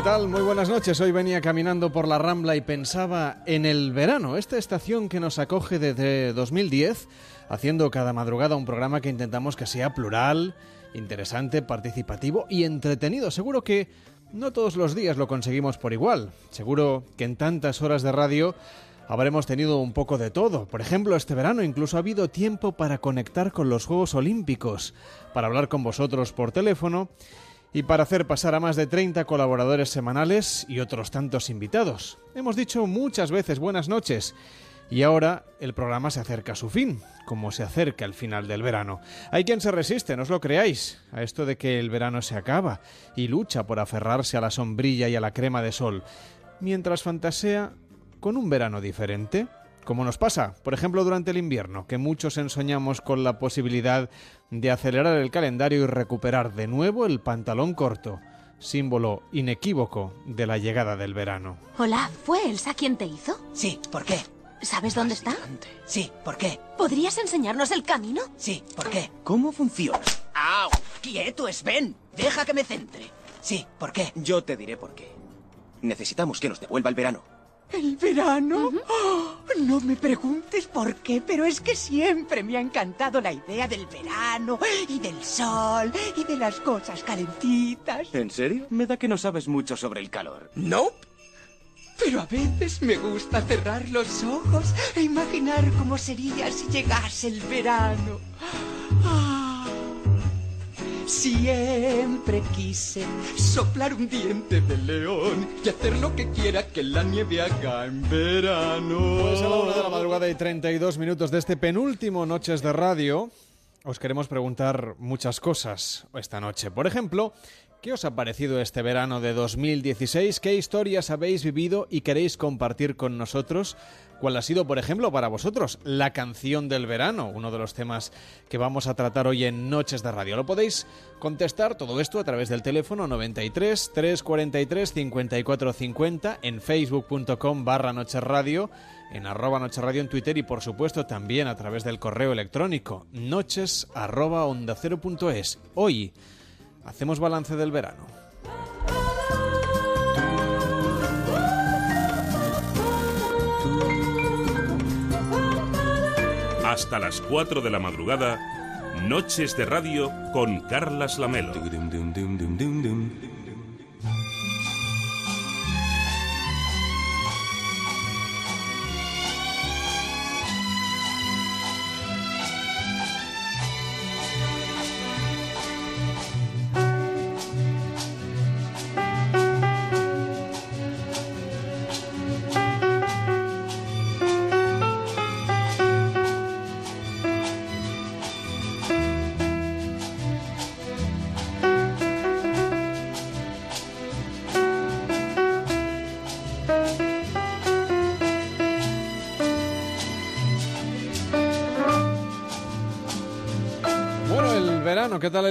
¿Qué tal? Muy buenas noches. Hoy venía caminando por la Rambla y pensaba en el verano, esta estación que nos acoge desde 2010, haciendo cada madrugada un programa que intentamos que sea plural, interesante, participativo y entretenido. Seguro que no todos los días lo conseguimos por igual. Seguro que en tantas horas de radio habremos tenido un poco de todo. Por ejemplo, este verano incluso ha habido tiempo para conectar con los Juegos Olímpicos, para hablar con vosotros por teléfono y para hacer pasar a más de 30 colaboradores semanales y otros tantos invitados. Hemos dicho muchas veces buenas noches y ahora el programa se acerca a su fin, como se acerca el final del verano. Hay quien se resiste, no os lo creáis, a esto de que el verano se acaba y lucha por aferrarse a la sombrilla y a la crema de sol, mientras fantasea con un verano diferente. Como nos pasa, por ejemplo, durante el invierno, que muchos ensoñamos con la posibilidad de acelerar el calendario y recuperar de nuevo el pantalón corto, símbolo inequívoco de la llegada del verano. Hola, ¿fue Elsa quien te hizo? Sí, ¿por qué? ¿Sabes dónde está? Sí, ¿por qué? ¿Podrías enseñarnos el camino? Sí, ¿por qué? ¿Cómo funciona? ¡Au! ¡Quieto, Sven! Deja que me centre. Sí, ¿por qué? Yo te diré por qué. Necesitamos que nos devuelva el verano. ¿El verano? ¡Oh! no me preguntes por qué, pero es que siempre me ha encantado la idea del verano y del sol y de las cosas calentitas. ¿En serio? Me da que no sabes mucho sobre el calor. Nope. Pero a veces me gusta cerrar los ojos e imaginar cómo sería si llegase el verano. Ah, siempre quise soplar un diente de león y hacer lo que quiera que la nieve haga en verano. Pues a la una de la madrugada y 32 minutos de este penúltimo Noches de Radio, os queremos preguntar muchas cosas esta noche. Por ejemplo, ¿qué os ha parecido este verano de 2016? ¿Qué historias habéis vivido y queréis compartir con nosotros? ¿Cuál ha sido, por ejemplo, para vosotros la canción del verano? Uno de los temas que vamos a tratar hoy en Noches de Radio. Lo podéis contestar todo esto a través del teléfono 93 343 54 50 en facebook.com barra Noches Radio, en arroba Noches Radio en Twitter y por supuesto también a través del correo electrónico noches. Hoy hacemos balance del verano. Hasta las 4 de la madrugada, Noches de Radio con Carlas Lamelo.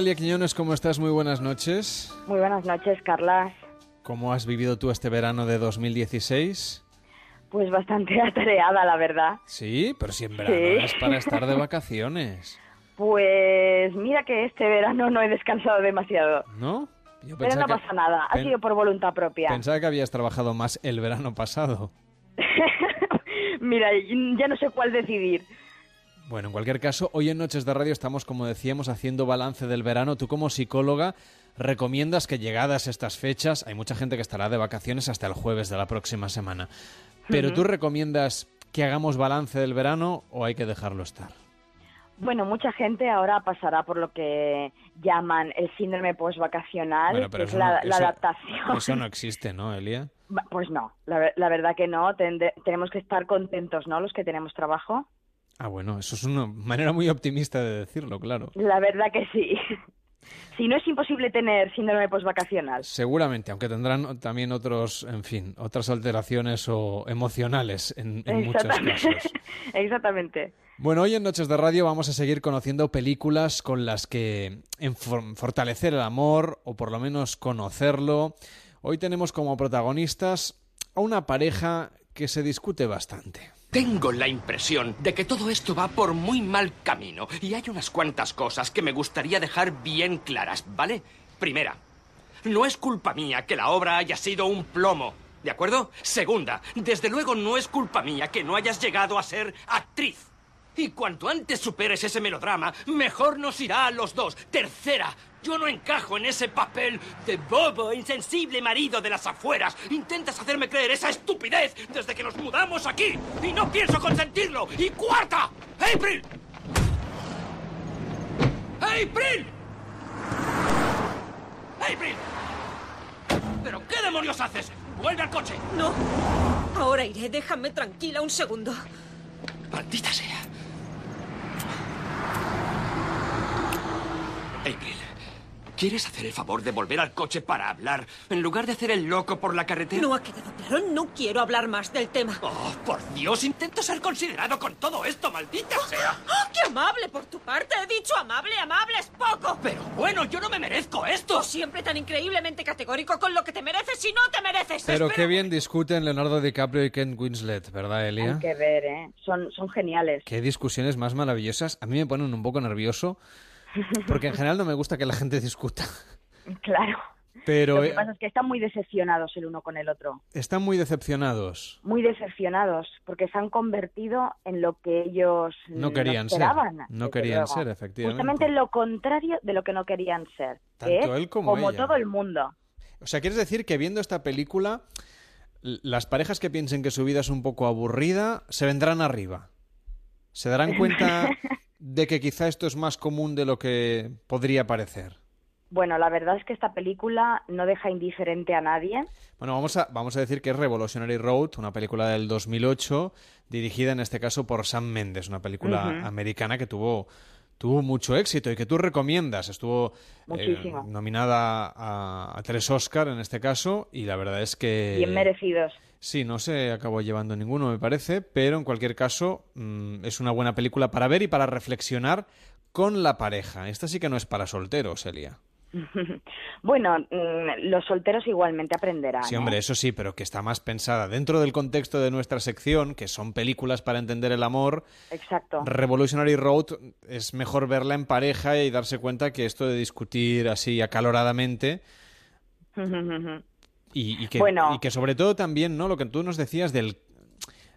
Verano, ¿qué tal Elia Quiñones? ¿Cómo estás? Muy buenas noches. Muy buenas noches, Carlas. ¿Cómo has vivido tú este verano de 2016? Pues bastante atareada, la verdad. Sí, pero si en verano Sí. es para estar de vacaciones, Pues mira que este verano no he descansado demasiado. ¿no? Yo Pero no que- pasa nada, ha pen- sido por voluntad propia. Pensaba que habías trabajado más el verano pasado. mira, ya no sé cuál decidir. Bueno, en cualquier caso, hoy en Noches de Radio estamos, como decíamos, haciendo balance del verano. Tú como psicóloga recomiendas que llegadas estas fechas, hay mucha gente que estará de vacaciones hasta el jueves de la próxima semana, pero tú recomiendas que hagamos balance del verano o hay que dejarlo estar. Bueno, mucha gente ahora pasará por lo que llaman el síndrome postvacacional, Bueno, pero que es eso la, no- la eso- adaptación. Eso no existe, ¿no, Elia? Pues no, la, ver- la verdad que no. Tenemos que estar contentos, ¿no? Los que tenemos trabajo. Ah, bueno, eso es una manera muy optimista de decirlo, claro. La verdad que sí. Si no es imposible tener síndrome postvacacional. Seguramente, aunque tendrán también otros, en fin, otras alteraciones o emocionales en, en muchos casos. Exactamente. Bueno, hoy en Noches de Radio vamos a seguir conociendo películas con las que fortalecer el amor o por lo menos conocerlo. Hoy tenemos como protagonistas a una pareja que se discute bastante. Tengo la impresión de que todo esto va por muy mal camino y hay unas cuantas cosas que me gustaría dejar bien claras, ¿vale? Primera, no es culpa mía que la obra haya sido un plomo. ¿De acuerdo? Segunda, desde luego no es culpa mía que no hayas llegado a ser actriz. Y cuanto antes superes ese melodrama, mejor nos irá a los dos. Tercera, yo no encajo en ese papel de bobo, insensible marido de las afueras. Intentas hacerme creer esa estupidez desde que nos mudamos aquí y no pienso consentirlo. Y cuarta, April. April. April. ¿Pero qué demonios haces? ¡Vuelve al coche! No. Ahora iré. Déjame tranquila un segundo. Maldita sea. April, ¿quieres hacer el favor de volver al coche para hablar en lugar de hacer el loco por la carretera? No ha quedado claro. No quiero hablar más del tema. Oh, por Dios, intento ser considerado con todo esto, maldita sea. ¡Oh, ¡Qué amable por tu parte! He dicho amable, amable es poco. Pero bueno, yo no me merezco esto. Tú siempre tan increíblemente categórico con lo que te mereces y no te mereces. Pero Espera qué bien discuten Leonardo DiCaprio y Ken Winslet, ¿verdad, Elia? Hay que ver, ¿eh? Son, son geniales. Qué discusiones más maravillosas. A mí me ponen un poco nervioso, porque en general no me gusta que la gente discuta. Claro. Pero Lo que eh, pasa es que están muy decepcionados el uno con el otro. están muy decepcionados. Muy decepcionados, porque se han convertido en lo que ellos No querían ser. esperaban, No desde querían luego. ser, efectivamente. Justamente lo contrario de lo que no querían ser. Tanto él como ella. todo el mundo. O sea, ¿quieres decir que viendo esta película, las parejas que piensen que su vida es un poco aburrida se vendrán arriba? ¿Se darán cuenta de que quizá esto es más común de lo que podría parecer? Bueno, la verdad es que esta película no deja indiferente a nadie. Bueno, vamos a, vamos a decir que es Revolutionary Road, una película del 2008, dirigida en este caso por Sam Mendes, una película americana que tuvo, tuvo mucho éxito y que tú recomiendas. Estuvo eh, nominada a, a tres Oscar en este caso y la verdad es que... Bien merecidos. Sí, no se acabó llevando ninguno, me parece, pero en cualquier caso mm, es una buena película para ver y para reflexionar con la pareja. Esta sí que no es para solteros, Elia. bueno, mm, los solteros igualmente aprenderán. Sí, ¿eh? hombre, eso sí, pero que está más pensada dentro del contexto de nuestra sección, que son películas para entender el amor. Exacto. Revolutionary Road es mejor verla en pareja y darse cuenta que esto de discutir así acaloradamente y, y que, Bueno. y que sobre todo también, ¿no? Lo que tú nos decías del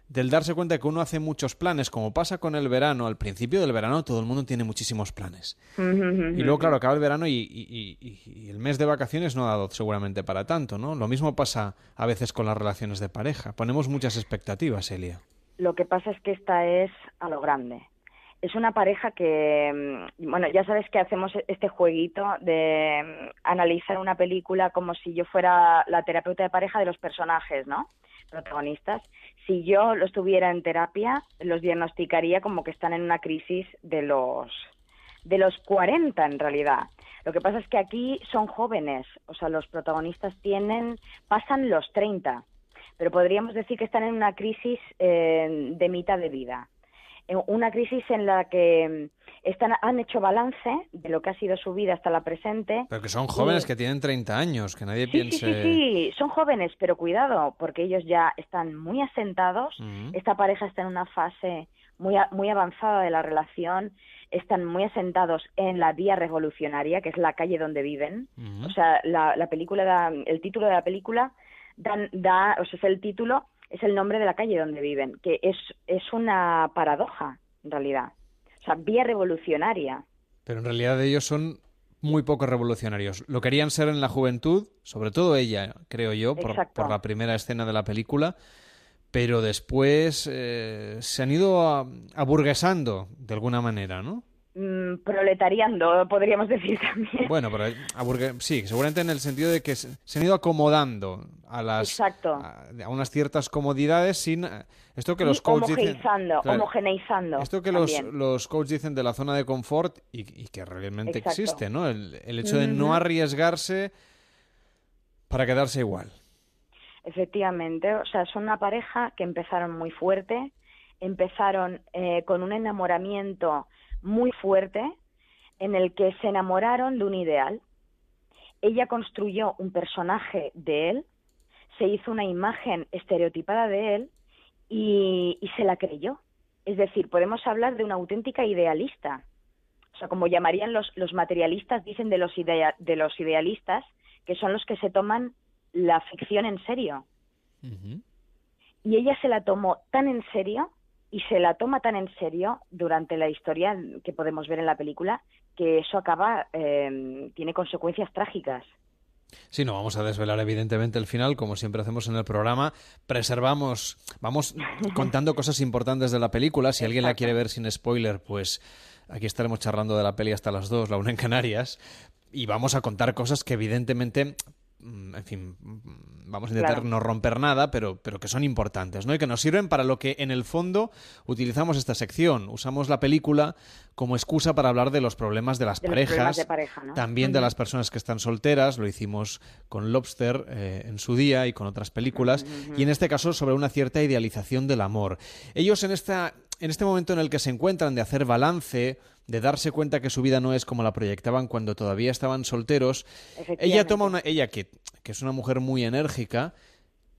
del darse cuenta que uno hace muchos planes, como pasa con el verano, al principio del verano todo el mundo tiene muchísimos planes. Y luego, claro, acaba el verano y, y- y- y el mes de vacaciones no ha dado seguramente para tanto, ¿no? Lo mismo pasa a veces con las relaciones de pareja. Ponemos muchas expectativas, Elia. Lo que pasa es que esta es a lo grande. Es una pareja que, mm, bueno, ya sabes que hacemos este jueguito de mm, analizar una película como si yo fuera la terapeuta de pareja de los personajes, ¿no? Protagonistas. Si yo los tuviera en terapia, los diagnosticaría como que están en una crisis de los de los 40 en realidad. Lo que pasa es que aquí son jóvenes, o sea, los protagonistas tienen pasan los 30 pero podríamos decir que están en una crisis eh, de mitad de vida. En Una crisis en la que mm, están, han hecho balance de lo que ha sido su vida hasta la presente. Pero que son jóvenes Y- que tienen 30 años, que nadie Sí, sí, piense... sí, sí, son jóvenes, pero cuidado, porque ellos ya están muy asentados. Esta pareja está en una fase muy, muy avanzada de la relación, están muy asentados en la vía revolucionaria, que es la calle donde viven. O sea, la, la película, da- el título de la película dan- da, o sea, es el título, es el nombre de la calle donde viven, que es, es una paradoja, en realidad. O sea, vía revolucionaria. Pero en realidad ellos son muy poco revolucionarios. Lo querían ser en la juventud, sobre todo ella, creo yo, por, la primera escena de la película, pero después eh, se han ido a- aburguesando de alguna manera, ¿no? Mm, proletariando, podríamos decir también. Bueno, pero aburgue- sí, seguramente en el sentido de que se, han ido acomodando a las Exacto. a, a unas ciertas comodidades sin eh, esto que Y los coaches dicen homogeneizando, Claro, homogeneizando esto que los, los coaches dicen de la zona de confort y, y que realmente Exacto. existe, ¿no? El, el hecho de no arriesgarse para quedarse igual. Efectivamente, o sea, son una pareja que empezaron muy fuerte, empezaron eh, con un enamoramiento muy fuerte en el que se enamoraron de un ideal. Ella construyó un personaje de él, se hizo una imagen estereotipada de él y, y se la creyó. Es decir, podemos hablar de una auténtica idealista. O sea, como llamarían los, los materialistas, dicen de los, idea- de los idealistas, que son los que se toman la ficción en serio. Y ella se la tomó tan en serio y se la toma tan en serio durante la historia que podemos ver en la película que eso acaba, eh, tiene consecuencias trágicas. Sí, no vamos a desvelar evidentemente el final, como siempre hacemos en el programa. Preservamos, vamos contando cosas importantes de la película. Si alguien la quiere ver sin spoiler, pues aquí estaremos charlando de la peli hasta las dos, la una en Canarias. Y vamos a contar cosas que evidentemente en fin, mm, vamos a intentar no romper nada, pero, pero que son importantes, ¿no? Y que nos sirven para lo que en el fondo utilizamos esta sección. Usamos la película como excusa para hablar de los problemas de las parejas, también de las personas que están solteras, lo hicimos con Lobster eh, en su día y con otras películas, y en este caso sobre una cierta idealización del amor. Ellos en esta en este momento en el que se encuentran de hacer balance, de darse cuenta que su vida no es como la proyectaban cuando todavía estaban solteros, ella toma una, ella que, que es una mujer muy enérgica,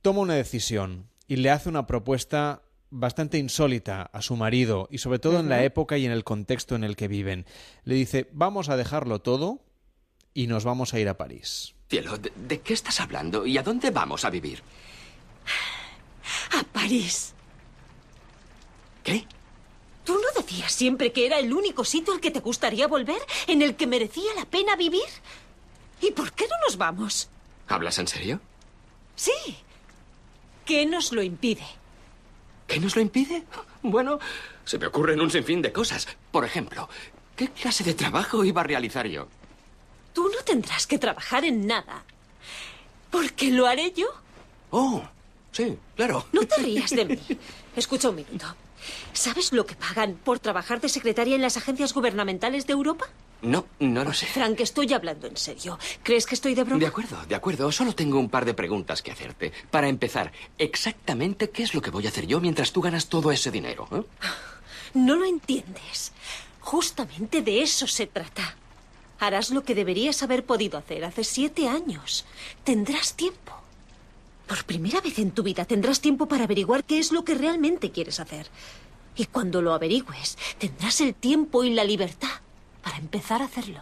toma una decisión y le hace una propuesta bastante insólita a su marido y sobre todo en la época y en el contexto en el que viven. Le dice, vamos a dejarlo todo y nos vamos a ir a París. Cielo, ¿de, qué estás hablando y a dónde vamos a vivir? A París. ¿Qué? ¿Tú no decías siempre que era el único sitio al que te gustaría volver, en el que merecía la pena vivir? ¿Y por qué no nos vamos? ¿Hablas en serio? Sí. ¿Qué nos lo impide? ¿Qué nos lo impide? Bueno, se me ocurren un sinfín de cosas. Por ejemplo, ¿qué clase de trabajo iba a realizar yo? Tú no tendrás que trabajar en nada. Porque lo haré yo. Oh, sí, claro. No te rías de mí. Escucha un minuto. ¿Sabes lo que pagan por trabajar de secretaria en las agencias gubernamentales de Europa? No, no lo sé. Frank, estoy hablando en serio. ¿Crees que estoy de broma? De acuerdo, de acuerdo. Solo tengo un par de preguntas que hacerte. Para empezar, exactamente qué es lo que voy a hacer yo mientras tú ganas todo ese dinero. Eh? No lo entiendes. Justamente de eso se trata. Harás lo que deberías haber podido hacer hace siete años. Tendrás tiempo. Por primera vez en tu vida tendrás tiempo para averiguar qué es lo que realmente quieres hacer. Y cuando lo averigües, tendrás el tiempo y la libertad para empezar a hacerlo.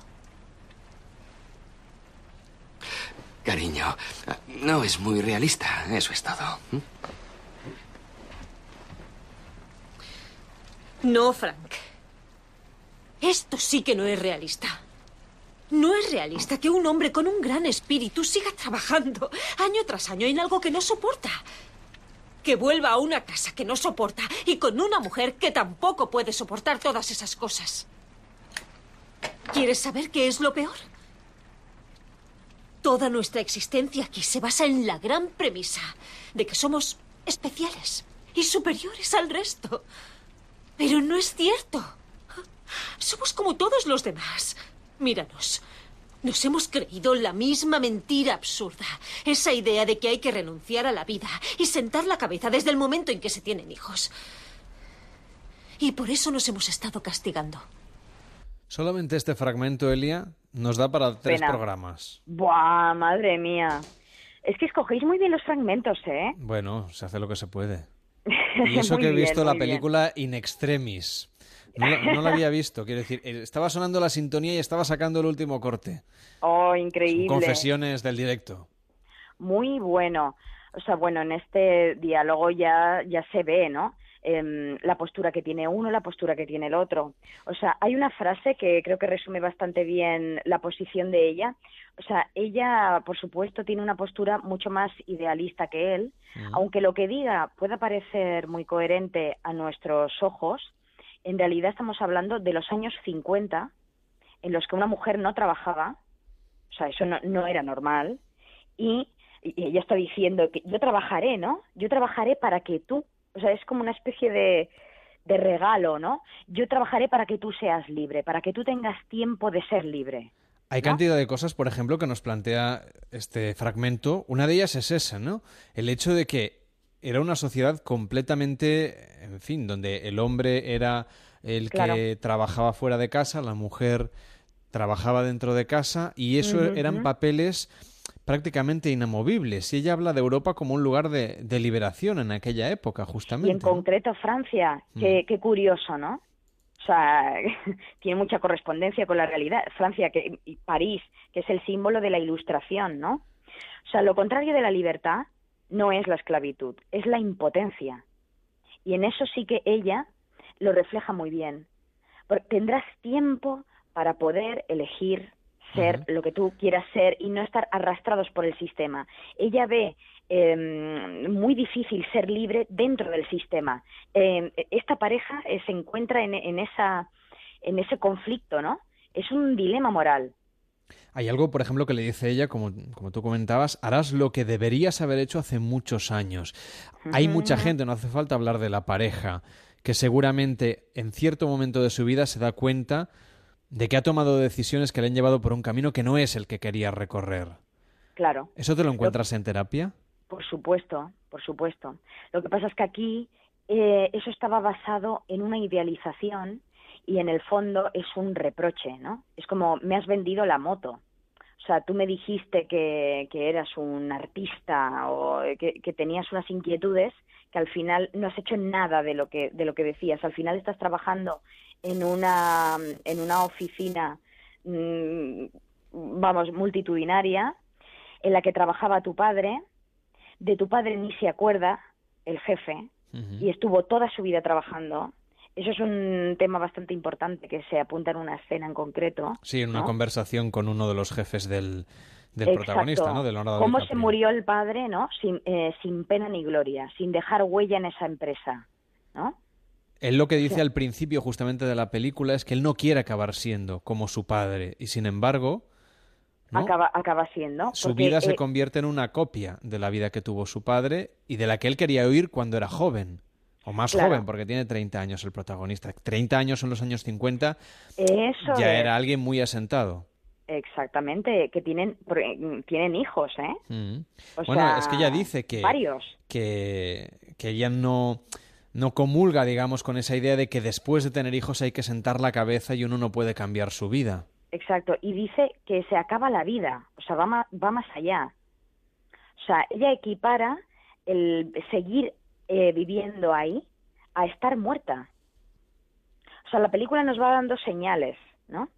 Cariño, no es muy realista, eso es todo. No, Frank. Esto sí que no es realista. No es realista que un hombre con un gran espíritu siga trabajando año tras año en algo que no soporta. Que vuelva a una casa que no soporta y con una mujer que tampoco puede soportar todas esas cosas. ¿Quieres saber qué es lo peor? Toda nuestra existencia aquí se basa en la gran premisa de que somos especiales y superiores al resto. Pero no es cierto. Somos como todos los demás. Míranos. Nos hemos creído la misma mentira absurda. Esa idea de que hay que renunciar a la vida y sentar la cabeza desde el momento en que se tienen hijos. Y por eso nos hemos estado castigando. Solamente este fragmento, Elia, nos da para tres programas. Buah, madre mía. Es que escogéis muy bien los fragmentos, ¿eh? Bueno, se hace lo que se puede. Y eso que he visto la película In Extremis. No, la había visto, quiero decir, estaba sonando la sintonía y estaba sacando el último corte. Oh, increíble. confesiones del directo. Muy bueno. O sea, bueno, en este diálogo ya, ya se ve, ¿no? Em, la postura que tiene uno, la postura que tiene el otro. O sea, hay una frase que creo que resume bastante bien la posición de ella. O sea, ella, por supuesto, tiene una postura mucho más idealista que él, aunque lo que diga pueda parecer muy coherente a nuestros ojos, en realidad estamos hablando de los años 50, en los que una mujer no trabajaba, o sea, eso no, era normal, y, ella está diciendo que yo trabajaré, ¿no? Yo trabajaré para que tú, o sea, es como una especie de, de regalo, ¿no? Yo trabajaré para que tú seas libre, para que tú tengas tiempo de ser libre. Hay cantidad de cosas, por ejemplo, que nos plantea este fragmento. Una de ellas es esa, ¿no? El hecho de que era una sociedad completamente, en fin, donde el hombre era el que trabajaba fuera de casa, la mujer trabajaba dentro de casa y eso eran papeles prácticamente inamovibles. Y ella habla de Europa como un lugar de, liberación en aquella época, justamente. Y en concreto Francia, qué, mm. qué curioso, ¿no? O O sea, tiene mucha correspondencia con la realidad. Francia que, y París, que es el símbolo de la ilustración, ¿no? O sea, lo contrario de la libertad no es la esclavitud, es la impotencia. Y en eso sí que ella lo refleja muy bien. Porque tendrás tiempo para poder elegir ser lo que tú quieras ser y no estar arrastrados por el sistema. Ella ve eh, muy difícil ser libre dentro del sistema. Eh, esta pareja eh, se encuentra en, en, esa, en ese conflicto, ¿no? Es un dilema moral. Hay algo, por ejemplo, que le dice ella, como, como tú comentabas, harás lo que deberías haber hecho hace muchos años. Hay mucha gente, no hace falta hablar de la pareja, que seguramente en cierto momento de su vida se da cuenta de que ha tomado decisiones que le han llevado por un camino que no es el que quería recorrer. Claro. ¿Eso te lo encuentras en terapia? Por supuesto, por supuesto. Lo que pasa es que aquí eh, eso estaba basado en una idealización y en el fondo es un reproche, ¿no? Es como me has vendido la moto. O sea, tú me dijiste que, que eras un artista o que, que, tenías unas inquietudes que al final no has hecho nada de lo que de lo que decías. Al final estás trabajando en una en una oficina mmm, vamos multitudinaria en la que trabajaba tu padre. De tu padre ni se acuerda el jefe uh -huh. y estuvo toda su vida trabajando eso es un tema bastante importante que se apunta en una escena en concreto. Sí, en una ¿no? conversación con uno de los jefes del, del protagonista, ¿no? Del Cómo se murió el padre, ¿no? Sin, eh, sin pena ni gloria, sin dejar huella en esa empresa, ¿no? Él lo que dice sí. al principio justamente de la película es que él no quiere acabar siendo como su padre y sin embargo ¿no? acaba, acaba siendo. Su porque, vida eh, se convierte en una copia de la vida que tuvo su padre y de la que él quería oír cuando era joven. O más Claro. joven, porque tiene 30 años el protagonista. 30 años en los años 50 Eso ya es. era alguien muy asentado. Exactamente, que tienen, porque, tienen hijos, ¿eh? Mm. O Bueno, sea, es que ella dice que, Varios. que, que ella no, no comulga, digamos, con esa idea de que después de tener hijos hay que sentar la cabeza y uno no puede cambiar su vida. Exacto, y dice que se acaba la vida, o sea, va va más allá. O sea, ella equipara el seguir eh, viviendo ahí a estar muerta. O sea, la película nos va dando señales, ¿no?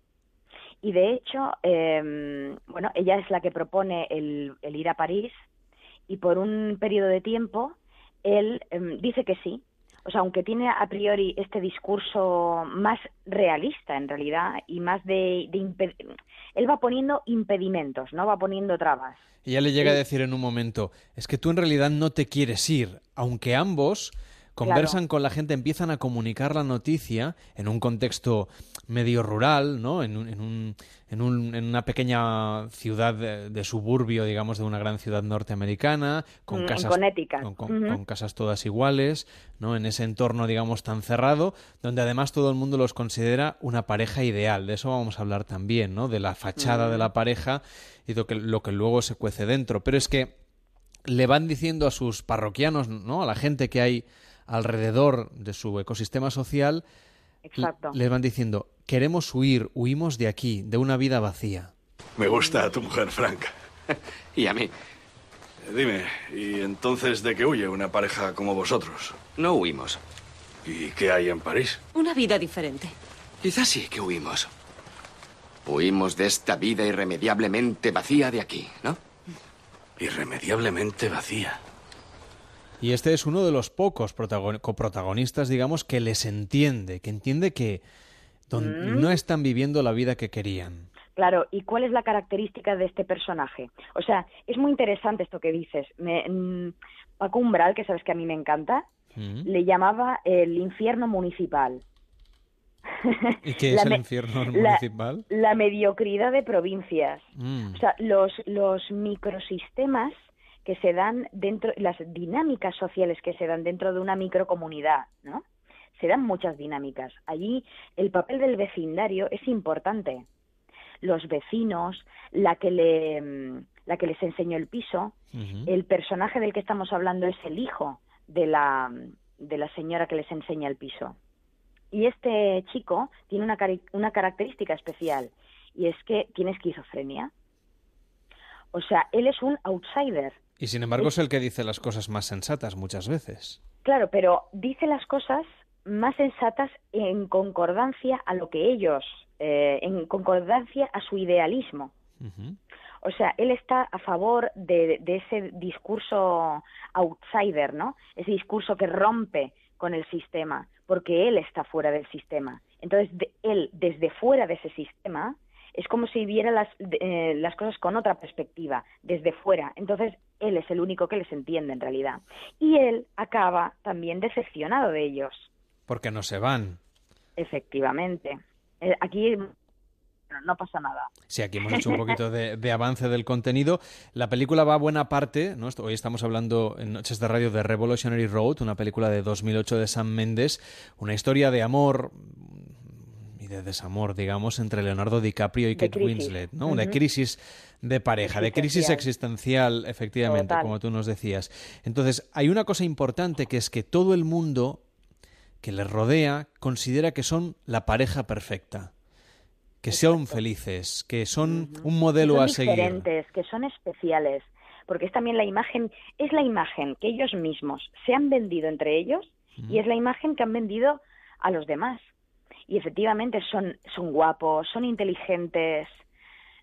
Y de hecho, eh, bueno, ella es la que propone el, ir a París y por un periodo de tiempo él eh, dice que sí. O sea, aunque tiene a priori este discurso más realista en realidad y más de, de él va poniendo impedimentos, ¿no? Va poniendo trabas. Ella le llega a decir en un momento, es que tú en realidad no te quieres ir, aunque ambos conversan Claro. con la gente, empiezan a comunicar la noticia en un contexto medio rural, ¿no? En, un, en, un, en, un, en una pequeña ciudad de, de, suburbio, digamos, de una gran ciudad norteamericana, con Mm, casas, con, con, Uh -huh. con casas todas iguales, ¿no? En ese entorno, digamos, tan cerrado, donde además todo el mundo los considera una pareja ideal. De eso vamos a hablar también, ¿no? De la fachada Mm. de la pareja y lo que, lo que luego se cuece dentro. Pero es que le van diciendo a sus parroquianos, ¿no? A la gente que hay alrededor de su ecosistema social, Exacto. les van diciendo, queremos huir, huimos de aquí, de una vida vacía. Me gusta tu mujer, Frank. y a mí. Dime, ¿y entonces de qué huye una pareja como vosotros? No huimos. ¿Y qué hay en París? Una vida diferente. Quizás sí que huimos. Huimos de esta vida irremediablemente vacía de aquí, ¿no? Irremediablemente vacía. Y este es uno de los pocos coprotagonistas, digamos, que les entiende, que entiende que Mm. no están viviendo la vida que querían. Claro, ¿y cuál es la característica de este personaje? O sea, es muy interesante esto que dices. Me, mm, Paco Umbral, que sabes que a mí me encanta, Mm. le llamaba el infierno municipal. ¿Y qué es el infierno la- municipal? La mediocridad de provincias. Mm. O sea, los, los microsistemas que se dan dentro, las dinámicas sociales que se dan dentro de una microcomunidad, ¿no? Se dan muchas dinámicas. Allí el papel del vecindario es importante. Los vecinos, la que le, mm, la que les enseñó el piso, el personaje del que estamos hablando es el hijo de la, de la señora que les enseña el piso. Y este chico tiene una característica especial y es que tiene esquizofrenia. O sea, él es un outsider. Y sin embargo es el que dice las cosas más sensatas muchas veces. Claro, pero dice las cosas más sensatas en concordancia a lo que ellos, eh, en concordancia a su idealismo. O sea, él está a favor de, ese discurso outsider, ¿no? Ese discurso que rompe con el sistema, porque él está fuera del sistema. Entonces, él, desde fuera de ese sistema, es como si viera las, eh, las cosas con otra perspectiva, desde fuera. Entonces, él es el único que les entiende en realidad. Y él acaba también decepcionado de ellos. Porque no se van. Efectivamente. Eh, aquí no pasa nada. Sí, aquí hemos hecho un poquito de, avance del contenido. La película va a buena parte, ¿no? hoy estamos hablando en Noches de Radio de Revolutionary Road, una película de 2008 de Sam Mendes, una historia de amor y de desamor, digamos, entre Leonardo DiCaprio y Kate Winslet, ¿no? Una crisis de pareja, de crisis existencial, efectivamente, como tú nos decías. Entonces, hay una cosa importante que es que todo el mundo que les rodea considera que son la pareja perfecta que son felices, que son un modelo a seguir. Diferentes, que son especiales, porque es también la imagen, es la imagen que ellos mismos se han vendido entre ellos y es la imagen que han vendido a los demás. Y efectivamente son, son guapos, son inteligentes,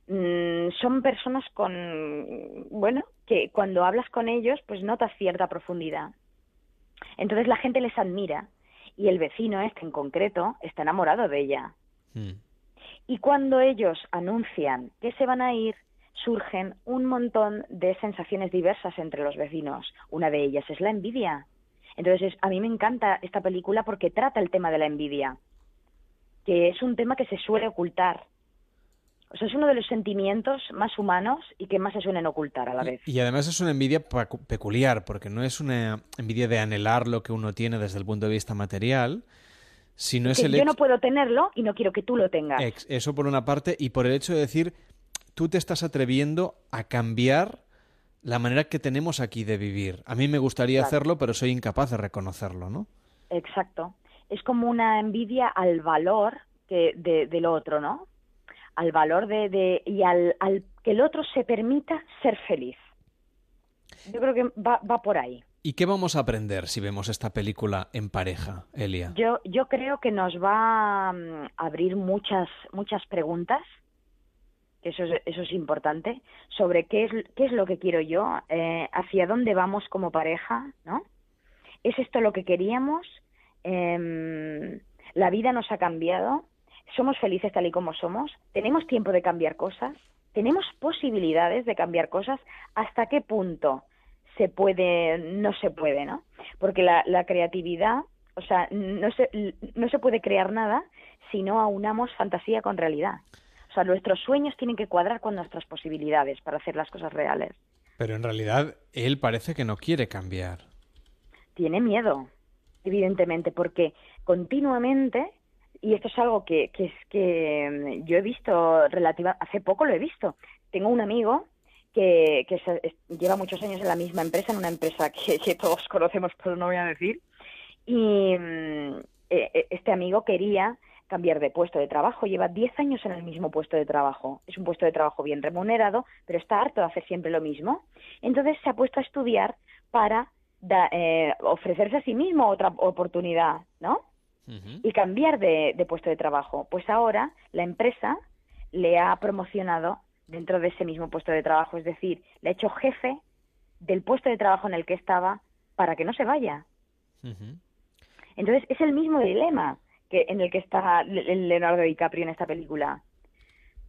mm, son personas con, bueno, que cuando hablas con ellos pues notas cierta profundidad. Entonces la gente les admira y el vecino este en concreto está enamorado de ella. Mm. Y cuando ellos anuncian que se van a ir, surgen un montón de sensaciones diversas entre los vecinos. Una de ellas es la envidia. Entonces, a mí me encanta esta película porque trata el tema de la envidia, que es un tema que se suele ocultar. O sea, es uno de los sentimientos más humanos y que más se suelen ocultar a la vez. Y, además es una envidia peculiar, porque no es una envidia de anhelar lo que uno tiene desde el punto de vista material, yo no puedo tenerlo y no quiero que tú lo tengas. eso por una parte, y por el hecho de decir, tú te estás atreviendo a cambiar la manera que tenemos aquí de vivir. A mí me gustaría hacerlo, pero soy incapaz de reconocerlo, ¿no? Exacto. Es como una envidia al valor que de, del otro, ¿no? Al valor de, de y al, al, que el otro se permita ser feliz. Yo creo que va, va por ahí. ¿Y qué vamos a aprender si vemos esta película en pareja, Elia? Yo, yo creo que nos va a mm, abrir muchas, muchas preguntas, eso es, eso es importante, sobre qué es, qué es lo que quiero yo, eh, hacia dónde vamos como pareja, ¿no? ¿Es esto lo que queríamos? Em, ¿La vida nos ha cambiado? ¿Somos felices tal y como somos? ¿Tenemos tiempo de cambiar cosas? ¿Tenemos posibilidades de cambiar cosas? ¿Hasta qué punto? se puede, no se puede, ¿no? Porque la, la creatividad, o sea, no se, no se puede crear nada si no aunamos fantasía con realidad. O sea, nuestros sueños tienen que cuadrar con nuestras posibilidades para hacer las cosas reales. Pero en realidad él parece que no quiere cambiar. Tiene miedo, evidentemente, porque continuamente, y esto es algo que, que es que mm, yo he visto relativa, hace poco lo he visto. Tengo un amigo que, lleva muchos años en la misma empresa, en una empresa que, todos conocemos, pero no voy a decir. Y mm, e, e, este amigo quería cambiar de puesto de trabajo. Lleva 10 años en el mismo puesto de trabajo. Es un puesto de trabajo bien remunerado, pero está harto de hacer siempre lo mismo. Entonces se ha puesto a estudiar para eh, ofrecerse a sí mismo otra oportunidad, ¿no? Y cambiar de, de puesto de trabajo. Pues ahora la empresa le ha promocionado dentro de ese mismo puesto de trabajo. Es decir, le ha hecho jefe del puesto de trabajo en el que estaba para que no se vaya. Entonces, es el mismo dilema que en el que está Leonardo DiCaprio en esta película.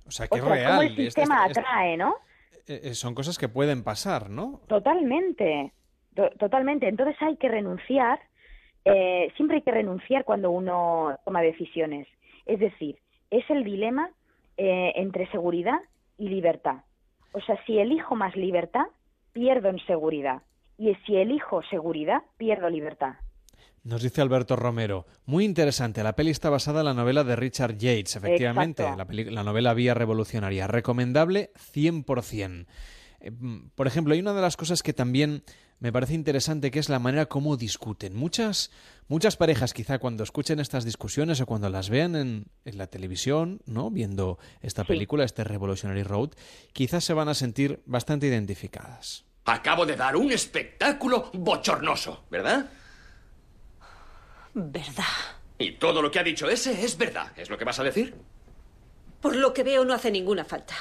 O sea, que es real. el sistema atrae, ¿no? Eh, eh, son cosas que pueden pasar, ¿no? Totalmente, totalmente. Entonces hay que renunciar, eh, siempre hay que renunciar cuando uno toma decisiones. Es decir, es el dilema entre seguridad y libertad. O sea, si elijo más libertad, pierdo en seguridad. Y si elijo seguridad, pierdo libertad. Nos dice Alberto Romero, muy interesante, la peli está basada en la novela de Richard Yates, efectivamente, la, la, novela Vía Revolucionaria, recomendable 100%. Eh, mm, por ejemplo, hay una de las cosas que también me parece interesante que es la manera como discuten. Muchas, muchas parejas quizá cuando escuchen estas discusiones o cuando las vean en, la televisión, ¿no? Viendo esta película, este Revolutionary Road, quizás se van a sentir bastante identificadas. Acabo de dar un espectáculo bochornoso, ¿verdad? verdad. Y todo lo que ha dicho ese es verdad. ¿Es lo que vas a decir? Por lo que veo no hace ninguna falta.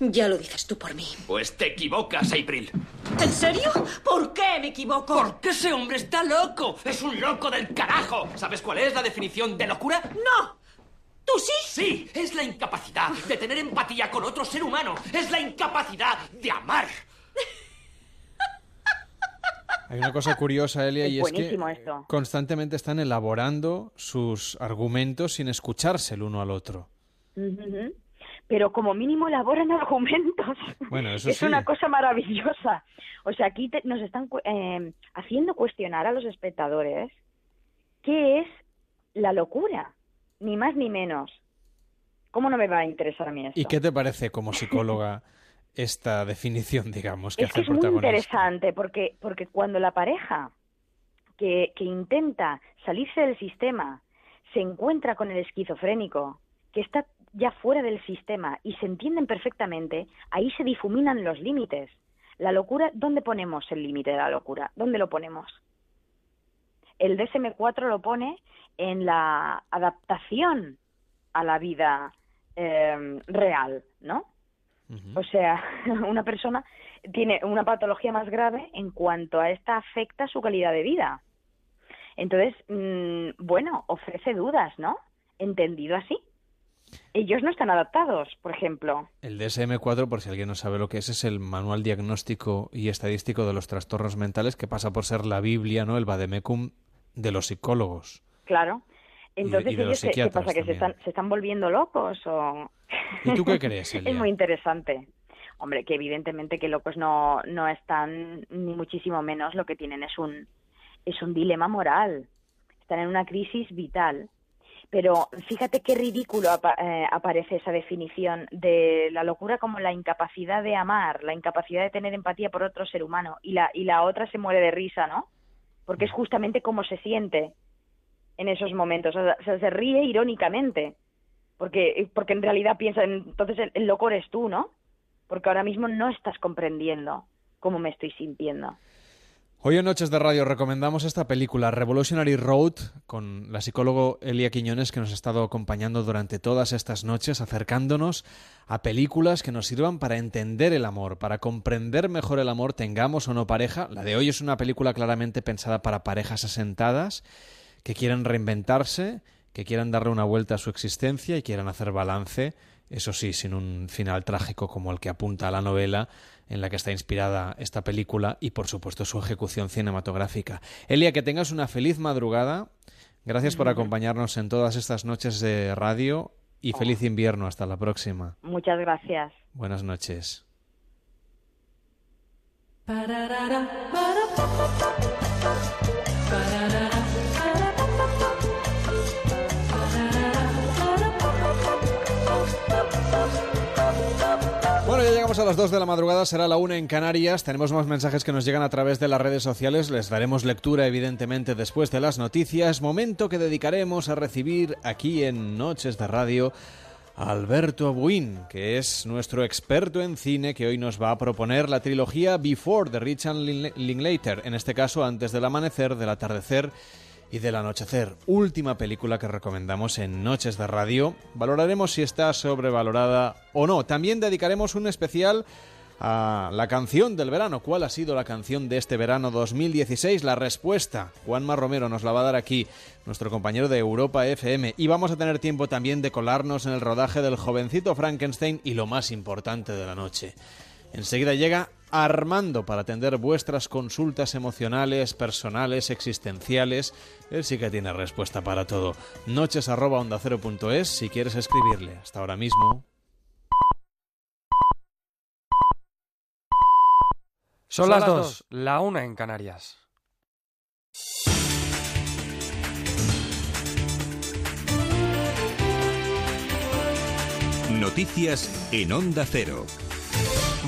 Ya lo dices tú por mí. Pues te equivocas, April. ¿En serio? ¿Por qué me equivoco? Porque ese hombre está loco. Es un loco del carajo. ¿Sabes cuál es la definición de locura? No. ¿Tú sí? Sí, es la incapacidad de tener empatía con otro ser humano. Es la incapacidad de amar. Hay una cosa curiosa, Elia, Es y es que esto. constantemente están elaborando sus argumentos sin escucharse el uno al otro. Pero como mínimo elaboran argumentos. Bueno, eso es sí. una cosa maravillosa. O sea, aquí te- nos están eh, haciendo cuestionar a los espectadores qué es la locura, ni más ni menos. ¿Cómo no me va a interesar a mí esto? ¿Y qué te parece como psicóloga esta definición, digamos, que es hace que el es muy protagonista? interesante porque, porque cuando la pareja que, que intenta salirse del sistema se encuentra con el esquizofrénico que está ya fuera del sistema y se entienden perfectamente, ahí se difuminan los límites. La locura, ¿dónde ponemos el límite de la locura? ¿Dónde lo ponemos? El DSM-4 lo pone en la adaptación a la vida eh, real, ¿no? O sea, una persona tiene una patología más grave en cuanto a esta afecta su calidad de vida. Entonces, mm, bueno, ofrece dudas, ¿no? Entendido así. Ellos no están adaptados, por ejemplo. El DSM-4, por si alguien no sabe lo que es, es el manual diagnóstico y estadístico de los trastornos mentales que pasa por ser la Biblia, ¿no? El vademecum de los psicólogos. Claro. Entonces, y de los ellos, ¿qué- ¿qué psiquiatras pasa? ¿Que se también. están, se están volviendo locos o...? ¿Y tú qué crees, Elia? es muy interesante. Hombre, que evidentemente que locos no, no están, ni muchísimo menos. Lo que tienen es un, es un dilema moral. Están en una crisis vital. Pero fíjate qué ridículo apa- eh, aparece esa definición de la locura como la incapacidad de amar, la incapacidad de tener empatía por otro ser humano. Y la, y la otra se muere de risa, ¿no? Porque es justamente como se siente en esos momentos. O sea, se- se ríe irónicamente. Porque, porque en realidad piensa, entonces el, el loco eres tú, ¿no? Porque ahora mismo no estás comprendiendo cómo me estoy sintiendo. Hoy en Noches de Radio recomendamos esta película Revolutionary Road con la psicólogo Elia Quiñones que nos ha estado acompañando durante todas estas noches acercándonos a películas que nos sirvan para entender el amor, para comprender mejor el amor, tengamos o no pareja. La de hoy es una película claramente pensada para parejas asentadas que quieren reinventarse, que quieran darle una vuelta a su existencia y quieran hacer balance, eso sí, sin un final trágico como el que apunta a la novela en la que está inspirada esta película y por supuesto su ejecución cinematográfica. Elia, que tengas una feliz madrugada. Gracias por acompañarnos en todas estas noches de radio y feliz invierno. Hasta la próxima. Muchas gracias. Buenas noches. A las 2 de la madrugada, será la 1 en Canarias. Tenemos más mensajes que nos llegan a través de las redes sociales. Les daremos lectura, evidentemente, después de las noticias. Momento que dedicaremos a recibir aquí en Noches de Radio a Alberto Abuin, que es nuestro experto en cine, que hoy nos va a proponer la trilogía Before de Richard Lin- Linklater, en este caso antes del amanecer, del atardecer y del anochecer, última película que recomendamos en Noches de Radio. Valoraremos si está sobrevalorada o no. También dedicaremos un especial a la canción del verano. ¿Cuál ha sido la canción de este verano 2016? La respuesta, Juanma Romero nos la va a dar aquí, nuestro compañero de Europa FM. Y vamos a tener tiempo también de colarnos en el rodaje del jovencito Frankenstein y lo más importante de la noche. Enseguida llega Armando para atender vuestras consultas emocionales, personales, existenciales. Él sí que tiene respuesta para todo. Noches arroba onda cero punto es si quieres escribirle. Hasta ahora mismo. Son las dos, la una en Canarias. Noticias en Onda Cero.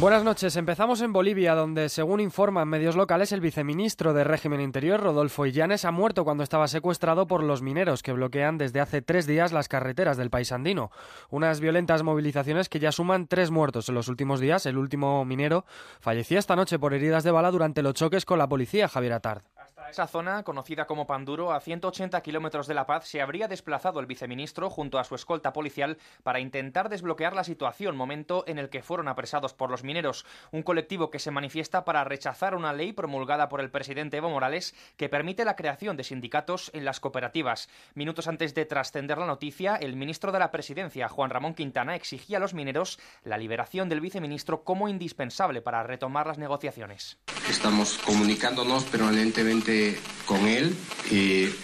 Buenas noches. Empezamos en Bolivia, donde, según informan medios locales, el viceministro de Régimen Interior, Rodolfo Illanes, ha muerto cuando estaba secuestrado por los mineros que bloquean desde hace tres días las carreteras del país andino. Unas violentas movilizaciones que ya suman tres muertos en los últimos días. El último minero falleció esta noche por heridas de bala durante los choques con la policía, Javier Atard. Esa zona, conocida como Panduro, a 180 kilómetros de La Paz, se habría desplazado el viceministro junto a su escolta policial para intentar desbloquear la situación, momento en el que fueron apresados por los mineros, un colectivo que se manifiesta para rechazar una ley promulgada por el presidente Evo Morales que permite la creación de sindicatos en las cooperativas. Minutos antes de trascender la noticia, el ministro de la Presidencia, Juan Ramón Quintana, exigía a los mineros la liberación del viceministro como indispensable para retomar las negociaciones. Estamos comunicándonos permanentemente con él.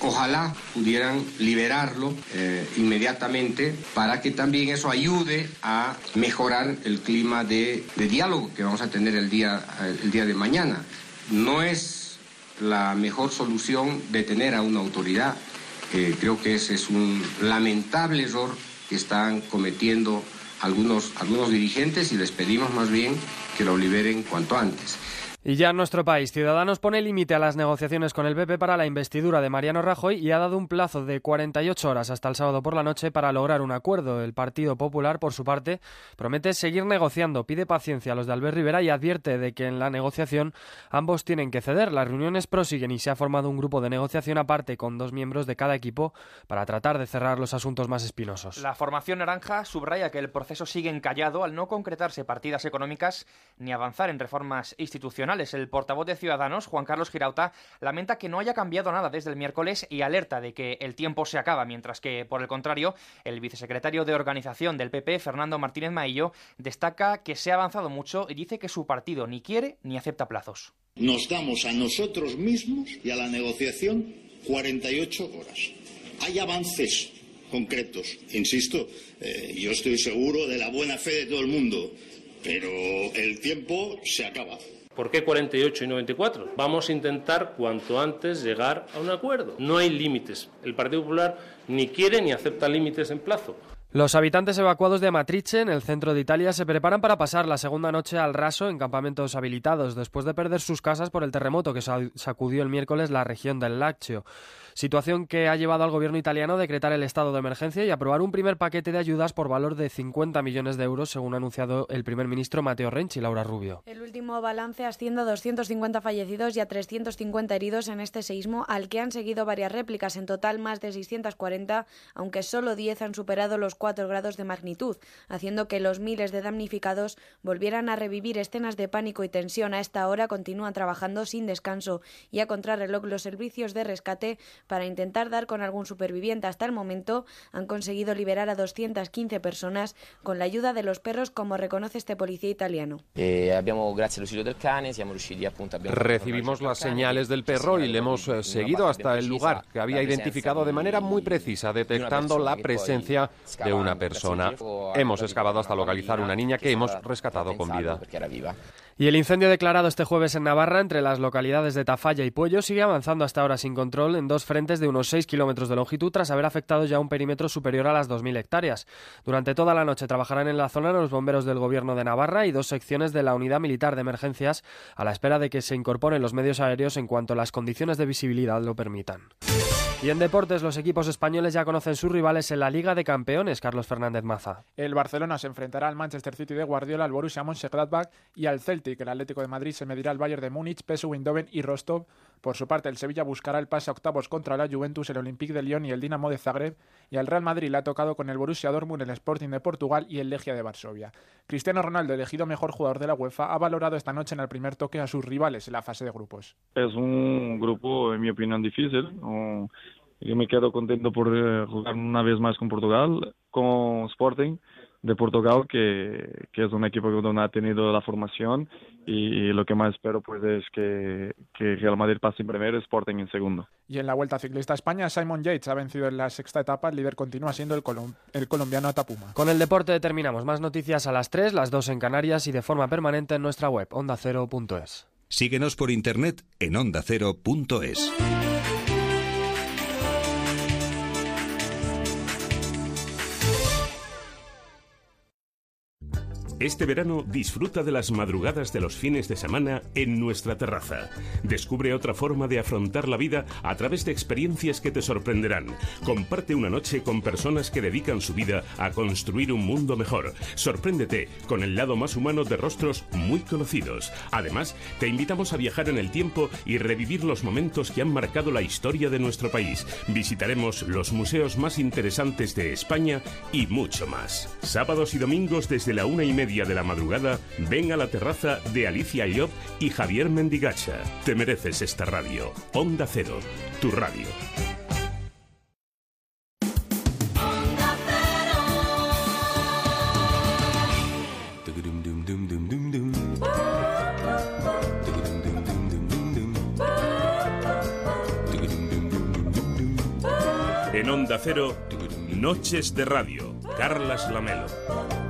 Ojalá pudieran liberarlo eh, inmediatamente para que también eso ayude a mejorar el clima de, diálogo que vamos a tener el día, el día de mañana. No es la mejor solución detener a una autoridad. Creo que ese es un lamentable error que están cometiendo algunos, algunos dirigentes y les pedimos más bien que lo liberen cuanto antes. Y ya en nuestro país, Ciudadanos pone límite a las negociaciones con el PP para la investidura de Mariano Rajoy y ha dado un plazo de 48 horas hasta el sábado por la noche para lograr un acuerdo. El Partido Popular, por su parte, promete seguir negociando, pide paciencia a los de Albert Rivera y advierte de que en la negociación ambos tienen que ceder. Las reuniones prosiguen y se ha formado un grupo de negociación aparte con dos miembros de cada equipo para tratar de cerrar los asuntos más espinosos. La formación naranja subraya que el proceso sigue encallado al no concretarse partidas económicas ni avanzar en reformas el portavoz de Ciudadanos, Juan Carlos Girauta, lamenta que no haya cambiado nada desde el miércoles y alerta de que el tiempo se acaba, mientras que, por el contrario, el vicesecretario de Organización del PP, Fernando Martínez Maillo, destaca que se ha avanzado mucho y dice que su partido ni quiere ni acepta plazos. Nos damos a nosotros mismos y a la negociación 48 horas. Hay avances concretos. Insisto, eh, yo estoy seguro de la buena fe de todo el mundo, pero el tiempo se acaba. ¿Por qué 48 y 94? Vamos a intentar cuanto antes llegar a un acuerdo. No hay límites. El Partido Popular ni quiere ni acepta límites en plazo. Los habitantes evacuados de Matrice, en el centro de Italia, se preparan para pasar la segunda noche al raso en campamentos habilitados, después de perder sus casas por el terremoto que sacudió el miércoles la región del Lazio situación que ha llevado al gobierno italiano a decretar el estado de emergencia y aprobar un primer paquete de ayudas por valor de 50 millones de euros, según ha anunciado el primer ministro Matteo Renzi y Laura Rubio. El último balance asciende a 250 fallecidos y a 350 heridos en este seísmo, al que han seguido varias réplicas, en total más de 640, aunque solo 10 han superado los 4 grados de magnitud, haciendo que los miles de damnificados volvieran a revivir escenas de pánico y tensión. A esta hora continúan trabajando sin descanso y a contrarreloj los servicios de rescate para intentar dar con algún superviviente. Hasta el momento han conseguido liberar a 215 personas con la ayuda de los perros, como reconoce este policía italiano. Recibimos las señales del perro y le hemos eh, seguido hasta el lugar que había identificado de manera muy precisa, detectando la presencia de una persona. Hemos excavado hasta localizar una niña que hemos rescatado con vida. Y el incendio declarado este jueves en Navarra entre las localidades de Tafalla y Puello sigue avanzando hasta ahora sin control en dos frentes de unos 6 kilómetros de longitud tras haber afectado ya un perímetro superior a las 2.000 hectáreas. Durante toda la noche trabajarán en la zona los bomberos del Gobierno de Navarra y dos secciones de la Unidad Militar de Emergencias a la espera de que se incorporen los medios aéreos en cuanto las condiciones de visibilidad lo permitan. Y en deportes, los equipos españoles ya conocen sus rivales en la Liga de Campeones, Carlos Fernández Maza. El Barcelona se enfrentará al Manchester City de Guardiola, al Borussia Mönchengladbach y al Celtic. El Atlético de Madrid se medirá al Bayern de Múnich, PSV Eindhoven y Rostov. Por su parte, el Sevilla buscará el pase a octavos contra la Juventus, el Olympique de Lyon y el Dinamo de Zagreb. Y al Real Madrid le ha tocado con el Borussia Dortmund, el Sporting de Portugal y el Legia de Varsovia. Cristiano Ronaldo, elegido mejor jugador de la UEFA, ha valorado esta noche en el primer toque a sus rivales en la fase de grupos. Es un grupo, en mi opinión, difícil. Yo me quedo contento por eh, jugar una vez más con Portugal, con Sporting de Portugal, que, que es un equipo donde ha tenido la formación y, lo que más espero pues es que, que Real Madrid pase en primero y Sporting en segundo. Y en la Vuelta Ciclista España, Simon Yates ha vencido en la sexta etapa, el líder continúa siendo el, el colombiano Atapuma. Con el deporte terminamos, más noticias a las 3, las 2 en Canarias y de forma permanente en nuestra web, ondacero.es. Síguenos por internet en ondacero.es. Este verano disfruta de las madrugadas de los fines de semana en nuestra terraza. Descubre otra forma de afrontar la vida a través de experiencias que te sorprenderán. Comparte una noche con personas que dedican su vida a construir un mundo mejor. Sorpréndete con el lado más humano de rostros muy conocidos. Además, te invitamos a viajar en el tiempo y revivir los momentos que han marcado la historia de nuestro país. Visitaremos los museos más interesantes de España y mucho más. Sábados y domingos desde la una y media de la madrugada, ven a la terraza de Alicia Llop y Javier Mendigacha. Te mereces esta radio. Onda Cero, tu radio. En Onda Cero, Noches de Radio, Carlas Lamelo.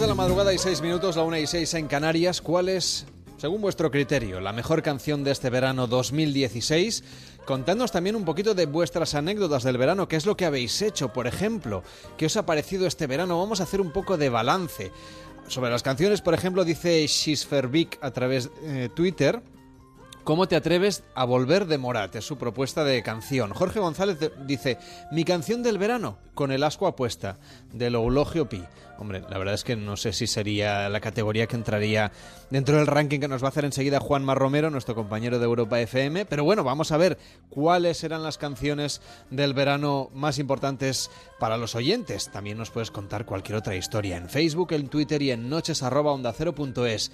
De la madrugada y seis minutos, la una y seis en Canarias. ¿Cuál es, según vuestro criterio, la mejor canción de este verano 2016? Contadnos también un poquito de vuestras anécdotas del verano, qué es lo que habéis hecho, por ejemplo, qué os ha parecido este verano. Vamos a hacer un poco de balance. Sobre las canciones, por ejemplo, dice Shisfervik a través de Twitter. ¿Cómo te atreves a volver de Morat? Es su propuesta de canción. Jorge González dice, mi canción del verano, con el asco apuesta, del Eulogio Pi. Hombre, la verdad es que no sé si sería la categoría que entraría dentro del ranking que nos va a hacer enseguida Juanma Romero, nuestro compañero de Europa FM. Pero bueno, vamos a ver cuáles eran las canciones del verano más importantes para los oyentes. También nos puedes contar cualquier otra historia en Facebook, en Twitter y en noches@ondacero.es.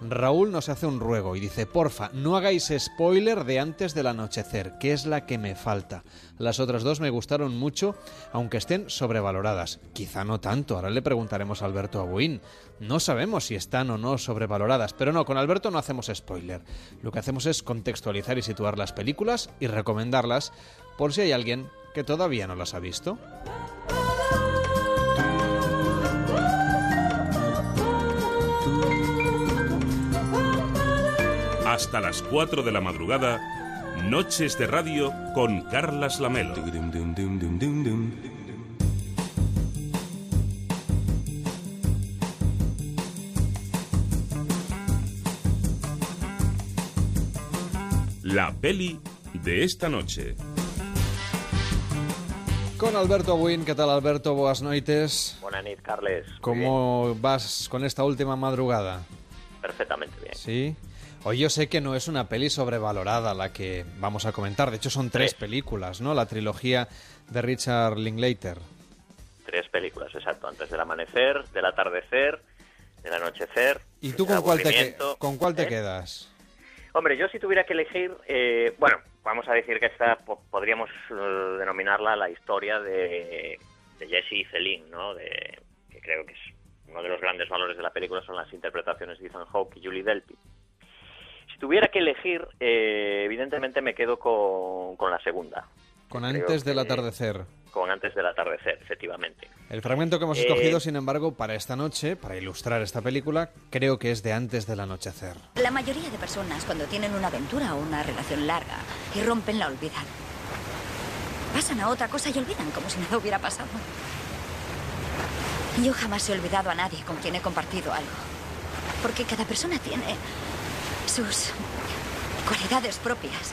Raúl nos hace un ruego y dice, porfa, no hagáis spoiler de antes del anochecer, que es la que me falta. Las otras dos me gustaron mucho, aunque estén sobrevaloradas. Quizá no tanto, ahora le preguntaremos a Alberto Abuín. No sabemos si están o no sobrevaloradas, pero no, con Alberto no hacemos spoiler. Lo que hacemos es contextualizar y situar las películas y recomendarlas por si hay alguien que todavía no las ha visto. Hasta las 4 de la madrugada, Noches de Radio con Carlas Lamelo. La peli de esta noche. Con Alberto Abuín, ¿qué tal Alberto? Boas noites. Buenas noches, Carles. ¿Cómo vas con esta última madrugada? Perfectamente bien. Sí. Hoy yo sé que no es una peli sobrevalorada la que vamos a comentar. De hecho, son tres películas, ¿no? La trilogía de Richard Linklater. Tres películas, exacto. Antes del amanecer, del atardecer, del anochecer. ¿Y tú con cuál te, que- aburrimiento. con cuál te ¿Eh? quedas? Hombre, yo si tuviera que elegir, eh, bueno, vamos a decir que esta po- podríamos eh, denominarla la historia de, de Jesse y Celine, ¿no? De, que creo que es uno de los grandes valores de la película son las interpretaciones de Ethan Hawke y Julie Delpy. Si tuviera que elegir, eh, evidentemente me quedo con, con la segunda, Con creo Antes del que- atardecer. con Antes del atardecer, efectivamente. El fragmento que hemos Eh, escogido, sin embargo, para esta noche, para ilustrar esta película, creo que es de Antes del anochecer. La mayoría de personas cuando tienen una aventura o una relación larga y rompen la olvidan. Pasan a otra cosa y olvidan como si nada hubiera pasado. Yo jamás he olvidado a nadie con quien he compartido algo. Porque cada persona tiene sus cualidades propias.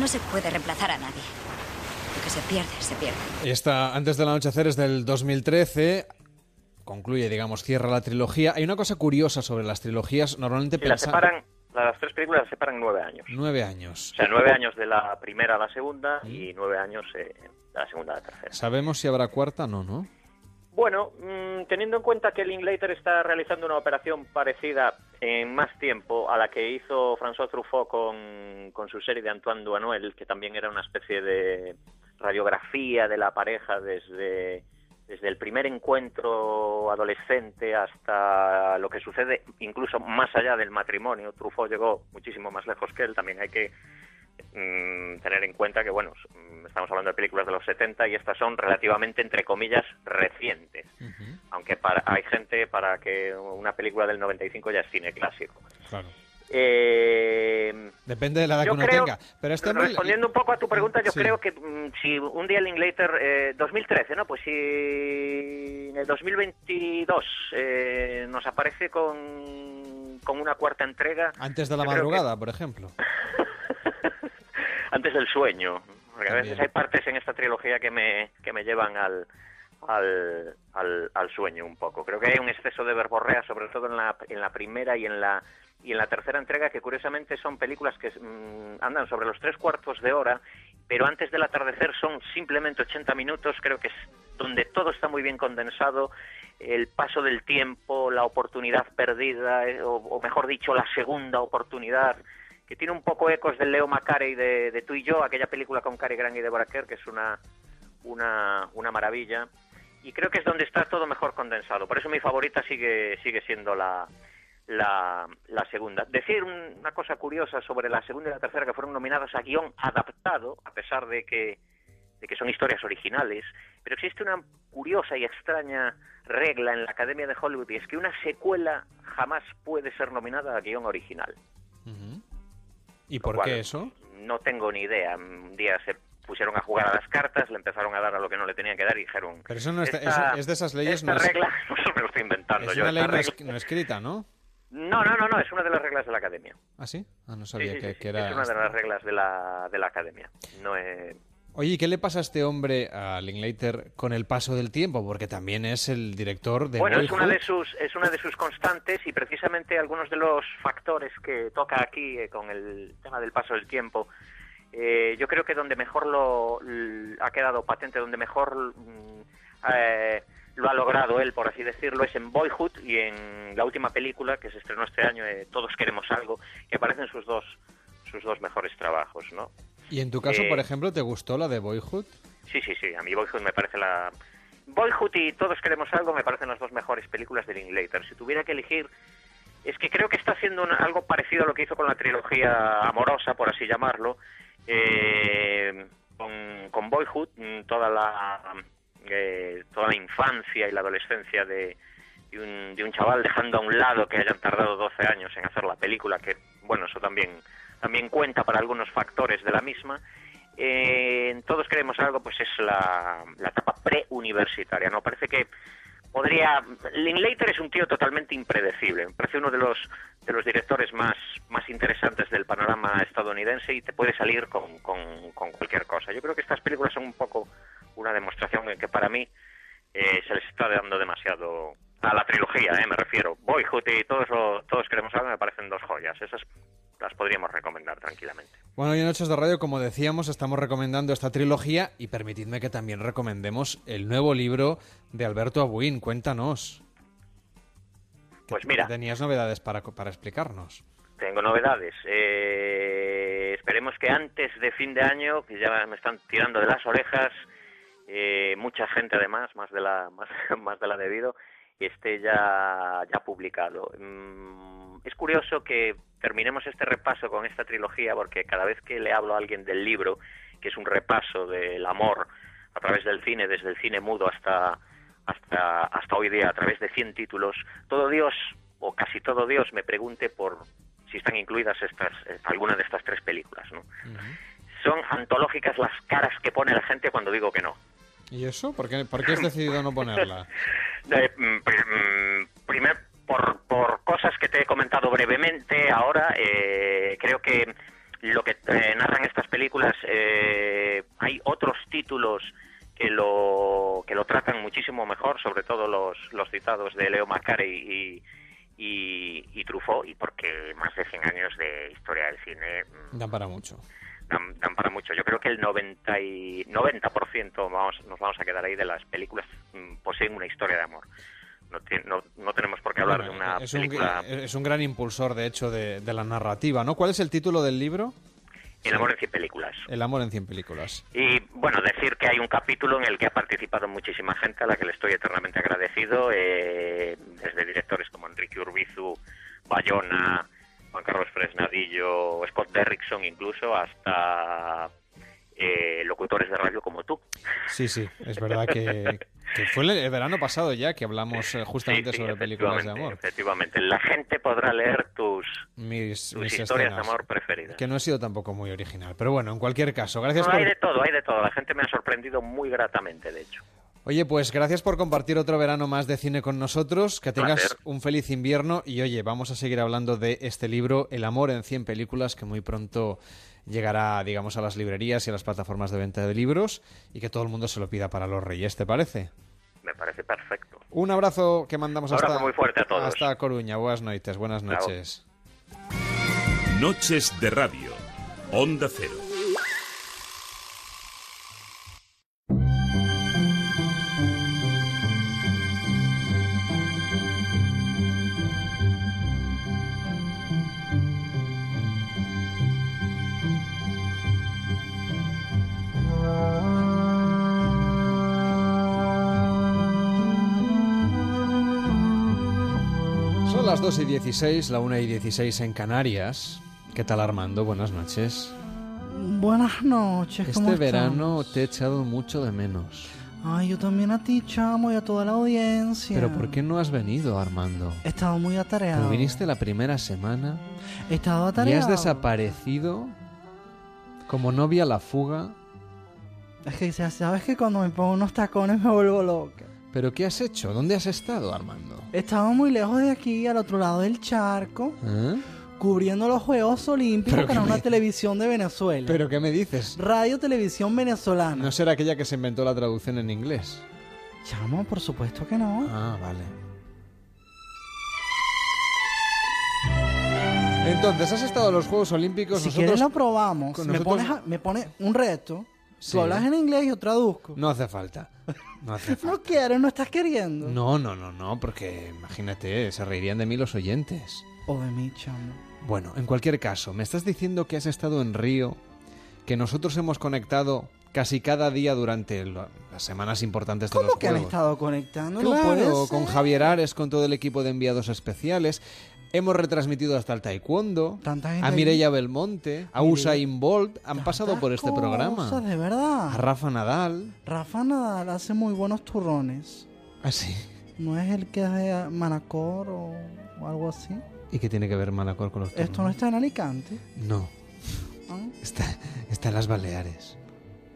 No se puede reemplazar a nadie. Lo que se pierde, se pierde. Esta Antes del anochecer es del 2013. Concluye, digamos, cierra la trilogía. Hay una cosa curiosa sobre las trilogías. Normalmente Y las pensa- separan, las tres películas las separan nueve años. Nueve años. O sea, nueve años de la primera a la segunda y nueve años eh, de la segunda a la tercera. ¿Sabemos si habrá cuarta? No, ¿no? Bueno, mm, teniendo en cuenta que Linklater está realizando una operación parecida en más tiempo a la que hizo François Truffaut con, con su serie de Antoine Duanel, que también era una especie de radiografía de la pareja desde, desde el primer encuentro adolescente hasta lo que sucede incluso más allá del matrimonio. Truffaut llegó muchísimo más lejos que él, también hay que mm, tener en cuenta que, bueno, mm, estamos hablando de películas de los 70 y estas son relativamente, entre comillas, recientes. Aunque para, hay gente para que una película del 95 ya es cine clásico. Claro. Eh, Depende de la edad que uno creo- tenga. Pero este Respondiendo un poco a tu pregunta, yo Sí. creo que mm, si un día Linklater, eh, 2013, ¿no? Pues si en el 2022 eh, nos aparece con, con una cuarta entrega, Antes de la que- madrugada, por ejemplo. antes del sueño, porque a veces hay partes en esta trilogía que me, que me llevan al, al, al, al sueño un poco. Creo que hay un exceso de verborrea, sobre todo en la, en la primera y en la y en la tercera entrega, que curiosamente son películas que mm, andan sobre los tres cuartos de hora, pero antes del atardecer son simplemente 80 minutos, creo que es donde todo está muy bien condensado, el paso del tiempo, la oportunidad perdida, eh, o, o mejor dicho, la segunda oportunidad, que tiene un poco ecos del Leo Macarey de, de Tú y Yo, aquella película con Cary Grant y Deborah Kerr, que es una, una, una maravilla. Y creo que es donde está todo mejor condensado. Por eso mi favorita sigue, sigue siendo la, la, segunda. Decir un- una cosa curiosa sobre la segunda y la tercera, que fueron nominadas a guion adaptado, a pesar de que, de que son historias originales, pero existe una curiosa y extraña regla en la Academia de Hollywood, y es que una secuela jamás puede ser nominada a guion original. ¿Y por qué eso? No tengo ni idea. Un día se pusieron a jugar a las cartas, le empezaron a dar a lo que no le tenían que dar y dijeron... Pero eso no está- "Esta- es, es de esas leyes... esta no es, regla no se me lo estoy inventando es yo. una esta ley no, regla- es- no escrita, ¿no? No, no, no, no, es una de las reglas de la academia. ¿Ah, sí? Ah, no Sí, sabía sí, que, sí, que era... Es una de las reglas de la, de la academia. No es... Oye, ¿y qué le pasa a este hombre, a Linklater, con el paso del tiempo? Porque también es el director de Bueno, es una de sus es una de sus constantes y precisamente algunos de los factores que toca aquí eh, con el tema del paso del tiempo. eh, yo creo que donde mejor lo ha quedado patente, donde mejor mm, eh, lo ha logrado él, por así decirlo, es en Boyhood y en la última película que se estrenó este año, eh, Todos queremos algo, que aparecen sus dos sus dos mejores trabajos, ¿no? ¿Y en tu caso, Eh, por ejemplo, te gustó la de Boyhood? Sí, sí, sí. A mí Boyhood me parece la... Boyhood y Todos queremos algo me parecen las dos mejores películas de Linklater. Si tuviera que elegir... Es que creo que está haciendo una- algo parecido a lo que hizo con la trilogía amorosa, por así llamarlo. eh, con, con Boyhood, mm, toda la, eh, toda la infancia y la adolescencia de, de un, de un chaval dejando a un lado que hayan tardado 12 años en hacer la película, que bueno, eso también, también cuenta para algunos factores de la misma. Eh, todos queremos algo, pues es la, la etapa preuniversitaria, ¿no? Parece que podría... Linklater es un tío totalmente impredecible, parece uno de los, de los directores más, más interesantes del panorama estadounidense y te puede salir con, con, cualquier cosa. Yo creo que estas películas son un poco una demostración en que para mí eh, se les está dando demasiado a la trilogía, eh, me refiero. Boyhood y todos, todos queremos algo me parecen dos joyas. Esas las podríamos recomendar tranquilamente. Bueno, y en Noches de Radio, como decíamos, estamos recomendando esta trilogía y permitidme que también recomendemos el nuevo libro de Alberto Abuín. Cuéntanos. Pues mira, Tenías novedades para, para explicarnos. tengo novedades. Eh, esperemos que antes de fin de año, que ya me están tirando de las orejas, eh, mucha gente además, más de la más, más de la debido, esté ya ya publicado. Mm, es curioso que terminemos este repaso con esta trilogía porque cada vez que le hablo a alguien del libro, que es un repaso del amor a través del cine, desde el cine mudo hasta hasta hasta hoy día a través de 100 títulos, todo Dios o casi todo Dios me pregunte por si están incluidas estas alguna de estas tres películas, ¿no? Son antológicas las caras que pone la gente cuando digo que no. ¿Y eso? ¿Por qué, por qué has decidido no ponerla? Eh, mm, mm, primer, por, por cosas que te he comentado brevemente ahora, eh, creo que lo que eh, narran estas películas, eh, hay otros títulos que lo, que lo tratan muchísimo mejor, sobre todo los, los citados de Leo Macarey y, y, y Truffaut, y porque más de 100 años de historia del cine mm, Dan para mucho. dan, dan para mucho. Yo creo que el 90, y, 90% vamos, nos vamos a quedar ahí de las películas mm, poseen una historia de amor. No, no, no tenemos por qué hablar Bueno, de una es, un, película... es un gran impulsor, de hecho, de, de la narrativa, ¿no? ¿Cuál es el título del libro? El amor en 100 películas. El amor en 100 películas. Y bueno, decir que hay un capítulo en el que ha participado muchísima gente a la que le estoy eternamente agradecido, eh, desde directores como Enrique Urbizu, Bayona, Juan Carlos Fresnadillo, Scott Derrickson incluso, hasta eh, locutores de radio como tú. Sí, sí, es verdad que, que fue el, verano pasado ya que hablamos eh, justamente Sí, sí, sobre películas de amor. Efectivamente, la gente podrá leer tus, Mis, tus mis historias escenas, de amor preferidas. Que no he sido tampoco muy original. Pero bueno, en cualquier caso, gracias No, por... hay de todo, hay de todo. La gente me ha sorprendido muy gratamente, de hecho. Oye, pues gracias por compartir otro verano más de cine con nosotros. Que tengas Placer. un feliz invierno. Y oye, vamos a seguir hablando de este libro, El amor en 100 películas, que muy pronto llegará, digamos, a las librerías y a las plataformas de venta de libros. Y que todo el mundo se lo pida para los reyes, ¿te parece? Me parece perfecto. Un abrazo que mandamos Un abrazo hasta, muy fuerte a todos. hasta Coruña. Buenas noches, buenas noches. Noches de Radio. Onda Cero. 16, la 1 y 16 en Canarias. ¿Qué tal Armando? Buenas noches. Buenas noches, ¿cómo Este verano te he echado mucho de menos. Ay, yo también a ti, chamo, y a toda la audiencia. Pero ¿por qué no has venido, Armando? He estado muy atareado. Pero viniste la primera semana He estado y atareado. has desaparecido como novia a la fuga. Es que sabes que cuando me pongo unos tacones me vuelvo loca. ¿Pero qué has hecho? ¿Dónde has estado, Armando? He estado muy lejos de aquí, al otro lado del charco, ¿Eh? cubriendo los Juegos Olímpicos ¿Pero para una me- televisión de Venezuela. ¿Pero qué me dices? Radio Televisión Venezolana. ¿No será aquella que se inventó la traducción en inglés? Chamo, por supuesto que no. Ah, vale. Entonces, has estado en los Juegos Olímpicos. si nosotros... quieres lo probamos. con Me, nosotros- pones a- me pone un reto. Sí. Tú hablas en inglés y yo traduzco. No hace falta. No hace falta. No quieres, no estás queriendo. No, no, no, no, porque imagínate, se reirían de mí los oyentes. O de mí, chamo. Bueno, en cualquier caso, me estás diciendo que has estado en Río, que nosotros hemos conectado casi cada día durante lo- las semanas importantes de ¿Cómo los que han Juegos. estado conectando? Claro, con Javier Ares, con todo el equipo de enviados especiales. Hemos retransmitido hasta el taekwondo, a. Mireia Belmonte, a Usain Bolt, han pasado por este programa. De verdad. A Rafa Nadal. Rafa Nadal hace muy buenos turrones. ¿Ah, sí? ¿No es el que de Manacor o, o algo así? ¿Y qué tiene que ver Manacor con los ¿Esto no turrones? está en Alicante? No, ¿Ah? está, está en las Baleares.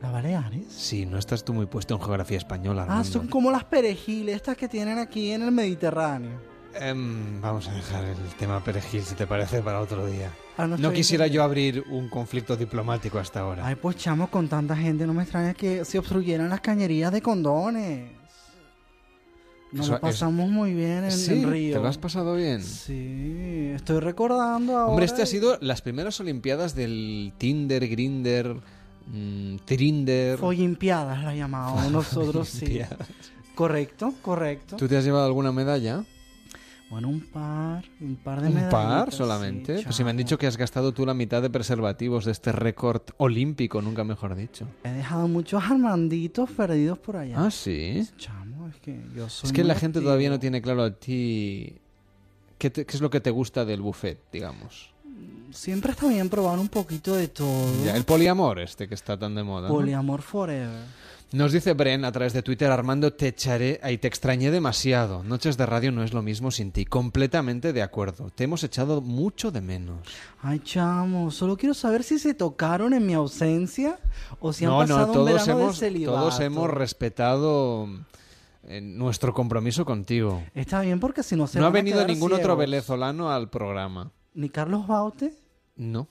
¿Las Baleares? Sí, no estás tú muy puesto en geografía española, Ah, Armando. son como las perejiles, estas que tienen aquí en el Mediterráneo. Em, vamos a dejar el tema perejil, si te parece, para otro día. Ah, no quisiera yo abrir un conflicto diplomático hasta ahora. Ay, pues chamo, con tanta gente no me extraña que se obstruyeran las cañerías de condones. Nos Eso- lo pasamos muy bien en, Sí, en Río. ¿te lo has pasado bien? Sí, estoy recordando ahora. Hombre, este ha sido las primeras Olimpiadas del Tinder, Grinder, mm, Trinder. Follimpiadas la llamamos nosotros, sí. Correcto, correcto. ¿Tú te has llevado alguna medalla? Bueno, un par, un par de ¿Un par sí, solamente? pues si me han dicho que has gastado tú la mitad de preservativos de este récord olímpico, nunca mejor dicho. He dejado muchos armanditos perdidos por allá. Ah, sí. Chamo, es que yo soy Es que la gente activo. todavía no tiene claro a ti qué, te- qué es lo que te gusta del buffet, digamos. Siempre está bien probar un poquito de todo. Ya, el poliamor este que está tan de moda. ¿no? Poliamor forever. Nos dice Bren a través de Twitter, Armando, te echaré, ahí te extrañé demasiado. Noches de radio no es lo mismo sin ti. Completamente de acuerdo. Te hemos echado mucho de menos. Ay, chamo, solo quiero saber si se tocaron en mi ausencia o si han no, pasado no, un todos verano hemos, de celibato. todos hemos respetado eh, nuestro compromiso contigo. Está bien porque si no se no ha van venido ningún otro venezolano al programa. Ni Carlos Baute No.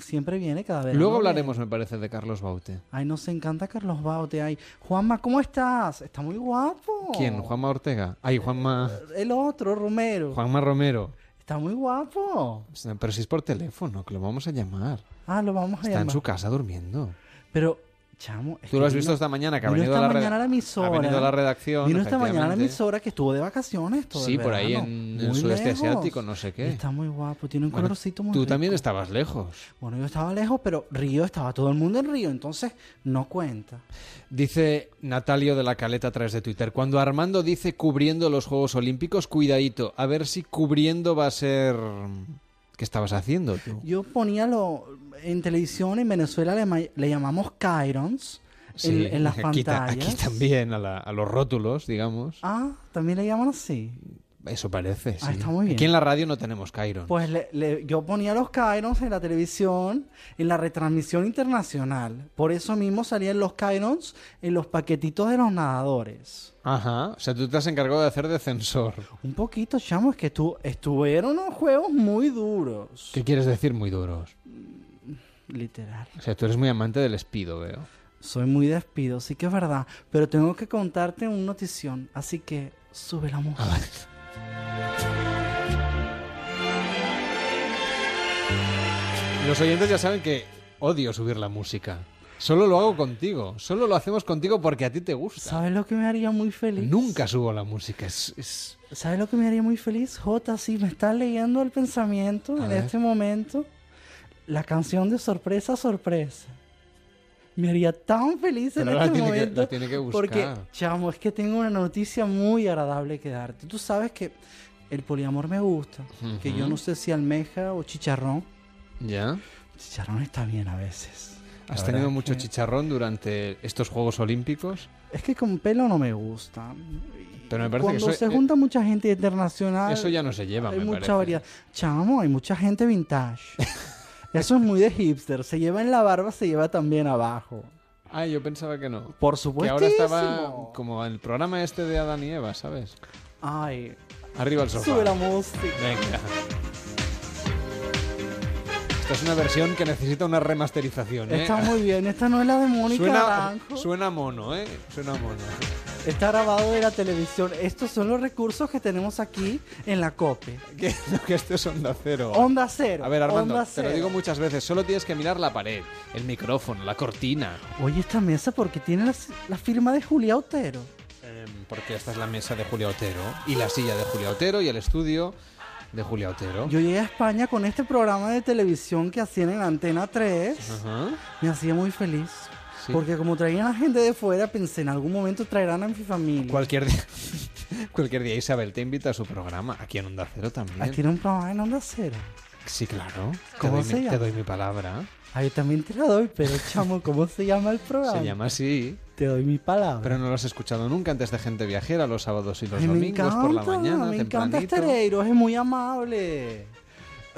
Siempre viene cada vez. Luego hablaremos, me parece, de Carlos Baute. Ay, nos encanta Carlos Baute. Ay, Juanma, ¿cómo estás? Está muy guapo. ¿Quién? ¿Juanma Ortega? Ay, Juanma, El otro, Romero. Juanma Romero. Está muy guapo. Pero si es por teléfono, que lo vamos a llamar. Ah, lo vamos a Está llamar. en su casa durmiendo. Pero, chamo. Tú lo has visto esta mañana, que ha vino venido esta a la mañana a la emisora. ha venido a la redacción, Vino esta mañana a la emisora que estuvo de vacaciones todo Sí, el por ahí en el sudeste asiático, no sé qué. Está muy guapo, tiene un Bueno, colorcito muy Tú rico. también estabas lejos. Bueno, yo estaba lejos, pero Río estaba todo el mundo en Río, entonces no cuenta. Dice Natalio de la Caleta a través de Twitter. Cuando Armando dice cubriendo los Juegos Olímpicos, cuidadito. A ver si cubriendo va a ser ¿Qué estabas haciendo tú? Yo ponía lo en televisión en Venezuela le, le llamamos Chirons en, en las aquí, ta- pantallas. aquí también, a, la- a los rótulos, digamos. Ah, también le llaman así. Eso parece, sí. Ah, está muy bien. Aquí en la radio no tenemos Chiron. Pues le- le- yo ponía los Chirons en la televisión, en la retransmisión internacional. Por eso mismo salían los Chirons en los paquetitos de los nadadores. Ajá. O sea, tú te has encargado de hacer de censor. Un poquito, chamo, es que tu, estuvieron unos juegos muy duros. ¿Qué quieres decir muy duros? Literal. O sea, tú eres muy amante del espido, veo. Soy muy despido, sí que es verdad. Pero tengo que contarte una notición, así que sube la música. Los oyentes ya saben que odio subir la música. Solo lo hago contigo. Solo lo hacemos contigo porque a ti te gusta. ¿Sabes lo que me haría muy feliz? Nunca subo la música. Es, es- ¿Sabes lo que me haría muy feliz? Jota, sí, me estás leyendo el pensamiento A en ver. este momento. La canción de sorpresa, sorpresa. Me haría tan feliz en Pero la este tiene que- momento. la tiene que buscar. Porque, chamo, es que tengo una noticia muy agradable que darte. Tú sabes que el poliamor me gusta. Que yo no sé si almeja o chicharrón. ¿Ya? Chicharrón está bien a veces. ¿Has tenido verdad mucho que- chicharrón durante estos Juegos Olímpicos? Es que con pelo no me gusta. Pero me parece Cuando que eso, se eh, junta mucha gente internacional. eso ya no se lleva, Hay me mucha parece. variedad. Chamo, hay mucha gente vintage. Eso es muy de hipster. Se lleva en la barba, se lleva también abajo. Ah, yo pensaba que no. Por Que supuesto. ahora estaba como el programa este de Adán y Eva, ¿sabes? Ay. Arriba el sofá. Sube la música. Venga. Esta es una versión que necesita una remasterización, ¿eh? Está muy bien. Esta no es la de Mónica Suena, Naranjo. suena mono, ¿eh? Suena mono. Está grabado de la televisión. Estos son los recursos que tenemos aquí en la COPE. Que, no, que esto es onda cero. Onda cero. A ver, Armando, onda te lo digo muchas veces. Solo tienes que mirar la pared, el micrófono, la cortina. Oye, esta mesa porque tiene la, la firma de Julia Otero. Em, porque esta es la mesa de Julia Otero. Y la silla de Julia Otero y el estudio de Julia Otero. Yo llegué a España con este programa de televisión que hacían en Antena 3. Ajá. Me hacía muy feliz. Sí. Porque como traían a gente de fuera, pensé en algún momento traerán a mi familia. Cualquier día, cualquier día Isabel te invita a su programa. Aquí en Onda Cero también. Aquí era un programa en Onda Cero. Sí, claro. Te ¿Cómo doy se mi- llama? Te doy mi palabra. Ah, yo también te la doy, pero chamo, ¿cómo se llama el programa? Se llama así. Te doy mi palabra. Pero no lo has escuchado nunca antes de Gente Viajera, los sábados y los Ay, me domingos encanta, por la mañana, me encanta tempranito. Estereiro, es muy amable.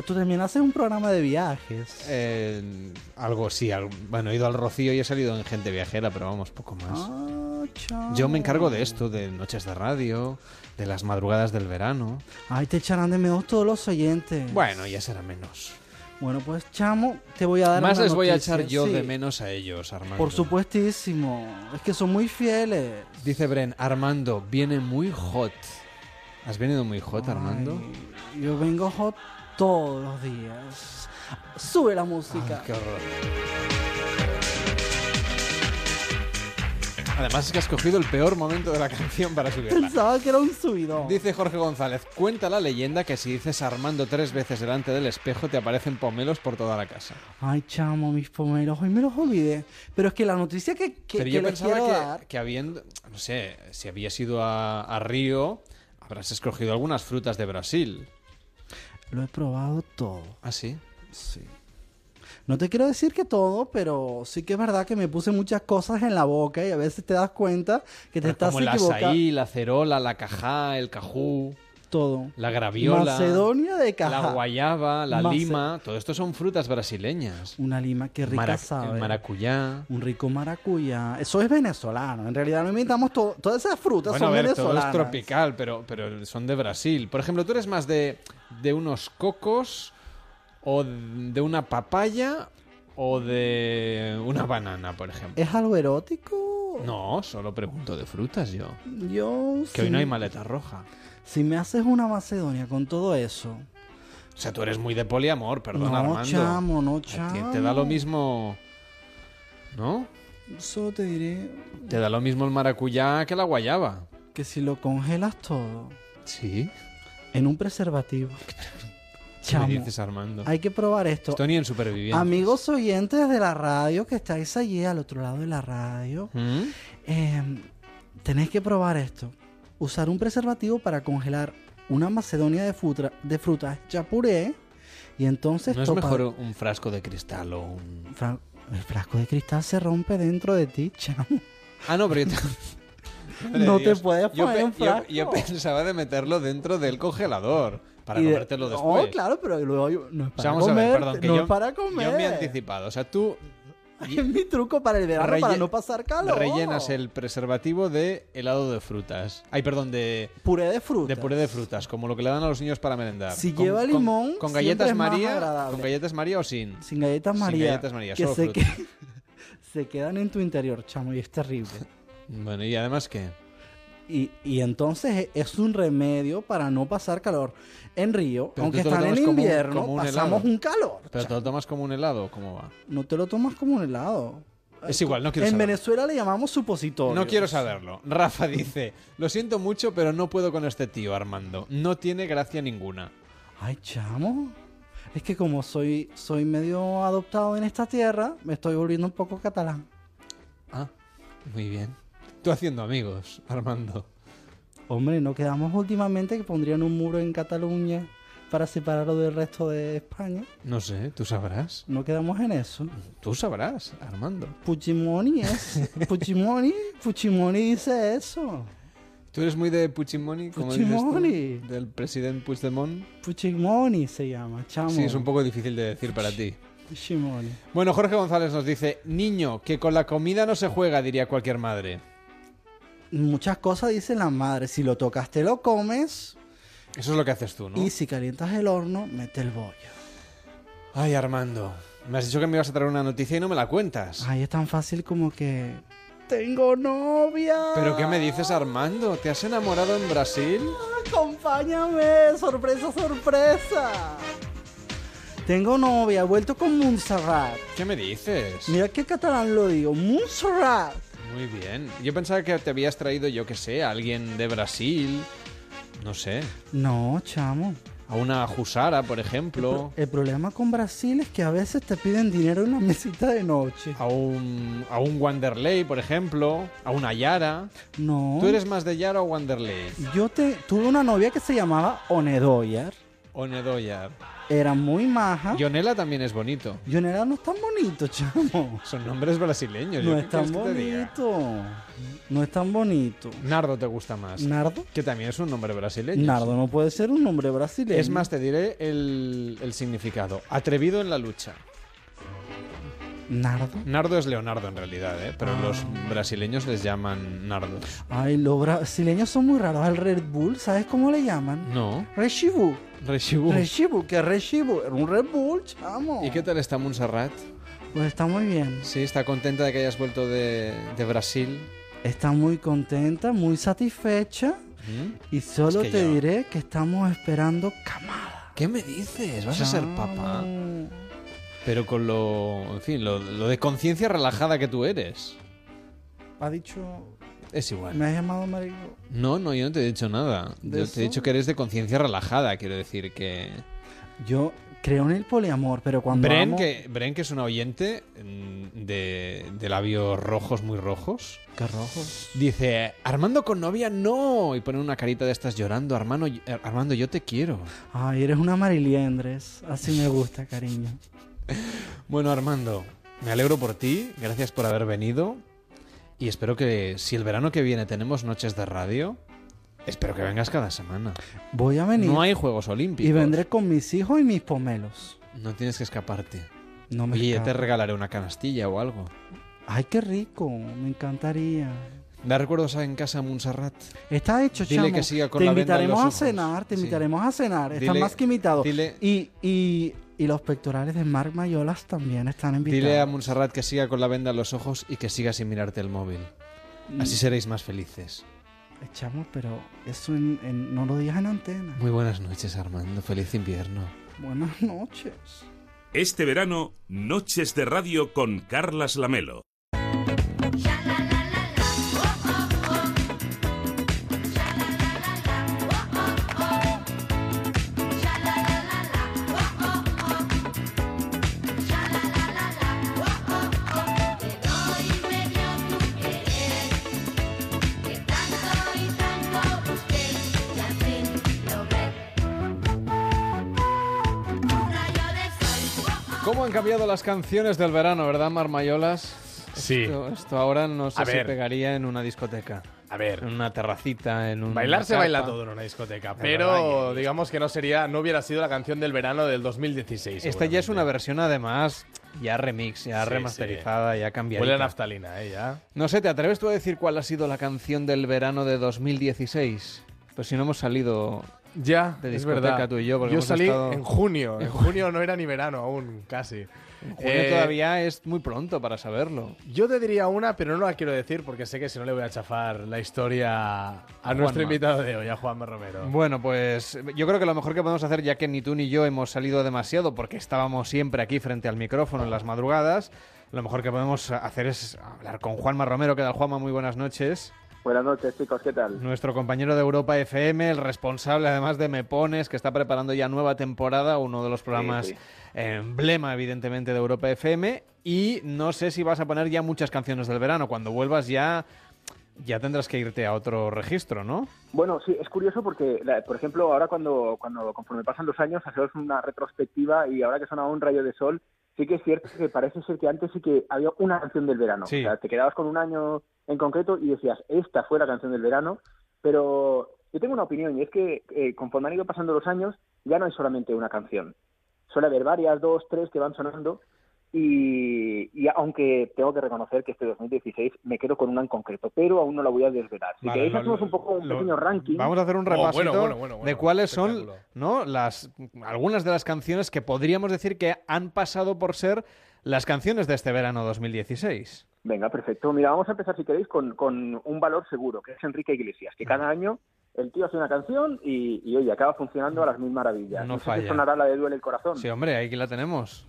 Tú también haces un programa de viajes. Eh, algo sí, bueno, he ido al Rocío y he salido en Gente Viajera, pero vamos, poco más. Ah, chao. Yo me encargo de esto, de noches de radio, de las madrugadas del verano. Ay, te echarán de menos todos los oyentes. Bueno, ya será menos. Bueno, pues chamo, te voy a dar Más una les voy a echar yo sí. de menos a ellos, Armando. Por supuestísimo. Es que son muy fieles. Dice Bren, Armando, viene muy hot. ¿Has venido muy hot, Armando? Yo vengo hot todos los días. Sube la música. Ay, qué horror. Además es que has cogido el peor momento de la canción para subirla. Pensaba que era un subidón. Dice Jorge González, cuenta la leyenda que si dices Armando tres veces delante del espejo te aparecen pomelos por toda la casa. Ay, chamo, mis pomeros. Hoy me los olvidé. Pero es que la noticia que, que, Pero que yo les pensaba quiero que, dar... que habiendo, no sé, si habías ido a, a Río, habrás escogido algunas frutas de Brasil. Lo he probado todo. ¿Ah, sí? Sí. No te quiero decir que todo, pero sí que es verdad que me puse muchas cosas en la boca y a veces te das cuenta que te Pero estás como el equivocando. azaí, la cerola, la cajá, el cajú, Todo. la graviola, Macedonia de caja. la guayaba, la Mace- lima, todo esto son frutas brasileñas. Una lima que rica sabe. maracuyá. Un rico maracuyá. Eso es venezolano. En realidad no inventamos todo. Todas esas frutas Bueno, a son ver, todo venezolanas. es tropical, pero, pero son de Brasil. Por ejemplo, ¿tú eres más de, de unos cocos o de una papaya o de una banana, por ejemplo? ¿Es algo erótico? No, solo pregunto de frutas yo. Yo Que hoy no hay maleta roja. Si me haces una Macedonia con todo eso. O sea, tú eres muy de poliamor, perdón, no, Armando. chamo, no, chamo. te da lo mismo, ¿no? Solo te diré Te da lo mismo el maracuyá que la guayaba. que si lo congelas todo Sí. en un preservativo. ¿Qué me Chamo, dices, Armando? hay que probar esto. Esto ni en supervivientes. Amigos oyentes de la radio que estáis allí al otro lado de la radio, ¿Mm? eh, tenéis que probar esto. Usar un preservativo para congelar una macedonia de, fruta, de frutas ya puré Y entonces ¿No es topa- mejor un frasco de cristal o un...? Fra- el frasco de cristal se rompe dentro de ti, chamo. Ah, no, pero yo... te- No te puedes Yo poner pe- un yo- frasco. Yo, pensaba de meterlo dentro del congelador para Y de- comértelo después. Oh, claro, pero luego yo- no es O para sea, vamos comer, a ver, perdón, que no yo, es para yo comer. me he anticipado. O sea, tú Es mi truco para el verano, Relle- para no pasar calor. rellenas el preservativo de helado de frutas. Ay, perdón, de... Puré de frutas. De puré de frutas, como lo que le dan a los niños para merendar. Si Con- lleva con- limón, con, siempre galletas María, con galletas María o sin. Sin galletas Sin María. galletas María, que solo se, que- se quedan en tu interior, chamo, y es terrible. Bueno, y además qué? Y, y entonces es un remedio para no pasar calor. En Río, Pero aunque están en tomas como un- invierno, como un pasamos helado. un calor. Pero te lo tomas como un helado, ¿cómo va? No te lo tomas como un helado. Es igual, no quiero En saberlo. Venezuela le llamamos supositorio. No quiero saberlo. Rafa dice, lo siento mucho, pero no puedo con este tío, Armando. No tiene gracia ninguna. Ay, chamo. Es que como soy, soy medio adoptado en esta tierra, me estoy volviendo un poco catalán. Ah, muy bien. Tú haciendo amigos, Armando. Hombre, ¿no quedamos últimamente que pondrían un muro en Cataluña para separarlo del resto de España? No sé, tú sabrás. ¿No quedamos en eso? Tú sabrás, Armando. Puchimoni es... Puchimoni, Puchimoni dice eso. ¿Tú eres muy de Puchimoni? como dices tú? Puchimoni. Del presidente Puigdemont. Puchimoni se llama, chamo. Sí, es un poco difícil de decir para ti. Puchimoni. Bueno, Jorge González nos dice, niño, que con la comida no se juega, diría cualquier madre. Muchas cosas dicen las madres. Si lo tocas, te lo comes. Eso es lo que haces tú, ¿no? Y si calientas el horno, mete el bollo. Ay, Armando, me has dicho que me ibas a traer una noticia y no me la cuentas. Ay, es tan fácil como que... Tengo novia. ¿Pero qué me dices, Armando? ¿Te has enamorado en Brasil? Acompáñame, sorpresa, sorpresa. Tengo novia, he vuelto con Montserrat. ¿Qué me dices? Mira qué catalán lo digo, Montserrat. Muy bien. Yo pensaba que te habías traído, yo que sé, a alguien de Brasil. No sé. No, chamo. A una Jusara, por ejemplo. El problema con Brasil es que a veces te piden dinero en una mesita de noche. A un, a un Wanderlei, por ejemplo. A una Yara. No. ¿Tú eres más de Yara o Wanderlei? Yo te, tuve una novia que se llamaba Onedoyar. O Nedoyar. Era muy maja. Yonela también es bonito. Yonela no es tan bonito, chamo. Son nombres brasileños. No ¿yo es tan bonito. No es tan bonito. Nardo te gusta más. ¿Nardo? Que también es un nombre brasileño. Nardo no puede ser un nombre brasileño. Es más, te diré el, el significado. Atrevido en la lucha. ¿Nardo? Nardo es Leonardo en realidad, ¿eh? pero Ah. los brasileños les llaman nardos. Ay, los brasileños son muy raros. Al Red Bull, ¿sabes cómo le llaman? No. Reshibu. Reshibu. Reshibu, que Reshibu. Era un Red Bull, chamo. ¿Y qué tal está Montserrat? Pues está muy bien. Sí, está contenta de que hayas vuelto de, de Brasil. Está muy contenta, muy satisfecha. ¿Mm? Y solo Es que te yo- diré que estamos esperando camada. ¿Qué me dices? ¿Vas a ser papá? Pero con lo, en fin, lo, lo de conciencia relajada que tú eres. Ha dicho... Es igual. ¿Me has llamado marido? No, no, yo no te he dicho nada. ¿De Yo te he dicho que eres de conciencia relajada, quiero decir que... Yo creo en el poliamor, pero cuando Bren, amo- que, Bren, que es una oyente mm, de, de labios rojos, muy rojos. ¿Qué rojos? Dice, Armando con novia, no. Y pone una carita de estas llorando. Armando, Armando yo te quiero. Ay, eres una mariliendres. Así me gusta, cariño. Bueno, Armando, me alegro por ti. Gracias por haber venido. Y espero que si el verano que viene tenemos noches de radio, espero que vengas cada semana. Voy a venir. No hay Juegos Olímpicos. Y vendré con mis hijos y mis pomelos. No tienes que escaparte. No me Oye, te regalaré una canastilla o algo. Ay, qué rico. Me encantaría. ¿Da recuerdos en casa, Montserrat? Está hecho, Dile chamo. que siga con te la venda en invitaremos a cenar, te Sí. invitaremos a cenar. Están Dile- más que invitados. dile- Y, y, y los pectorales de Marc Mayolas también están invitados. Dile a Montserrat que siga con la venda en los ojos y que siga sin mirarte el móvil. Así Mm. seréis más felices. Echamos, pero eso en- en- no lo digas en antena. Muy buenas noches, Armando. Feliz invierno. Buenas noches. Este verano, Noches de Radio con Carlas Lamelo. Han cambiado las canciones del verano, verdad, Marmayolas? Sí. Esto, esto ahora no sé A si ver. pegaría en una discoteca. A ver. En una terracita, en un. Bailar se baila todo en una discoteca, pero digamos que no sería, no hubiera sido la canción del verano del 2016. Esta ya es una versión, además, ya remix, ya Sí, remasterizada, ya cambiada. Huele a naftalina, ¿eh? Ya. No sé, ¿te atreves tú a decir cuál ha sido la canción del verano de 2016? Pues si no hemos salido Ya, de es verdad. tú y yo. Yo salí estado- en junio. En junio no era ni verano aún, casi. En junio Eh, todavía es muy pronto para saberlo. Yo te diría una, pero no la quiero decir porque sé que si no le voy a chafar la historia a nuestro Juanma. invitado de hoy, a Juanma Romero. Bueno, pues yo creo que lo mejor que podemos hacer, ya que ni tú ni yo hemos salido demasiado, porque estábamos siempre aquí frente al micrófono en las madrugadas, lo mejor que podemos hacer es hablar con Juanma Romero. ¿Qué tal, Juanma? Muy buenas noches. Buenas noches, chicos, ¿qué tal? Nuestro compañero de Europa FM, el responsable además de Me Pones, que está preparando ya nueva temporada, uno de los programas sí. emblema, evidentemente, de Europa FM. Y no sé si vas a poner ya muchas canciones del verano. Cuando vuelvas ya, ya tendrás que irte a otro registro, ¿no? Bueno, sí, es curioso porque, por ejemplo, ahora cuando, cuando conforme pasan los años, hacemos una retrospectiva y ahora que sonaba un rayo de sol, sí que es cierto que parece ser que antes sí que había una canción del verano. Sí. O sea, te quedabas con un año en concreto y decías, esta fue la canción del verano, pero yo tengo una opinión y es que eh, conforme han ido pasando los años, ya no hay solamente una canción. Suele haber varias, dos, tres que van sonando y, y aunque tengo que reconocer que este 2016 me quedo con una en concreto, pero aún no la voy a desvelar. Si Vale, queréis lo- hacemos un poco un lo- pequeño ranking. Vamos a hacer un Oh, repasito bueno, bueno, bueno, de cuáles son ¿no? las algunas de las canciones que podríamos decir que han pasado por ser las canciones de este verano 2016. Venga, perfecto. Mira, vamos a empezar, si queréis, con, con un valor seguro, que es Enrique Iglesias, que cada año el tío hace una canción y, y, oye, acaba funcionando a las mil maravillas. No sé si falla. sonará la de Duele el Corazón. Sí, hombre, aquí la tenemos.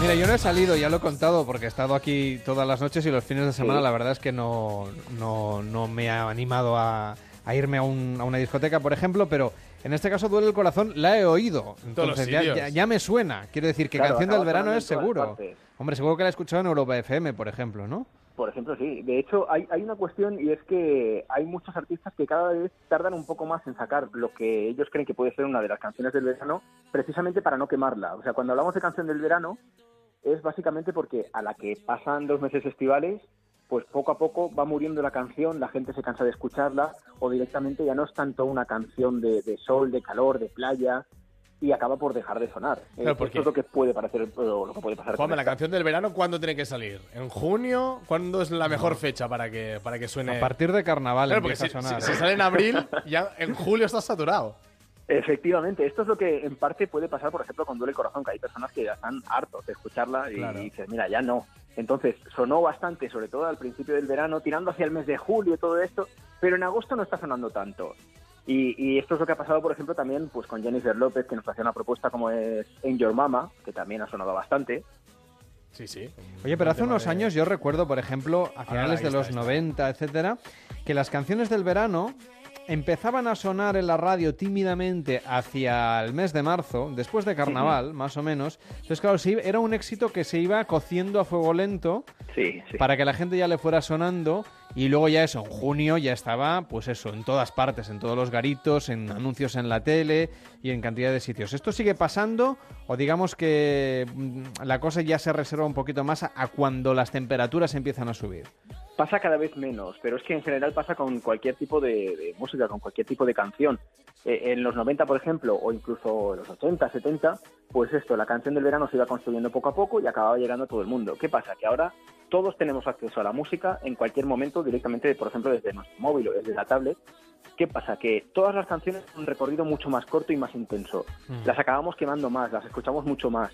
Mira, yo no he salido, ya lo he contado, porque he estado aquí todas las noches y los fines de semana Sí. la verdad es que no, no, no me ha animado a, a irme a, un- a una discoteca, por ejemplo, pero en este caso Duele el Corazón la he oído. Entonces ya, ya- ya me suena. Quiero decir que Claro, canción del verano es seguro. Hombre, seguro que la he escuchado en Europa FM, por ejemplo, ¿no? Por ejemplo, sí. De hecho, hay, hay una cuestión y es que hay muchos artistas que cada vez tardan un poco más en sacar lo que ellos creen que puede ser una de las canciones del verano, precisamente para no quemarla. O sea, cuando hablamos de canción del verano, es básicamente porque a la que pasan dos meses estivales, pues poco a poco va muriendo la canción, la gente se cansa de escucharla, o directamente ya no es tanto una canción de, de sol, de calor, de playa, y acaba por dejar de sonar. Claro, esto porque- es lo que puede parecer, o lo que puede pasar. Juanma, la canción del verano, ¿cuándo tiene que salir? ¿En junio? ¿Cuándo es la mejor fecha para que, para que suene? A partir de carnaval Claro, porque si, a sonar. si- ¿eh? si sale en abril, ya en julio está saturado. Efectivamente, esto es lo que en parte puede pasar, por ejemplo, con Duele el Corazón, que hay personas que ya están hartos de escucharla y Claro. dices, mira, ya no. Entonces, sonó bastante, sobre todo al principio del verano, tirando hacia el mes de julio y todo esto, pero en agosto no está sonando tanto. Y, y esto es lo que ha pasado, por ejemplo, también pues con Jennifer López, que nos hacía una propuesta como es En Your Mama, que también ha sonado bastante. Sí, sí. Oye, pero hace unos años yo recuerdo, por ejemplo, a finales de está, los está. 90, etcétera, que las canciones del verano empezaban a sonar en la radio tímidamente hacia el mes de marzo, después de carnaval, más o menos. Entonces, claro, sí, era un éxito que se iba cociendo a fuego lento Sí, sí. para que la gente ya le fuera sonando y luego ya eso, en junio ya estaba, pues eso, en todas partes, en todos los garitos, en anuncios en la tele y en cantidad de sitios. ¿Esto sigue pasando o digamos que mm, la cosa ya se reserva un poquito más a, cuando las temperaturas empiezan a subir? Pasa cada vez menos, pero es que en general pasa con cualquier tipo de, música, con cualquier tipo de canción. Eh, en los 90, por ejemplo, o incluso en los 80, 70, pues esto, la canción del verano se iba construyendo poco a poco y acababa llegando a todo el mundo. ¿Qué pasa? Que ahora todos tenemos acceso a la música en cualquier momento directamente, por ejemplo, desde nuestro móvil o desde la tablet. ¿Qué pasa? Que todas las canciones tienen un recorrido mucho más corto y más intenso. Mm. Las acabamos quemando más, las escuchamos mucho más.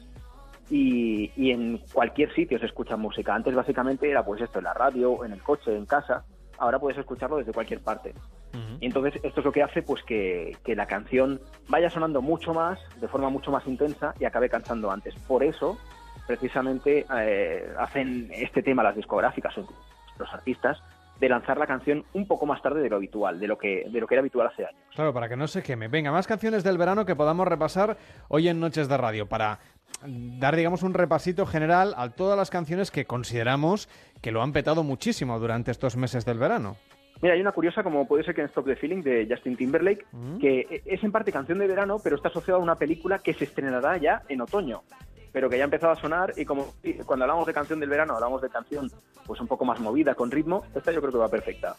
Y, y en cualquier sitio se escucha música. Antes básicamente era pues esto, en la radio, en el coche, en casa. Ahora puedes escucharlo desde cualquier parte. Y entonces esto es lo que hace pues que, que la canción vaya sonando mucho más, de forma mucho más intensa y acabe cansando antes. Por eso, precisamente, eh, hacen este tema las discográficas o los artistas de lanzar la canción un poco más tarde de lo habitual, de lo que, de lo que era habitual hace años. Claro, para que no se queme. Venga, más canciones del verano que podamos repasar hoy en Noches de Radio. Para dar, digamos, un repasito general a todas las canciones que consideramos que lo han petado muchísimo durante estos meses del verano. Mira, hay una curiosa como puede ser que en Stop the Feeling de Justin Timberlake, que es en parte canción de verano, pero está asociada a una película que se estrenará ya en otoño, pero que ya ha empezado a sonar y como cuando hablamos de canción del verano, hablamos de canción pues un poco más movida, con ritmo, esta yo creo que va perfecta.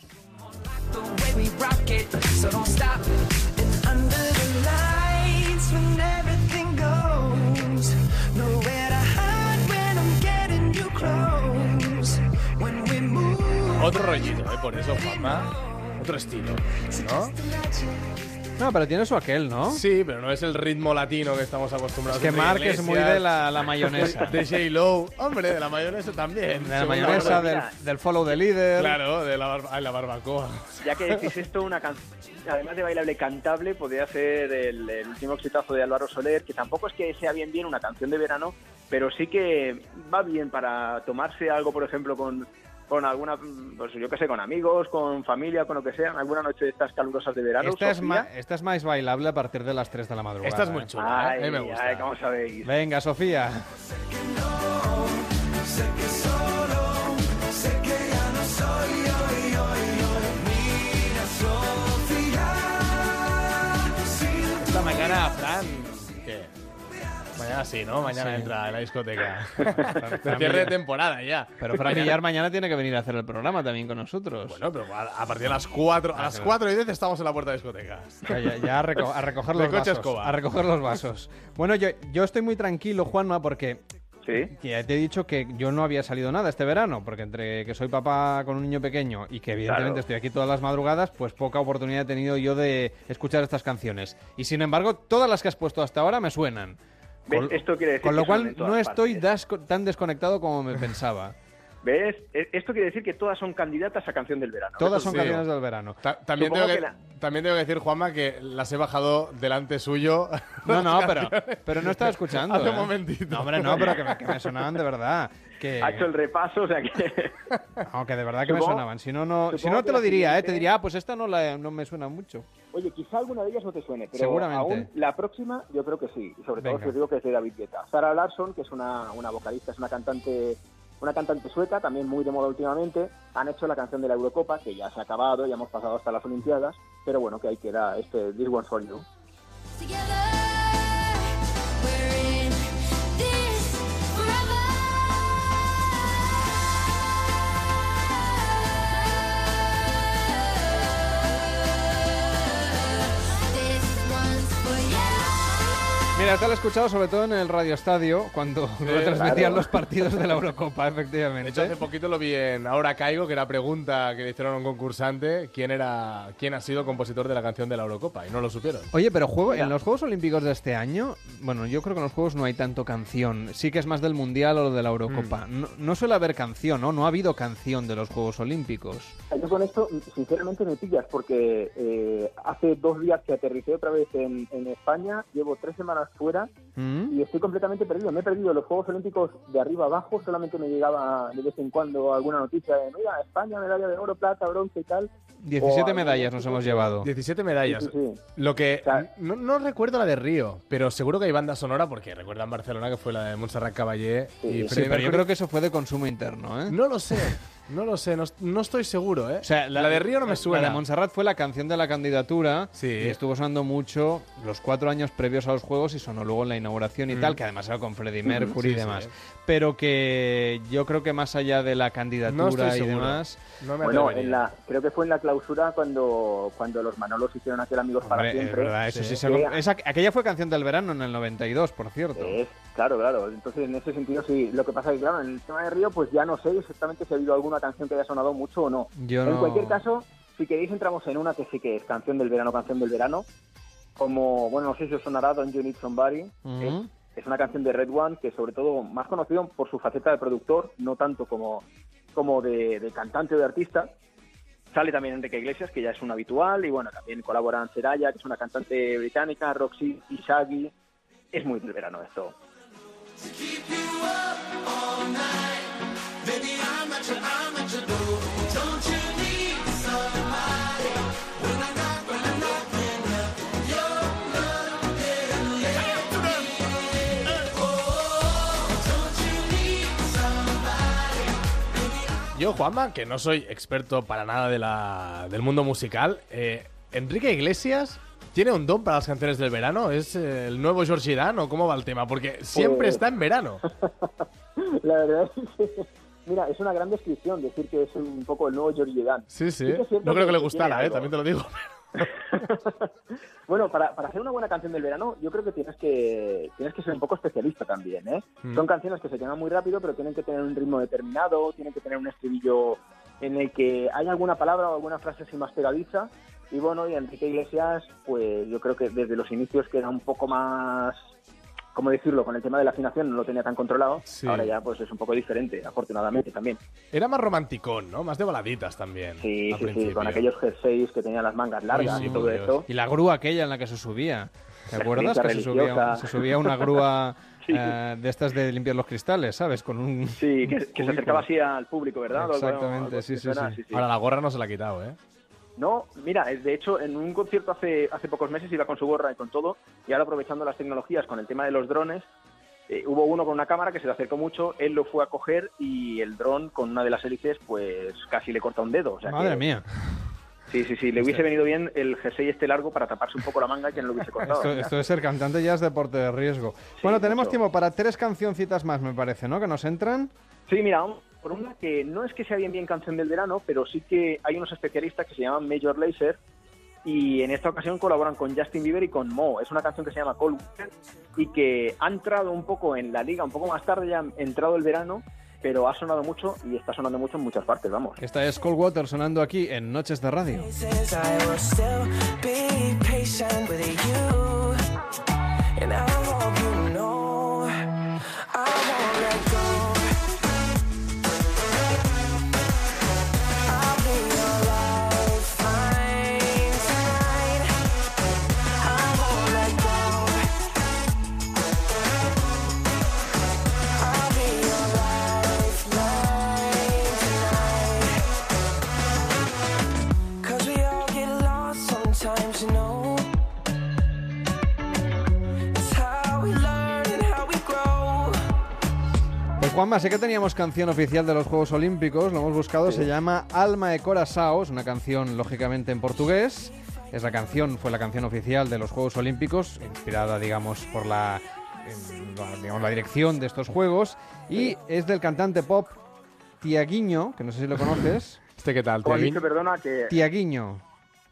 Otro rollito, ¿eh? Por eso, Juanma. Otro estilo, ¿no? No, pero tiene su aquel, ¿no? Sí, pero no es el ritmo latino que estamos acostumbrados. Es que Mark es muy de la- la mayonesa. De J-Lo. Hombre, de la mayonesa también. De la mayonesa, del, del follow the leader. Claro, de la, barba- ay, la barbacoa. Ya que decís esto, una canción, además de bailable cantable, podría ser el, el último exitazo de Álvaro Soler, que tampoco es que sea bien bien una canción de verano, pero sí que va bien para tomarse algo, por ejemplo, con, con alguna, pues yo qué sé, con amigos, con familia, con lo que sea, en alguna noche de estas calurosas de verano. Esta es, ma- esta es más bailable a partir de las 3 de la madrugada. Esta es muy ¿eh? chula, Ay, ¿eh? A mí me gusta. ay, ¿cómo sabéis? Venga, Sofía. Mañana sí, ¿no? Mañana Sí. entra en la discoteca. Cierre de temporada ya. Pero Fran Millar mañana tiene que venir a hacer el programa también con nosotros. Bueno, pero a, a partir de las 4, a las 4 y 10 estamos en la puerta de discoteca. Ya, ya- ya a, reco- a recoger los coche vasos. escoba. A recoger los vasos. Bueno, yo, yo estoy muy tranquilo, Juanma, porque que ya te he dicho que yo no había salido nada este verano, porque entre que soy papá con un niño pequeño y que evidentemente Claro. estoy aquí todas las madrugadas, pues poca oportunidad he tenido yo de escuchar estas canciones. Y sin embargo, todas las que has puesto hasta ahora me suenan. ¿Ves? Con, Esto quiere decir con lo cual no estoy das- tan desconectado como me pensaba. ¿Ves? E- Esto quiere decir que todas son candidatas a canción del verano. Todas son sí. canciones del verano. Ta- también, tengo que, que la- también tengo que decir, Juanma, que las he bajado delante suyo. No, no, pero, pero no estaba escuchando. Hace ¿eh? un momentito. No, hombre, no, pero que me, que me sonaban de verdad. Que, Ha hecho el repaso, o sea que... no, que de verdad que me Supongo- sonaban. Si no, no, si no te lo diría, ¿eh? Te diría, ah, pues esta no, la, no me suena mucho. Oye, quizá alguna de ellas no te suene, pero Seguramente. aún la próxima yo creo que sí. Y sobre todo Venga. si os digo que es de David Guetta. Sarah Larsson, que es una, una vocalista, es una cantante una cantante sueca, también muy de moda últimamente, han hecho la canción de la Eurocopa, que ya se ha acabado, ya hemos pasado hasta las Olimpiadas, pero bueno, que ahí queda este This One's For You. Mira, esta la he escuchado sobre todo en el Radio Estadio, cuando retransmitían claro. los partidos de la Eurocopa, De hecho, efectivamente. hace poquito lo vi en Ahora Caigo, que era pregunta que le hicieron a un concursante quién era quién ha sido compositor de la canción de la Eurocopa y no lo supieron. Oye, pero juego, en los Juegos Olímpicos de este año, bueno, yo creo que en los Juegos no hay tanto canción. Sí que es más del Mundial o de la Eurocopa. Mm. No, no suele haber canción, ¿no? No ha habido canción de los Juegos Olímpicos. Yo con esto, sinceramente, me pillas, porque eh, hace dos días que aterricé otra vez en, en España, llevo tres semanas fuera ¿Mm? y estoy completamente perdido. Me he perdido los Juegos Olímpicos de arriba abajo, solamente me llegaba de vez en cuando alguna noticia de, mira, España, medalla de oro, plata, bronce y tal. 17 O medallas nos hemos llevado. 17 medallas. Sí, sí, sí. Lo que no, no recuerdo la de Río, pero seguro que hay banda sonora porque recuerdan Barcelona que fue la de Montserrat Caballé y pero yo creo que eso fue de consumo interno, ¿eh? No lo sé, no lo sé, no, no estoy seguro, ¿eh? O sea, la, de Río no me suena. La de Montserrat fue la canción de la candidatura y estuvo sonando mucho los cuatro años previos a los Juegos y sonó luego en la inauguración y Mm. tal, que además era con Freddie. Mercury y Sí, sí. demás. Pero que yo creo que más allá de la candidatura y seguro. demás... Bueno, en la, creo que fue en la clausura cuando, cuando los Manolos hicieron aquel Amigos para Hombre, es siempre. verdad, eso sí, se- esa- aquella fue canción del verano en el 92, por cierto. Es, claro, claro. Entonces, en ese sentido, sí. Lo que pasa es que, claro, en el tema de Río, pues ya no sé exactamente si ha habido alguna canción que haya sonado mucho o no. Yo en no- cualquier caso, si queréis, entramos en una que sí que es canción del verano, canción del verano. Como, bueno, no sé si os sonará Don't You Need Somebody. Ujú. Es, es una canción de Red One que, sobre todo, más conocido por su faceta de productor, no tanto como, como de, de cantante o de artista. Sale también Enrique Iglesias, que ya es un habitual, y bueno, también colaboran Seraya, que es una cantante británica, Roxy y Shaggy. Es muy del verano esto. Door. Don't you need somebody? When yo, Juanma, que no soy experto para nada del mundo musical, eh, Enrique Iglesias tiene un don para las canciones del verano. ¿Es eh, el nuevo George Dan o cómo va el tema? Porque siempre eh. está en verano. la verdad mira, es una gran descripción decir que es un poco el nuevo George Dan. Sí, sí. No creo que le gustara, eh, también te lo digo. Bueno, para, para hacer una buena canción del verano, yo creo que tienes que tienes que ser un poco especialista también, ¿eh? Mm. Son canciones que se queman muy rápido, pero tienen que tener un ritmo determinado, tienen que tener un estribillo en el que hay alguna palabra o alguna frase así más pegadiza. Y bueno, y Enrique Iglesias, pues yo creo que desde los inicios que era un poco más, ¿cómo decirlo? Con el tema de la afinación no lo tenía tan controlado. Sí. Ahora ya pues es un poco diferente, afortunadamente también. Era más romanticón, ¿no? Más de baladitas también. Sí, sí, sí, principio. con aquellos jerseys que tenían las mangas largas Sí, y sí, todo eso. Y la grúa aquella en la que se subía. ¿Te La acuerdas? Que se subía, se subía una grúa Sí. eh, de estas de limpiar los cristales, ¿sabes? Con un. Sí, que, que se acercaba así al público, ¿verdad? O Exactamente, algo sí, sí, sí. Ahora la gorra no se la ha quitado, ¿eh? No, mira, eh, de hecho, en un concierto hace, hace pocos meses iba con su gorra y con todo, y ahora aprovechando las tecnologías con el tema de los drones, eh, hubo uno con una cámara que se le acercó mucho, él lo fue a coger y el dron con una de las hélices pues casi le corta un dedo. o sea Madre que- mía. Sí, sí, sí, le hubiese venido bien el jersey este largo para taparse un poco la manga y que no lo hubiese cortado. Esto, esto de ser cantante ya es deporte de riesgo. bueno, tenemos mucho. tiempo para tres cancioncitas más, me parece, ¿no? Que nos entran. Sí, mira, por una que no es que sea bien bien canción del verano, pero sí que hay unos especialistas que se llaman Major Lazer y en esta ocasión colaboran con Justin Bieber y con Mo. Es una canción que se llama Cold Winter y que ha entrado un poco en la liga, un poco más tarde ya ha entrado el verano, pero ha sonado mucho y está sonando mucho en muchas partes, vamos. Esta es Cold Water sonando aquí en Noches de Radio. Juanma, sé que teníamos canción oficial de los Juegos Olímpicos, lo hemos buscado, se llama Alma e Corazao, es una canción lógicamente en portugués. Es la canción, fue la canción oficial de los Juegos Olímpicos, inspirada, digamos, por la, digamos, la dirección de estos Juegos. Y es del cantante pop Tiaguinho, que no sé si lo conoces. ¿Este qué tal? Dicho, perdona, que... Tiaguinho.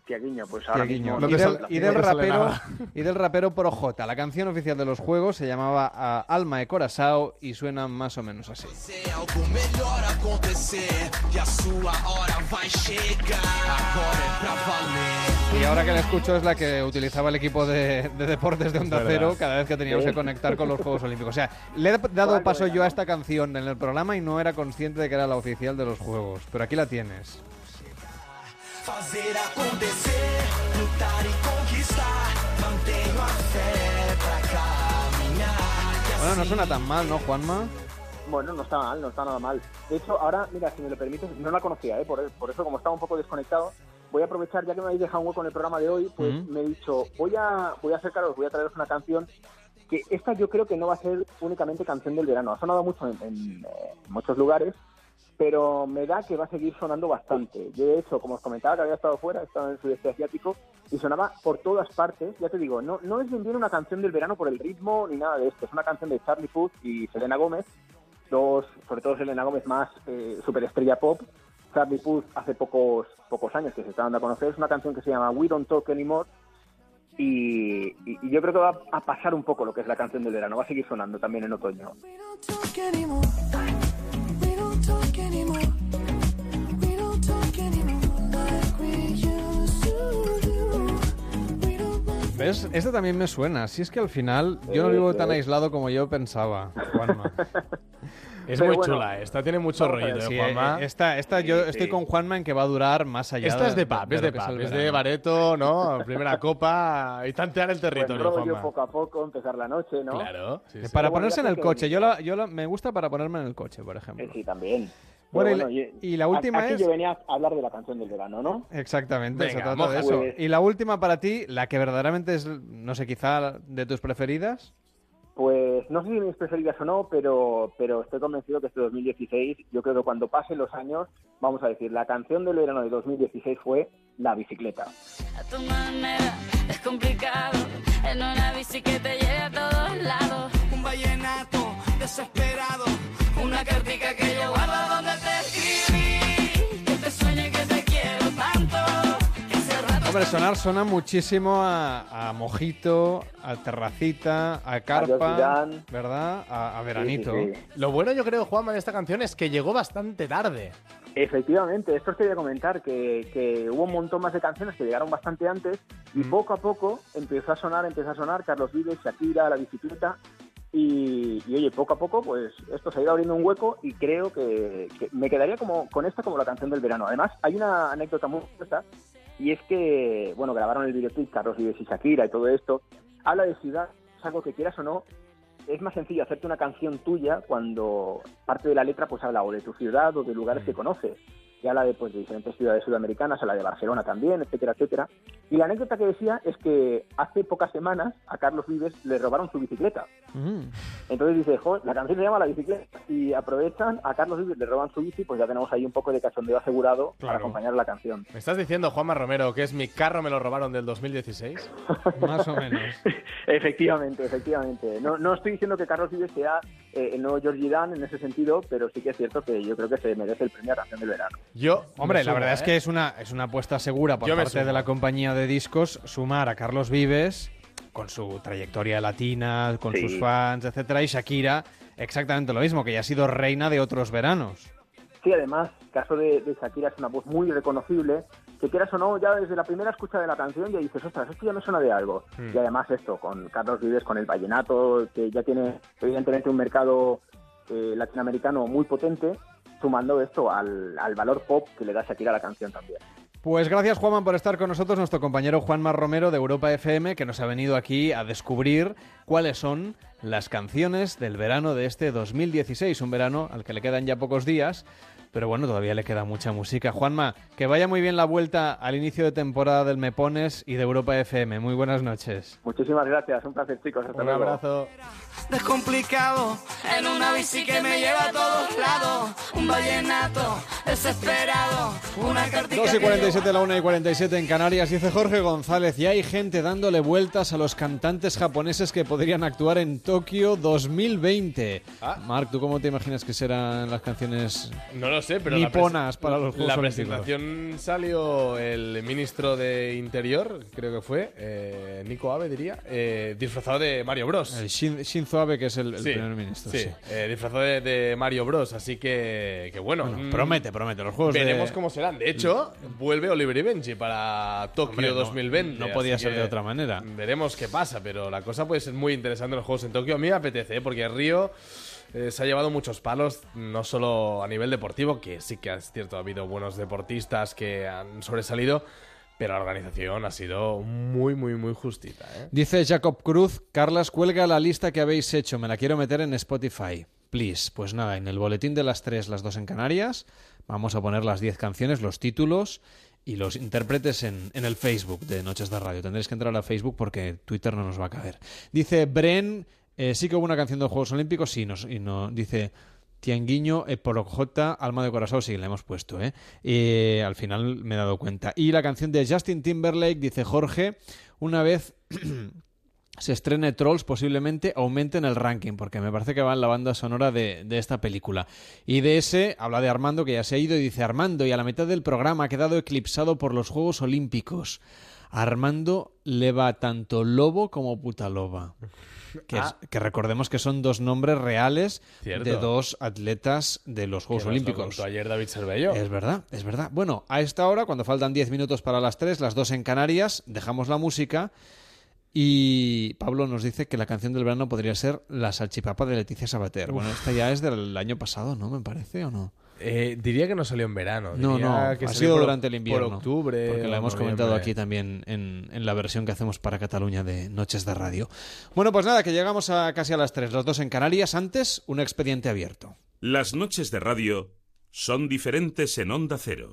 Tiaguinho, pues ahora mismo... Y, del, y rapero, y del rapero Projota. La canción oficial de los Juegos se llamaba ah, Alma e Corazao y suena más o menos así. Y ahora que la escucho es la que utilizaba el equipo de, de deportes de Onda verdad. Cero cada vez que teníamos Sí. que conectar con los Juegos Olímpicos. O sea, le he dado paso yo a esta canción en el programa y no era consciente de que era la oficial de los Juegos. Pero aquí la tienes. Fazer acontecer, lutar e conquistar. Mantenho a fé pra caminhar. E Bueno, no suena tan mal, ¿no, Juanma? Bueno, no está mal, no está nada mal. De hecho, ahora, mira, si me lo permites, no la conocía, ¿eh? por, por eso como estaba un poco desconectado, voy a aprovechar, ya que me habéis dejado un hueco en el programa de hoy, pues Mm. me he dicho, voy a, voy a acercaros, voy a traeros una canción que esta yo creo que no va a ser únicamente canción del verano. Ha sonado mucho en, en, eh, muchos lugares, pero me da que va a seguir sonando bastante. Yo, de hecho, como os comentaba, que había estado fuera, he estado en el sudeste asiático, y sonaba por todas partes. Ya te digo, no, no es bien una canción del verano por el ritmo ni nada de esto. Es una canción de Charlie Puth y Selena Gómez, dos, sobre todo Selena Gómez más eh, superestrella pop. Charlie Puth hace pocos, pocos años que se está dando a conocer. Es una canción que se llama We Don't Talk Anymore. Y, y- y yo creo que va a pasar un poco lo que es la canción del verano. Va a seguir sonando también en otoño. talk anymore. We ¿Ves? Esta también me suena. Si es que al final yo no vivo tan aislado como yo pensaba, Juanma. Es Pero muy bueno, chula, esta tiene mucho ver, rollito, sí, ¿eh, Juanma. eh, esta, esta yo Sí, estoy sí. con Juanma en que va a durar más allá Esta es de de pub, es lo de es pub, es de. Bareto, ¿no? Primera copa y tantear el territorio, Buen rollo, Juanma. poco a poco, empezar la noche, ¿no? Claro. sí, sí. Para Pero bueno, ponerse en el coche. Yo, la, yo la- me gusta para ponerme en el coche, por ejemplo. Sí, también. Bueno, y, la- y la última aquí es... yo venía a hablar de la canción del verano, ¿no? Exactamente, se Venga, trata de eso. Pues- Y la última para ti, la que verdaderamente es, no sé, quizá de tus preferidas. Pues Pues no sé si mis preferidas o no, pero, pero estoy convencido que este 2016, yo creo que cuando pasen los años, vamos a decir, la canción del verano de 2016 fue La bicicleta. A tu manera es complicado. En una bici que te lleve a todos lados. Un vallenato desesperado. Una cartica que yo guardo donde te escribí. Que te sueñe que te quiero tanto. Que rato Hombre, sonar suena muchísimo a, a mojito, a terracita, a carpa, ¿verdad? A, a veranito. Sí, sí, sí. Lo bueno yo creo, Juanma, de esta canción es que llegó bastante tarde. Efectivamente, esto os quería comentar, que, que hubo un montón más de canciones que llegaron bastante antes y poco a poco empezó a sonar, empezó a sonar Carlos Vives, Shakira, La Bicicleta y, y, oye, poco a poco pues esto se ha ido abriendo un hueco y creo que, que me quedaría como con esta como la canción del verano. Además, hay una anécdota muy curiosa y es que, bueno, grabaron el videoclip Carlos Vives y Shakira y todo esto. Habla de ciudad, es algo que quieras o no, es más sencillo hacerte una canción tuya cuando parte de la letra pues habla o de tu ciudad o de lugares que conoces. Y habla de, pues, de diferentes ciudades sudamericanas, habla de Barcelona también, etcétera, etcétera. Y la anécdota que decía es que hace pocas semanas a Carlos Vives le robaron su bicicleta. Entonces dice, "Jo, la canción se llama La bicicleta y aprovechan, a Carlos Vives le roban su bici, pues ya tenemos ahí un poco de cachondeo asegurado para acompañar la canción. ¿Me estás diciendo, Juanma Romero, que es mi carro me lo robaron del 2016? Más o menos. Efectivamente, efectivamente. No, no estoy diciendo que Carlos Vives sea eh, el nuevo Georgie Dan en ese sentido, pero sí que es cierto que yo creo que se merece el premio a canción del verano. Yo, Hombre, la verdad es ¿eh? que es una, es una apuesta segura por Yo parte de la compañía de discos sumar a Carlos Vives con su trayectoria latina, con Sí. sus fans, etcétera, y Shakira exactamente lo mismo, que ya ha sido reina de otros veranos. Sí, además, el caso de, de Shakira es una voz muy reconocible, que quieras o no, ya desde la primera escucha de la canción ya dices, ostras, esto ya me suena de algo. Mm. Y además esto, con Carlos Vives, con el vallenato, que ya tiene evidentemente un mercado eh, latinoamericano muy potente, sumando esto al, al valor pop que le da Shakira a la canción también. Pues gracias, Juanma, por estar con nosotros, nuestro compañero Juanma Romero de Europa FM, que nos ha venido aquí a descubrir cuáles son las canciones del verano de este 2016, un verano al que le quedan ya pocos días, pero bueno, todavía le queda mucha música. Juanma, que vaya muy bien la vuelta al inicio de temporada del Me Pones y de Europa FM. Muy buenas noches. Muchísimas gracias, un placer chicos, hasta Un luego. abrazo. Descomplicado. En una bici que me lleva a todos lados. Un vallenato desesperado. Una cartica 2 y que 47, la 1 y 47 en Canarias. Dice Jorge González, ya hay gente dándole vueltas a los cantantes japoneses que podrían actuar en Tokio 2020. Ah. Marc, ¿tú cómo te imaginas que serán las canciones No lo sé, pero la niponas presen- para los Juegos La Olímpicos? presentación salió el ministro de Interior, creo que fue, eh, Nico Abe diría, eh, disfrazado de Mario Bros. El Shin- Shinzo Abe, que es el, el Sí, primer ministro. Sí, sí. eh, disfrazado de, de Mario Bros. Así que, que bueno. Bueno, mm, promete, promete. Los juegos de- Veremos cómo serán. De hecho, vuelve Oliver y Benji para Tokio Hombre, no- 2020. no podía así ser de otra manera. Veremos qué pasa, pero la cosa puede ser muy interesante en los juegos en Tokio. A mí me apetece, ¿eh? porque Río eh, se ha llevado muchos palos, no solo a nivel deportivo, que sí que es cierto, ha habido buenos deportistas que han sobresalido, pero la organización ha sido muy, muy, muy justita. ¿eh? Dice Jacob Cruz, Carlas, cuelga la lista que habéis hecho, me la quiero meter en Spotify. Please. Pues nada, en el boletín de las tres, las dos en Canarias, vamos a poner las 10 canciones, los títulos y los intérpretes en, el Facebook de Noches de Radio. Tendréis que entrar a Facebook porque Twitter no nos va a caber. Dice Bren, eh, sí que hubo una canción de Juegos Olímpicos, sí, nos, y no, dice... Tianguiño, eh, J, Alma de Corazón, sí, la hemos puesto, ¿eh? Al final me he dado cuenta. Y la canción de Justin Timberlake, dice Jorge, una vez se estrene Trolls, posiblemente aumente en el ranking, porque me parece que va en la banda sonora de, de esta película. Y de ese habla de Armando, que ya se ha ido, y dice Armando, y a la mitad del programa ha quedado eclipsado por los Juegos Olímpicos. Armando le va tanto lobo como puta loba. Que, es- Ah. que recordemos que son dos nombres reales Cierto. de dos atletas de los Juegos Que lo Olímpicos. contó ayer David Cervello. Es verdad, es verdad. Bueno, a esta hora, cuando faltan 10 minutos para las 3, las 2 en Canarias, dejamos la música y Pablo nos dice que la canción del verano podría ser La salchipapa de Leticia Sabater. Bueno, esta ya es del año pasado, ¿no? Me parece, ¿o no? Eh, diría que no salió en verano. No, diría no, que ha sido por- durante el invierno. Por octubre. Porque la o hemos noviembre. comentado aquí también en, en la versión que hacemos para Cataluña de Noches de Radio. Bueno, pues nada, que llegamos a casi a las 3, los dos en Canarias. Antes, un expediente abierto. Las noches de radio son diferentes en Onda Cero.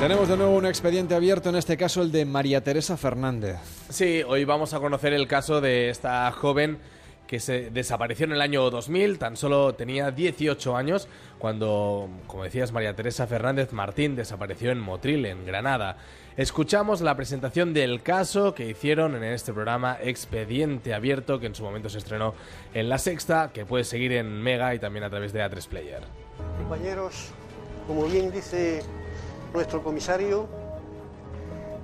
Tenemos de nuevo un expediente abierto, en este caso el de María Teresa Fernández. Sí, hoy vamos a conocer el caso de esta joven que se desapareció en el año 2000, tan solo tenía 18 años, cuando, como decías, María Teresa Fernández Martín desapareció en Motril, en Granada. Escuchamos la presentación del caso que hicieron en este programa Expediente Abierto, que en su momento se estrenó en La Sexta, que puedes seguir en Mega y también a través de A3 Player. Compañeros, como bien dice nuestro comisario,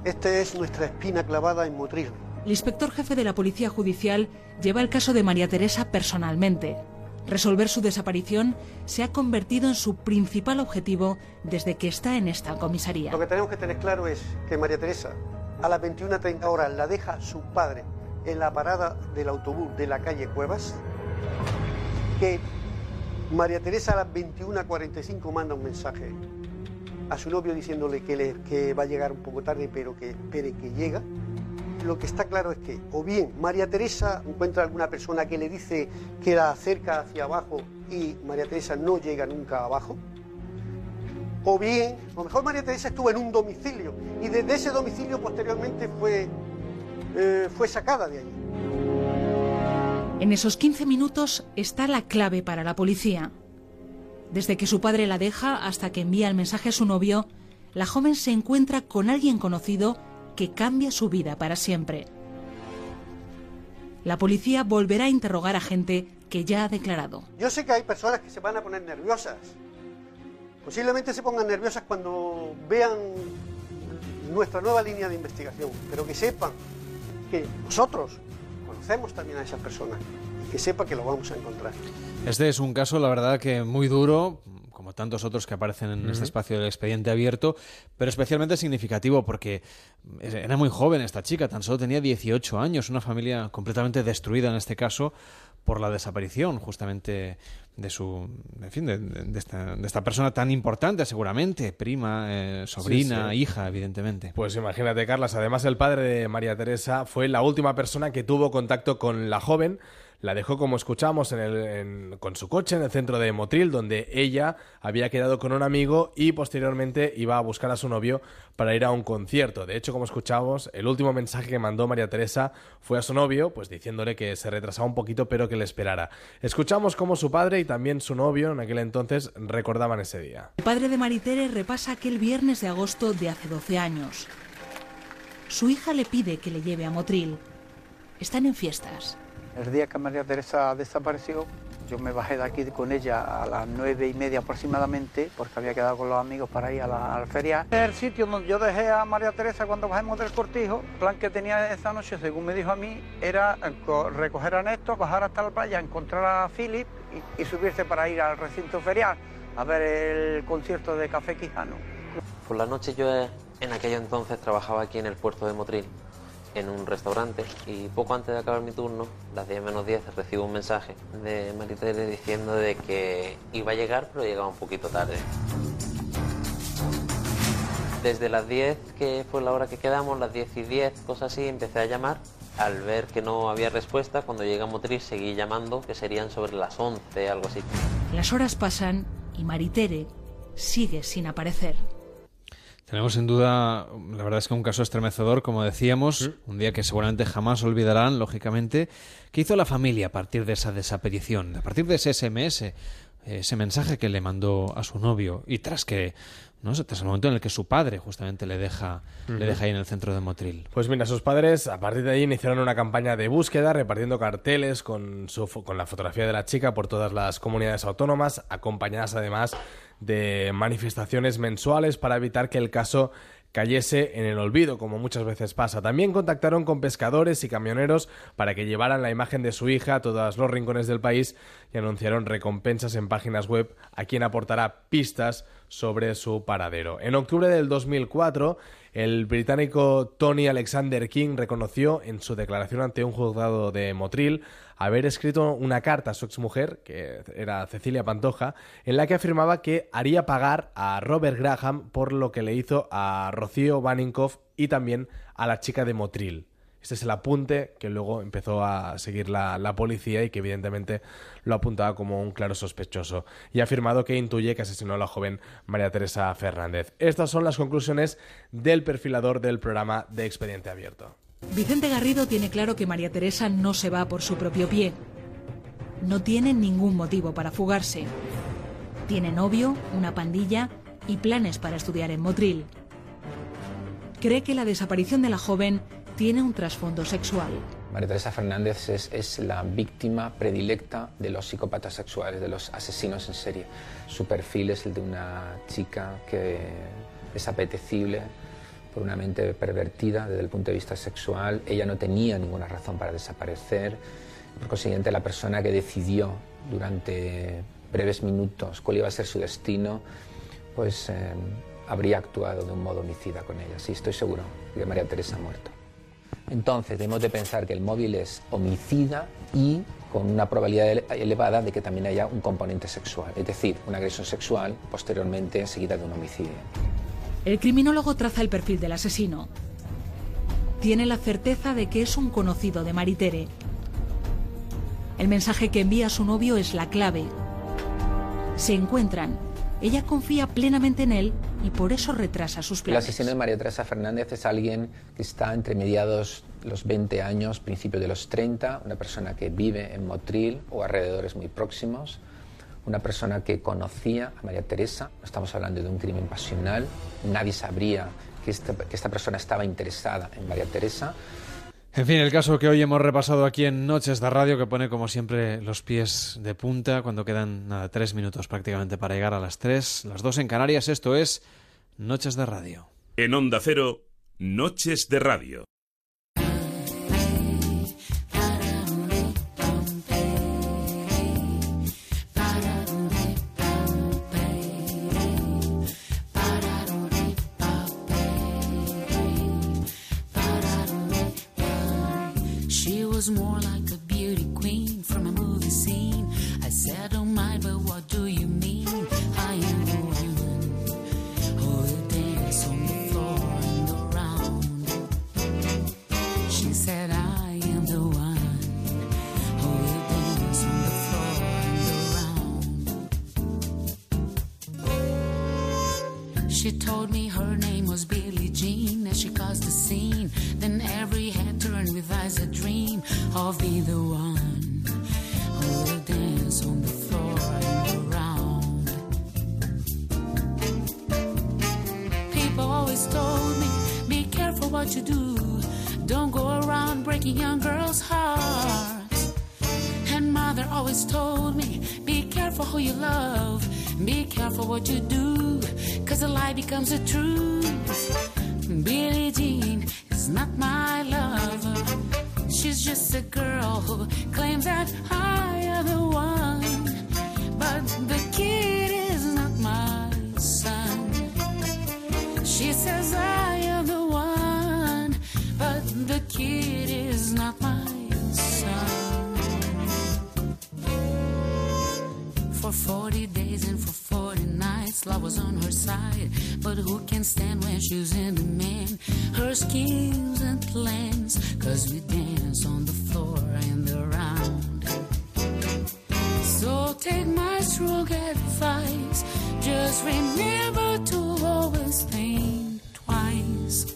esta es nuestra espina clavada en Motril. El inspector jefe de la Policía Judicial lleva el caso de María Teresa personalmente. Resolver su desaparición se ha convertido en su principal objetivo desde que está en esta comisaría. Lo que tenemos que tener claro es que María Teresa a las 21.30 horas la deja su padre en la parada del autobús de la calle Cuevas, que María Teresa a las 21.45 manda un mensaje a su novio diciéndole que, le- que va a llegar un poco tarde, pero que espere que llega. Lo que está claro es que o bien María Teresa encuentra alguna persona que le dice que la acerca hacia abajo y María Teresa no llega nunca abajo, o bien, a lo mejor María Teresa estuvo en un domicilio y desde ese domicilio posteriormente fue, eh, fue sacada de allí. En esos 15 minutos está la clave para la policía. Desde que su padre la deja hasta que envía el mensaje a su novio, la joven se encuentra con alguien conocido que cambia su vida para siempre. La policía volverá a interrogar a gente que ya ha declarado. Yo sé que hay personas que se van a poner nerviosas. Posiblemente se pongan nerviosas cuando vean nuestra nueva línea de investigación, pero que sepan que nosotros conocemos también a esas personas y que sepan que lo vamos a encontrar. Este es un caso, la verdad, que muy duro, como tantos otros que aparecen en este espacio del expediente abierto, pero especialmente significativo porque era muy joven esta chica, tan solo tenía 18 años, una familia completamente destruida en este caso por la desaparición justamente de su, en fin, de, de- de esta, de esta persona tan importante seguramente, prima, eh, sobrina, Sí, sí. hija, evidentemente. Pues imagínate, Carlas. Además, el padre de María Teresa fue la última persona que tuvo contacto con la joven. La dejó, como escuchamos, en el- en- con su coche en el centro de Motril, donde ella había quedado con un amigo y posteriormente iba a buscar a su novio para ir a un concierto. De hecho, como escuchamos, el último mensaje que mandó María Teresa fue a su novio, pues diciéndole que se retrasaba un poquito, pero que le esperara. Escuchamos cómo su padre y también su novio en aquel entonces recordaban ese día. El padre de Maritere repasa aquel viernes de agosto de hace 12 años. Su hija le pide que le lleve a Motril. Están en fiestas. El día que María Teresa desapareció, yo me bajé de aquí con ella a las nueve y media aproximadamente, porque había quedado con los amigos para ir a la, a feria. El sitio donde yo dejé a María Teresa cuando bajemos del cortijo, el plan que tenía esa noche, según me dijo a mí, era co- recoger a Néstor, bajar hasta la playa, encontrar a Philip y, y subirse para ir al recinto ferial a ver el concierto de Café Quijano. Por la noche yo eh, en aquel entonces trabajaba aquí en el puerto de Motril, en un restaurante, y poco antes de acabar mi turno, las 10 menos 10, recibo un mensaje de Maritere diciendo de que iba a llegar, pero llegaba un poquito tarde. Desde las 10, que fue la hora que quedamos, las 10 y 10, cosas así, empecé a llamar. Al ver que no había respuesta, cuando llegué a Motril seguí llamando, que serían sobre las 11, algo así. Las horas pasan y Maritere sigue sin aparecer. Tenemos sin duda, la verdad es que un caso estremecedor, como decíamos, un día que seguramente jamás olvidarán, lógicamente, que hizo la familia a partir de esa desaparición, a partir de ese SMS, ese mensaje que le mandó a su novio y tras que, no tras el momento en el que su padre justamente le deja, le deja ahí en el centro de Motril. Pues mira, sus padres a partir de ahí iniciaron una campaña de búsqueda repartiendo carteles con, su, con la fotografía de la chica por todas las comunidades autónomas, acompañadas además de manifestaciones mensuales para evitar que el caso cayese en el olvido, como muchas veces pasa. También contactaron con pescadores y camioneros para que llevaran la imagen de su hija a todos los rincones del país y anunciaron recompensas en páginas web a quien aportará pistas sobre su paradero. En octubre del 2004, el británico Tony Alexander King reconoció en su declaración ante un juzgado de Motril haber escrito una carta a su exmujer, que era Cecilia Pantoja, en la que afirmaba que haría pagar a Robert Graham por lo que le hizo a Rocío Baninkoff y también a la chica de Motril. Este es el apunte que luego empezó a seguir la, la policía y que evidentemente lo apuntaba como un claro sospechoso. Y ha afirmado que intuye que asesinó a la joven María Teresa Fernández. Estas son las conclusiones del perfilador del programa de Expediente Abierto. Vicente Garrido tiene claro que María Teresa no se va por su propio pie. No tiene ningún motivo para fugarse. Tiene novio, una pandilla y planes para estudiar en Motril. Cree que la desaparición de la joven tiene un trasfondo sexual. María Teresa Fernández es, es la víctima predilecta de los psicópatas sexuales, de los asesinos en serie. Su perfil es el de una chica que es apetecible por una mente pervertida desde el punto de vista sexual. Ella no tenía ninguna razón para desaparecer. Por consiguiente, la persona que decidió durante breves minutos cuál iba a ser su destino, pues eh, habría actuado de un modo homicida con ella. Sí, estoy seguro que María Teresa ha muerto. Entonces, debemos de pensar que el móvil es homicida y con una probabilidad ele- elevada de que también haya un componente sexual, es decir, una agresión sexual posteriormente seguida de un homicidio. El criminólogo traza el perfil del asesino. Tiene la certeza de que es un conocido de Maritere. El mensaje que envía a su novio es la clave. Se encuentran. Ella confía plenamente en él y por eso retrasa sus El planes. asesino de María Teresa Fernández es alguien que está entre mediados los 20 años, principios de los 30, una persona que vive en Motril o alrededores muy próximos, una persona que conocía a María Teresa, estamos hablando de un crimen pasional, nadie sabría que esta, que esta persona estaba interesada en María Teresa. En fin, el caso que hoy hemos repasado aquí en Noches de Radio, que pone como siempre los pies de punta cuando quedan nada, tres minutos prácticamente para llegar a las tres, las dos en Canarias. Esto es Noches de Radio. En Onda Cero, Noches de Radio. Was more like She told me her name was Billie Jean as she caused a scene. Then every head turned with eyes a dream of being the one who will dance on the floor and around. People always told me, be careful what you do. Don't go around breaking young girls' hearts. And mother always told me, be careful who you love. Be careful what you do, cause a lie becomes a truth. Billie Jean is not my lover. She's just a girl who claims that I am the one. But the kid is not my son. She says I am the one, but the kid is not my son. For 40 love was on her side. But who can stand when she's in demand? Her schemes and plans, cause we dance on the floor and around. So take my strong advice. Just remember to always think twice.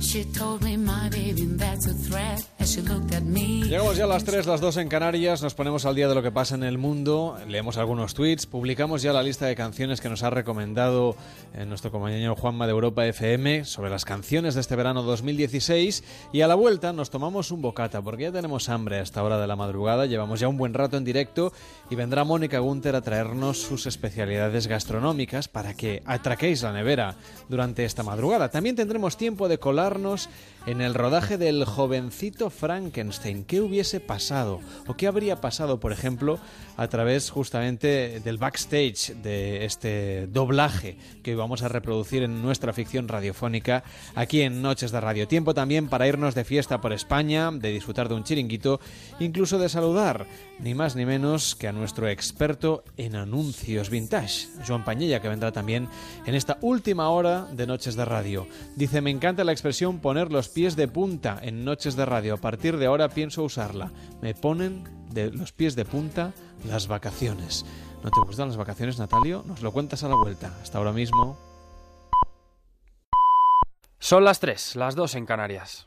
She told me, my baby, that's a threat. Llegamos ya a las 3, las 2 en Canarias, nos ponemos al día de lo que pasa en el mundo, leemos algunos tweets, publicamos ya la lista de canciones que nos ha recomendado eh, nuestro compañero Juanma de Europa FM sobre las canciones de este verano 2016 y a la vuelta nos tomamos un bocata porque ya tenemos hambre a esta hora de la madrugada, llevamos ya un buen rato en directo y vendrá Mónica Gunter a traernos sus especialidades gastronómicas para que atraquéis la nevera durante esta madrugada. También tendremos tiempo de colarnos en el rodaje del jovencito Frankenstein. ¿Qué hubiese pasado? ¿O qué habría pasado, por ejemplo, a través justamente del backstage de este doblaje que vamos a reproducir en nuestra ficción radiofónica aquí en Noches de Radio? Tiempo también para irnos de fiesta por España, de disfrutar de un chiringuito, incluso de saludar, ni más ni menos que a nuestro experto en anuncios vintage, Joan Pañella, que vendrá también en esta última hora de Noches de Radio. Dice, me encanta la expresión poner los pies de punta en Noches de Radio. A partir de ahora pienso usarla. Me ponen de los pies de punta las vacaciones. ¿No te gustan las vacaciones, Natalio? Nos lo cuentas a la vuelta. Hasta ahora mismo. Son las 3, las 2 en Canarias.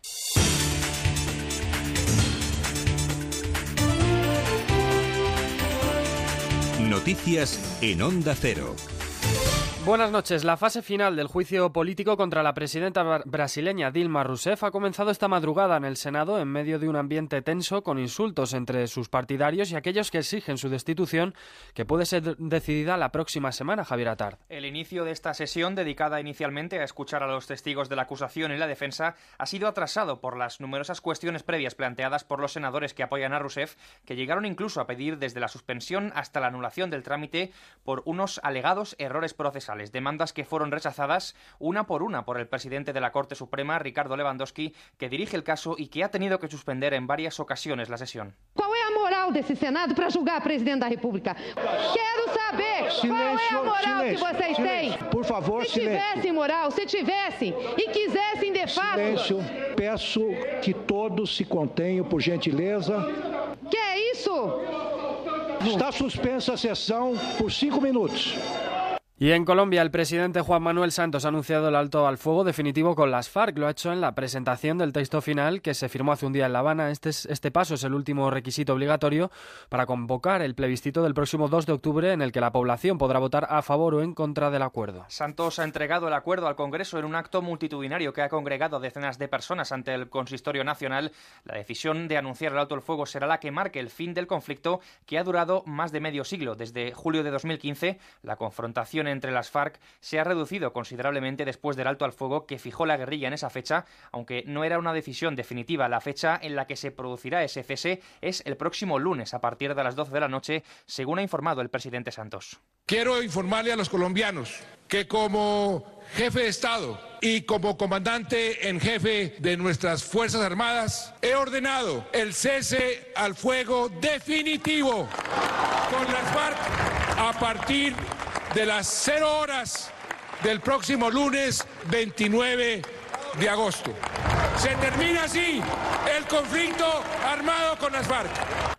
Noticias en Onda Cero. Buenas noches. La fase final del juicio político contra la presidenta bra- brasileña Dilma Rousseff ha comenzado esta madrugada en el Senado en medio de un ambiente tenso con insultos entre sus partidarios y aquellos que exigen su destitución, que puede ser decidida la próxima semana, Javier Atard. El inicio de esta sesión, dedicada inicialmente a escuchar a los testigos de la acusación y la defensa, ha sido atrasado por las numerosas cuestiones previas planteadas por los senadores que apoyan a Rousseff, que llegaron incluso a pedir desde la suspensión hasta la anulación del trámite por unos alegados errores procesales, demandas que fueron rechazadas una por una por el presidente de la Corte Suprema, Ricardo Lewandowski, que dirige el caso y que ha tenido que suspender en varias ocasiones la sesión. Qual é a moral desse Senado para julgar presidente da República? Quero saber qual é a Silêncio, moral que vocês têm. Por favor, se tivessem moral, se tivessem e quisessem de fato. Silêncio. Peço que todos se contenham, por gentileza. Que é isso? Está suspensa a sessão por cinco minutos. Y en Colombia, el presidente Juan Manuel Santos ha anunciado el alto al fuego definitivo con las FARC. Lo ha hecho en la presentación del texto final que se firmó hace un día en La Habana. Este, es- este paso es el último requisito obligatorio para convocar el plebiscito del próximo 2 de octubre en el que la población podrá votar a favor o en contra del acuerdo. Santos ha entregado el acuerdo al Congreso en un acto multitudinario que ha congregado a decenas de personas ante el Consistorio Nacional. La decisión de anunciar el alto el fuego será la que marque el fin del conflicto que ha durado más de medio siglo. Desde julio de 2015, la confrontación entre las FARC se ha reducido considerablemente después del alto al fuego que fijó la guerrilla en esa fecha, aunque no era una decisión definitiva. La fecha en la que se producirá ese cese es el próximo lunes a partir de las 12 de la noche, según ha informado el presidente Santos. Quiero informarle a los colombianos que como jefe de Estado y como comandante en jefe de nuestras Fuerzas Armadas he ordenado el cese al fuego definitivo con las FARC a partir las 0 horas del próximo lunes 29 de agosto. Se termina así el conflicto armado con las FARC.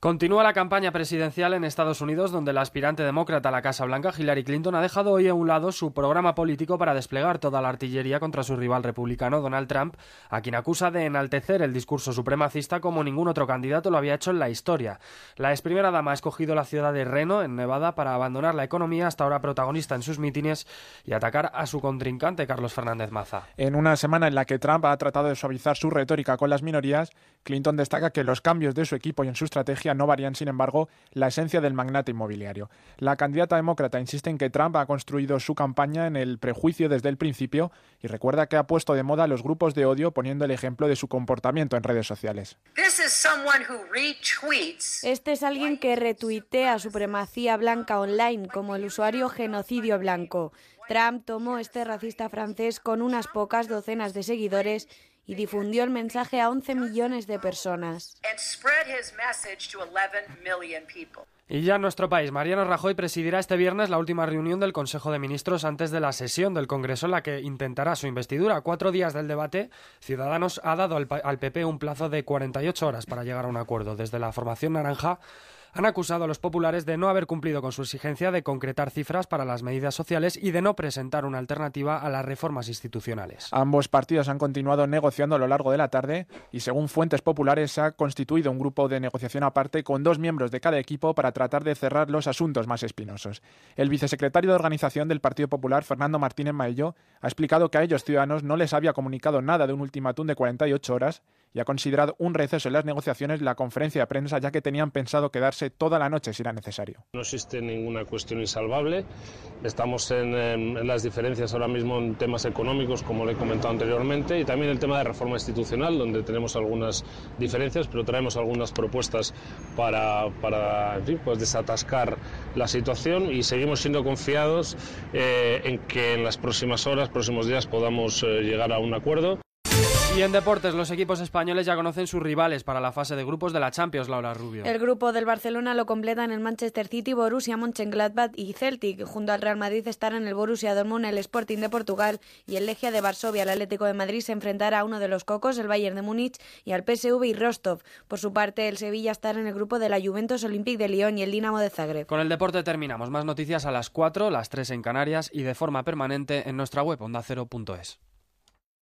Continúa la campaña presidencial en Estados Unidos, donde la aspirante demócrata a la Casa Blanca, Hillary Clinton, ha dejado hoy a un lado su programa político para desplegar toda la artillería contra su rival republicano, Donald Trump, a quien acusa de enaltecer el discurso supremacista como ningún otro candidato lo había hecho en la historia. La ex primera dama ha escogido la ciudad de Reno, en Nevada, para abandonar la economía hasta ahora protagonista en sus mítines y atacar a su contrincante, Carlos Fernández Maza. En una semana en la que Trump ha tratado de suavizar su retórica con las minorías, Clinton destaca que los cambios de su equipo y en su estrategia no varían, sin embargo, la esencia del magnate inmobiliario. La candidata demócrata insiste en que Trump ha construido su campaña en el prejuicio desde el principio y recuerda que ha puesto de moda los grupos de odio poniendo el ejemplo de su comportamiento en redes sociales. Este es alguien que retuitea supremacía blanca online como el usuario genocidio blanco. Trump tomó este racista francés con unas pocas docenas de seguidores y difundió el mensaje a 11 millones de personas. and spread his message to 11 million people. Y ya en nuestro país, Mariano Rajoy presidirá este viernes la última reunión del Consejo de Ministros antes de la sesión del Congreso en la que intentará su investidura. A cuatro días del debate, Ciudadanos ha dado al PP un plazo de 48 horas para llegar a un acuerdo. Desde la formación naranja han acusado a los populares de no haber cumplido con su exigencia de concretar cifras para las medidas sociales y de no presentar una alternativa a las reformas institucionales. Ambos partidos han continuado negociando a lo largo de la tarde y, según fuentes populares, se ha constituido un grupo de negociación aparte con dos miembros de cada equipo para tratar de cerrar los asuntos más espinosos. El vicesecretario de Organización del Partido Popular, Fernando Martínez Maello, ha explicado que a ellos ciudadanos no les había comunicado nada de un ultimátum de 48 horas y ha considerado un receso en las negociaciones la conferencia de prensa ya que tenían pensado quedarse toda la noche si era necesario. No existe ninguna cuestión insalvable. Estamos en, en, las diferencias ahora mismo en temas económicos, como le he comentado anteriormente, y también el tema de reforma institucional, donde tenemos algunas diferencias, pero traemos algunas propuestas para, pues desatascar la situación y seguimos siendo confiados eh, en que en las próximas horas, próximos días, podamos eh, llegar a un acuerdo. Y en deportes, los equipos españoles ya conocen sus rivales para la fase de grupos de la Champions, Laura Rubio. El grupo del Barcelona lo completan el Manchester City, Borussia Mönchengladbach y Celtic. Junto al Real Madrid estarán el Borussia Dortmund, el Sporting de Portugal y el Legia de Varsovia. El Atlético de Madrid se enfrentará a uno de los cocos, el Bayern de Múnich, y al PSV y Rostov. Por su parte, el Sevilla estará en el grupo de la Juventus Olympique de Lyon y el Dinamo de Zagreb. Con el deporte terminamos. Más noticias a las 4, las 3 en Canarias y de forma permanente en nuestra web ondacero.es.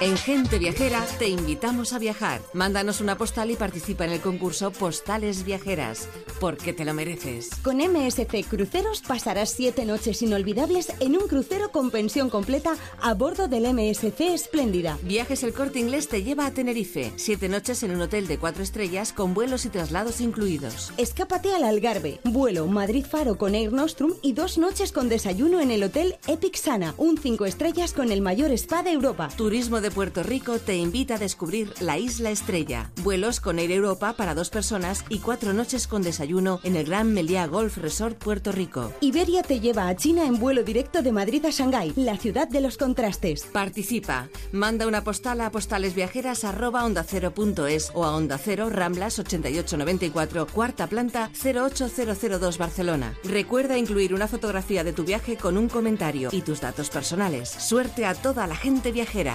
En Gente Viajera te invitamos a viajar. Mándanos una postal y participa en el concurso Postales Viajeras, porque te lo mereces. Con MSC Cruceros pasarás siete noches inolvidables en un crucero con pensión completa a bordo del MSC Espléndida. Viajes El Corte Inglés te lleva a Tenerife. Siete noches en un hotel de cuatro estrellas con vuelos y traslados incluidos. Escápate al Algarve. Vuelo Madrid-Faro con Air Nostrum y dos noches con desayuno en el hotel Epic Sana, un cinco estrellas con el mayor spa de Europa. Turismo de Puerto Rico te invita a descubrir la Isla Estrella. Vuelos con Air Europa para dos personas y cuatro noches con desayuno en el Gran Meliá Golf Resort Puerto Rico. Iberia te lleva a China en vuelo directo de Madrid a Shanghái, la ciudad de los contrastes. Participa. Manda una postal a postalesviajeras@ondacero.es o a Onda Cero Ramblas 8894, cuarta planta 08002 Barcelona. Recuerda incluir una fotografía de tu viaje con un comentario y tus datos personales. Suerte a toda la gente viajera.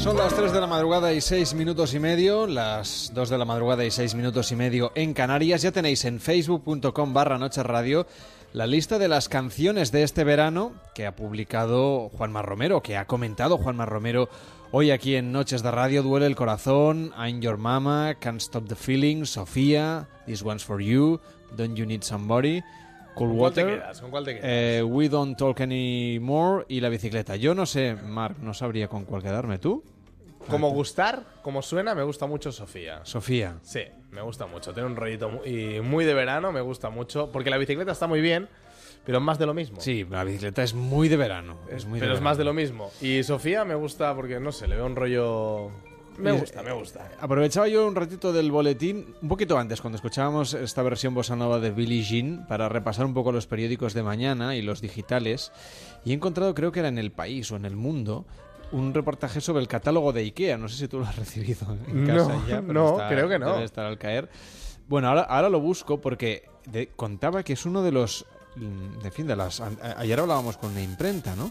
Son las 3 de la madrugada y 6 minutos y medio, las 2 de la madrugada y 6 minutos y medio en Canarias. Ya tenéis en facebook.com barra Noche Radio la lista de las canciones de este verano que ha publicado Juanma Romero, que ha comentado Juanma Romero hoy aquí en Noches de Radio. Duele el corazón, I'm Your Mama, Can't Stop the Feeling, Sofía, This One's For You, Don't You Need Somebody. Cool ¿Con cuál te Water, quedas? ¿Con cuál te quedas? eh, We Don't Talk Anymore y La Bicicleta. Yo no sé, Marc, no sabría con cuál quedarme. ¿Tú? Como gustar, como suena, me gusta mucho Sofía. Sofía. Sí, me gusta mucho. Tiene un rollito muy, muy de verano, me gusta mucho. Porque la bicicleta está muy bien, pero es más de lo mismo. Sí, la bicicleta es muy de verano. Es muy de pero es verano. más de lo mismo. Y Sofía me gusta porque, no sé, le veo un rollo... Me gusta, me gusta. Aprovechaba yo un ratito del boletín, un poquito antes, cuando escuchábamos esta versión bossa nova de Billie Jean, para repasar un poco los periódicos de mañana y los digitales, y he encontrado, creo que era en El País o en El Mundo, un reportaje sobre el catálogo de IKEA. No sé si tú lo has recibido en No, casa ya. pero no, está- creo que no. Debe estar al caer. Bueno, ahora, ahora lo busco porque de- contaba que es uno de los... mm, En fin, de las... a- Ayer hablábamos con una imprenta, ¿no?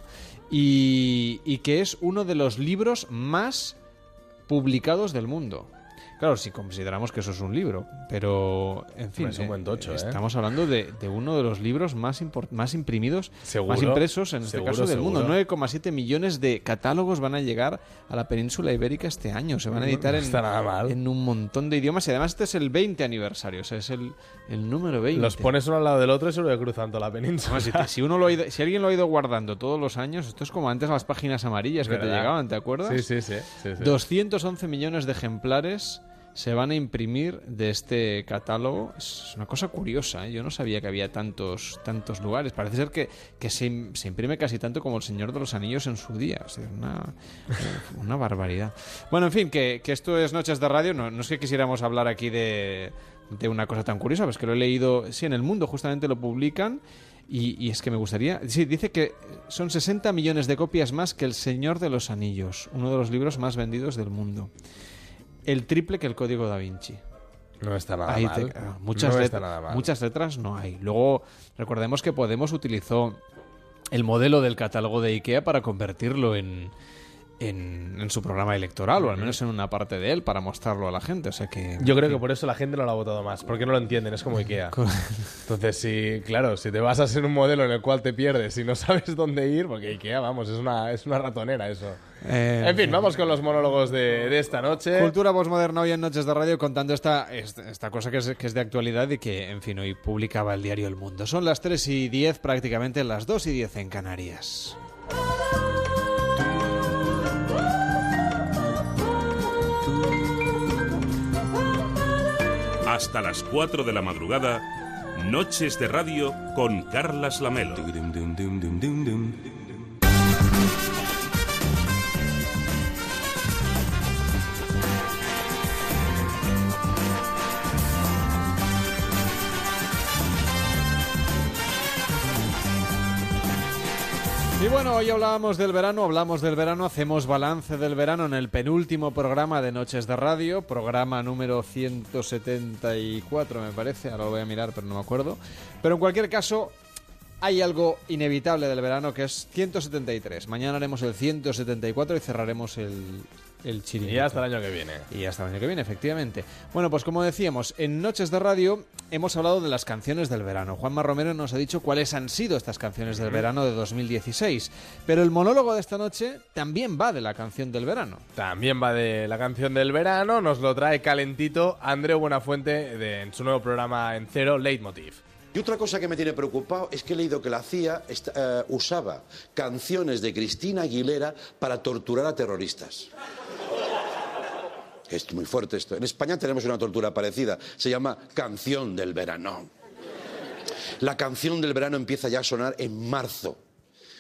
Y, y que es uno de los libros más publicados del mundo. Claro, si consideramos que eso es un libro, pero en fin, es un buen tocho, ¿eh? estamos hablando de, de uno de los libros más, más imprimidos, Seguro, más impresos en este caso del mundo. seguro. 9,7 millones de catálogos van a llegar a la península ibérica este año. Se van a editar no en, un montón de idiomas y además este es el 20 aniversario, o sea, es el, el número 20. Los pones uno al lado del otro y seguro que cruzan toda la península. Además, si, te- si uno lo ha ido- si alguien lo ha ido guardando todos los años, esto es como antes las páginas amarillas que te llegaban, ¿te acuerdas? Sí, sí, sí, sí, sí. 211 millones de ejemplares se van a imprimir de este catálogo. Es una cosa curiosa, ¿eh? yo no sabía que había tantos, tantos lugares. Parece ser que, que se, se imprime casi tanto como el Señor de los Anillos en su día. O una, una barbaridad. Bueno, en fin, que, que esto es Noches de Radio. No, no es que quisiéramos hablar aquí de, de una cosa tan curiosa, pues que lo he leído, sí, en el mundo justamente lo publican. Y, y es que me gustaría... Sí, dice que son 60 millones de copias más que El Señor de los Anillos, uno de los libros más vendidos del mundo. El triple que el Código da Vinci. No está nada Ahí mal. te- ah, muchas, no está nada mal. muchas letras no hay. Luego, recordemos que Podemos utilizó el modelo del catálogo de IKEA para convertirlo en, en, en su programa electoral, o al menos en una parte de él, para mostrarlo a la gente. O sea que. Yo creo que por eso la gente no lo ha votado más, porque no lo entienden, es como Ikea. Entonces, sí, claro, si te basas en un modelo en el cual te pierdes y no sabes dónde ir, porque Ikea, vamos, es una, es una ratonera eso. Eh, en fin, vamos con los monólogos de, de esta noche. Cultura postmoderna hoy en Noches de Radio contando esta, esta, esta cosa que es, que es de actualidad y que, en fin, hoy publicaba el diario El Mundo. Son las 3 y 10, prácticamente las 2 y 10 en Canarias. Hasta las 4 de la madrugada, Noches de Radio con Carlas Lamelo. Bueno, hoy hablábamos del verano, hablamos del verano, hacemos balance del verano en el penúltimo programa de Noches de Radio, programa número 174 me parece, ahora lo voy a mirar pero no me acuerdo. Pero en cualquier caso, hay algo inevitable del verano que es 173. Mañana haremos el 174 y cerraremos el, el chiringuito. Y hasta el año que viene. Y hasta el año que viene, efectivamente. Bueno, pues como decíamos, en Noches de Radio hemos hablado de las canciones del verano. Juanma Romero nos ha dicho cuáles han sido estas canciones del verano de 2016. Pero el monólogo de esta noche también va de la canción del verano. También va de la canción del verano, nos lo trae calentito Andreu Buenafuente de- en su nuevo programa en Cero, Leitmotiv. Y otra cosa que me tiene preocupado es que he leído que la CIA est- eh, usaba canciones de Cristina Aguilera para torturar a terroristas. Es muy fuerte esto. En España tenemos una tortura parecida. Se llama canción del verano. La canción del verano empieza ya a sonar en marzo.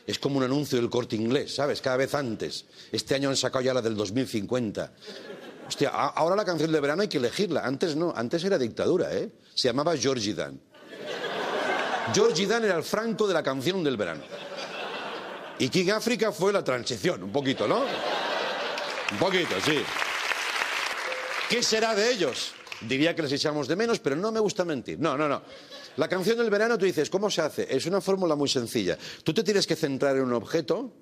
Es como un anuncio del corte inglés, ¿sabes? Cada vez antes. Este año han sacado ya la del 2050. Hostia, ahora la canción del verano hay que elegirla. Antes no, antes era dictadura, ¿eh? Se llamaba Georgie Dan. Georgie Dan era el franco de la canción del verano. Y King África fue la transición, un poquito, ¿no? Un poquito, sí. ¿Qué será de ellos? Diría que les echamos de menos, pero no me gusta mentir. No, no, no. La canción del verano, tú dices, ¿cómo se hace? Es una fórmula muy sencilla. Tú te tienes que centrar en un objeto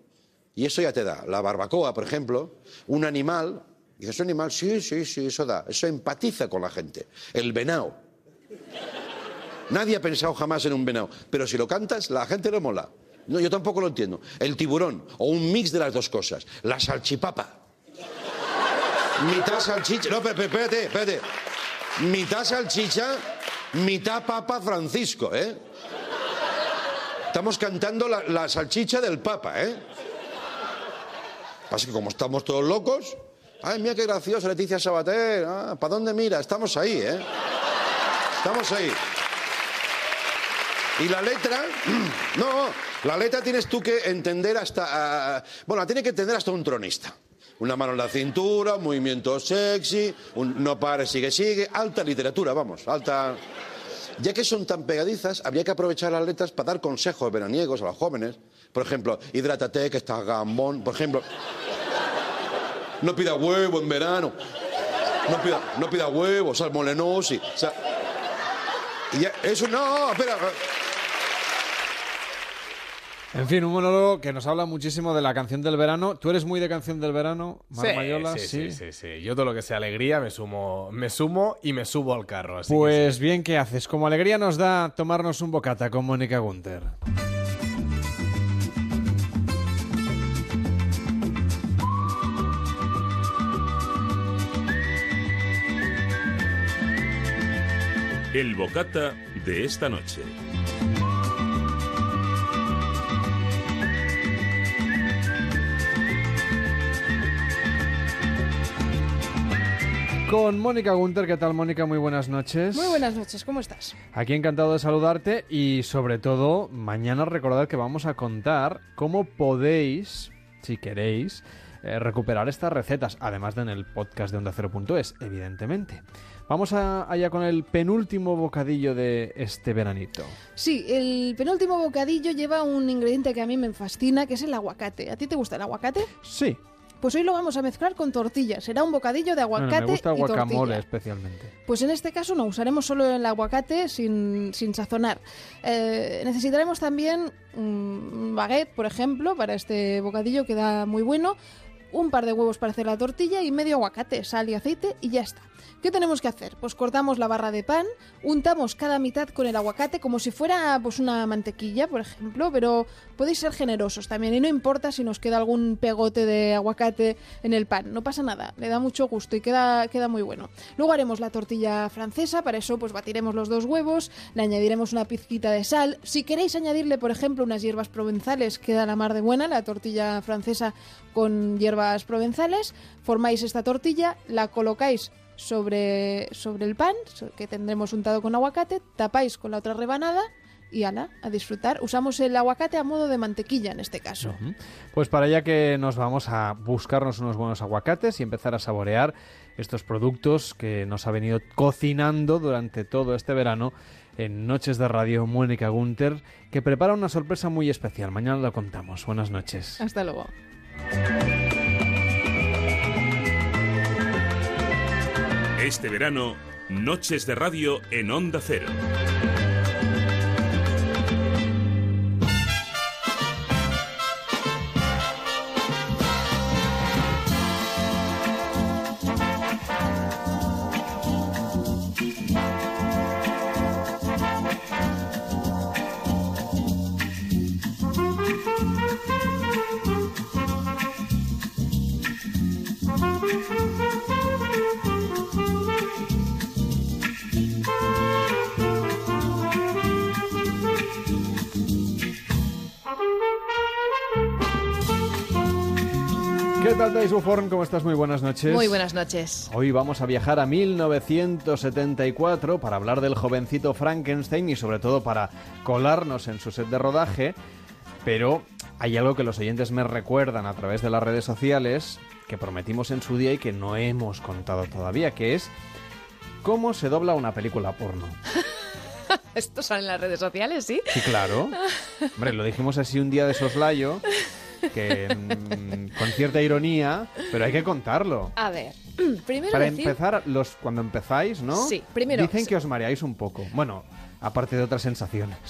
y eso ya te da. La barbacoa, por ejemplo, un animal. Dices, ¿un animal? Sí, sí, sí, eso da. Eso empatiza con la gente. El venao. Nadie ha pensado jamás en un venao, pero si lo cantas, la gente lo mola. No, yo tampoco lo entiendo. El tiburón, o un mix de las dos cosas. La salchipapa. Mitad salchicha. No, espérate, espérate. Mitad salchicha, mitad papa Francisco, ¿eh? Estamos cantando la, salchicha del papa, ¿eh? Pasa que como estamos todos locos. Ay, mira qué gracioso, Leticia Sabater. Ah, ¿Para dónde mira? Estamos ahí, ¿eh? Estamos ahí. Y la letra, no, la letra tienes tú que entender hasta, ah, bueno, la tiene que entender hasta un tronista. Una mano en la cintura, movimiento sexy, un no pare, sigue, sigue, alta literatura, vamos, alta... Ya que son tan pegadizas, habría que aprovechar las letras para dar consejos veraniegos a los jóvenes. Por ejemplo, hidrátate, que estás gambón. Por ejemplo, no pida huevo en verano. No pida, no pida huevo, salmonellosis. O sea, y ya, eso no, espera. En fin, un monólogo que nos habla muchísimo de la canción del verano. ¿Tú eres muy de canción del verano, Marmayola? sí, sí, sí, sí. Yo todo lo que sea alegría me sumo, me sumo y me subo al carro. así que Pues bien, ¿qué haces? Como alegría nos da tomarnos un bocata con Mónica Gunter. El bocata de esta noche. Con Mónica Gunter, ¿qué tal Mónica? Muy buenas noches. Muy buenas noches, ¿cómo estás? Aquí encantado de saludarte y sobre todo mañana recordad que vamos a contar cómo podéis, si queréis, eh, recuperar estas recetas, además de en el podcast de Onda Cero.es, evidentemente. Vamos a- allá con el penúltimo bocadillo de este veranito. Sí, el penúltimo bocadillo lleva un ingrediente que a mí me fascina, que es el aguacate. ¿A ti te gusta el aguacate? Sí. Pues hoy lo vamos a mezclar con tortilla. Será un bocadillo de Bueno, aguacate me gusta el y guacamole tortilla. especialmente. Pues en este caso no, usaremos solo el aguacate sin, sin sazonar. Eh, necesitaremos también un baguette, por ejemplo, para este bocadillo que da muy bueno, un par de huevos para hacer la tortilla y medio aguacate, sal y aceite y ya está. ¿Qué tenemos que hacer? Pues cortamos la barra de pan, untamos cada mitad con el aguacate como si fuera pues una mantequilla, por ejemplo, pero podéis ser generosos también y no importa si nos queda algún pegote de aguacate en el pan, no pasa nada, le da mucho gusto y queda, queda muy bueno. Luego haremos la tortilla francesa, para eso pues batiremos los dos huevos, le añadiremos una pizquita de sal, si queréis añadirle por ejemplo unas hierbas provenzales, queda la mar de buena la tortilla francesa con hierbas provenzales, formáis esta tortilla, la colocáis sobre, sobre el pan, que tendremos untado con aguacate, tapáis con la otra rebanada y ala, a disfrutar. Usamos el aguacate a modo de mantequilla en este caso. Pues para allá que nos vamos a buscarnos unos buenos aguacates y empezar a saborear estos productos que nos ha venido cocinando durante todo este verano en Noches de Radio Mónica Gunter, que prepara una sorpresa muy especial. Mañana lo contamos. Buenas noches. Hasta luego. Este verano, Noches de Radio en Onda Cero. ¿Qué tal, Thais Buforn? ¿Cómo estás? Muy buenas noches. Muy buenas noches. Hoy vamos a viajar a 1974 para hablar del jovencito Frankenstein y sobre todo para colarnos en su set de rodaje. Pero hay algo que los oyentes me recuerdan a través de las redes sociales que prometimos en su día y que no hemos contado todavía, que es cómo se dobla una película porno. Esto sale en las redes sociales, ¿sí? Sí, claro. Hombre, lo dijimos así un día de soslayo, que mm, con cierta ironía, pero hay que contarlo. A ver, primero Para decir... empezar, los cuando empezáis, ¿no? Sí, primero- Dicen que os mareáis un poco. Bueno, aparte de otras sensaciones.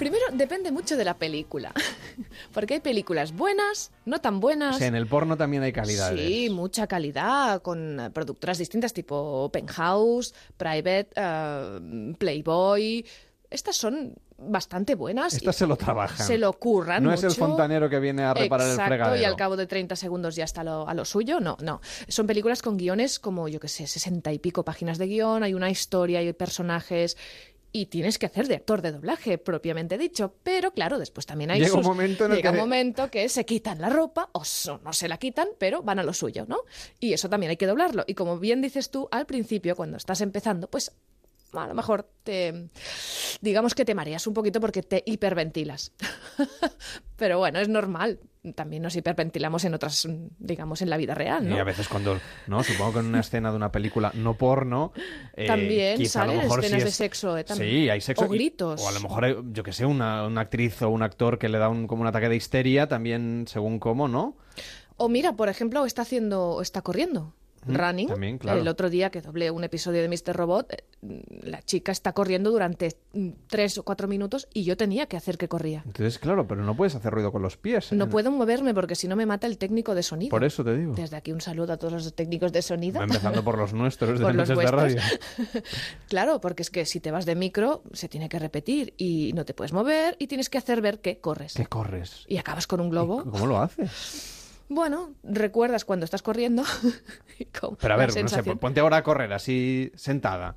Primero, depende mucho de la película. Porque hay películas buenas, no tan buenas. O sea, en el porno también hay calidades. Sí, mucha calidad, con eh, productoras distintas tipo Penthouse, Private, eh, Playboy. Estas son bastante buenas. Estas se lo trabajan. Se lo curran No es el fontanero que viene a reparar Exacto, el fregadero. y al cabo de 30 segundos ya está lo- a lo suyo. No, no. Son películas con guiones como, yo qué sé, 60 y pico páginas de guion, hay una historia, hay personajes... Y tienes que hacer de actor de doblaje, propiamente dicho. Pero claro, después también hay Llega un momento en el llega que- un momento que se quitan la ropa o no se la quitan, pero van a lo suyo, ¿no? Y eso también hay que doblarlo. Y como bien dices tú, al principio, cuando estás empezando, pues a lo mejor te digamos que te mareas un poquito porque te hiperventilas. Pero bueno, es normal. También nos hiperventilamos en otras, digamos, en la vida real, ¿no? Y a veces cuando, no, supongo que en una escena de una película no porno, eh, También salen escenas sí de sexo, eh, también. Sí, hay sexo. O y- gritos. o a lo mejor, hay, yo que sé, una, una actriz o un actor que le da un, como un ataque de histeria, también según cómo, ¿no? O mira, por ejemplo, está haciendo, está corriendo. Running. también, claro. El otro día que doblé un episodio de Mr. Robot, eh, la chica está corriendo durante mm, tres o cuatro minutos y yo tenía que hacer que corría. Entonces, claro, pero no puedes hacer ruido con los pies. No ¿eh? puedo moverme porque si no me mata el técnico de sonido. Por eso te digo. Desde aquí un saludo a todos los técnicos de sonido. Empezando por los nuestros de Por los de. Radio. Claro, porque es que si te vas de micro se tiene que repetir y no te puedes mover y tienes que hacer ver que corres. ¿Qué corres? Y acabas con un globo. ¿Cómo lo haces? Bueno, recuerdas cuando estás corriendo. con Pero a ver, no sé, ponte ahora a correr así sentada.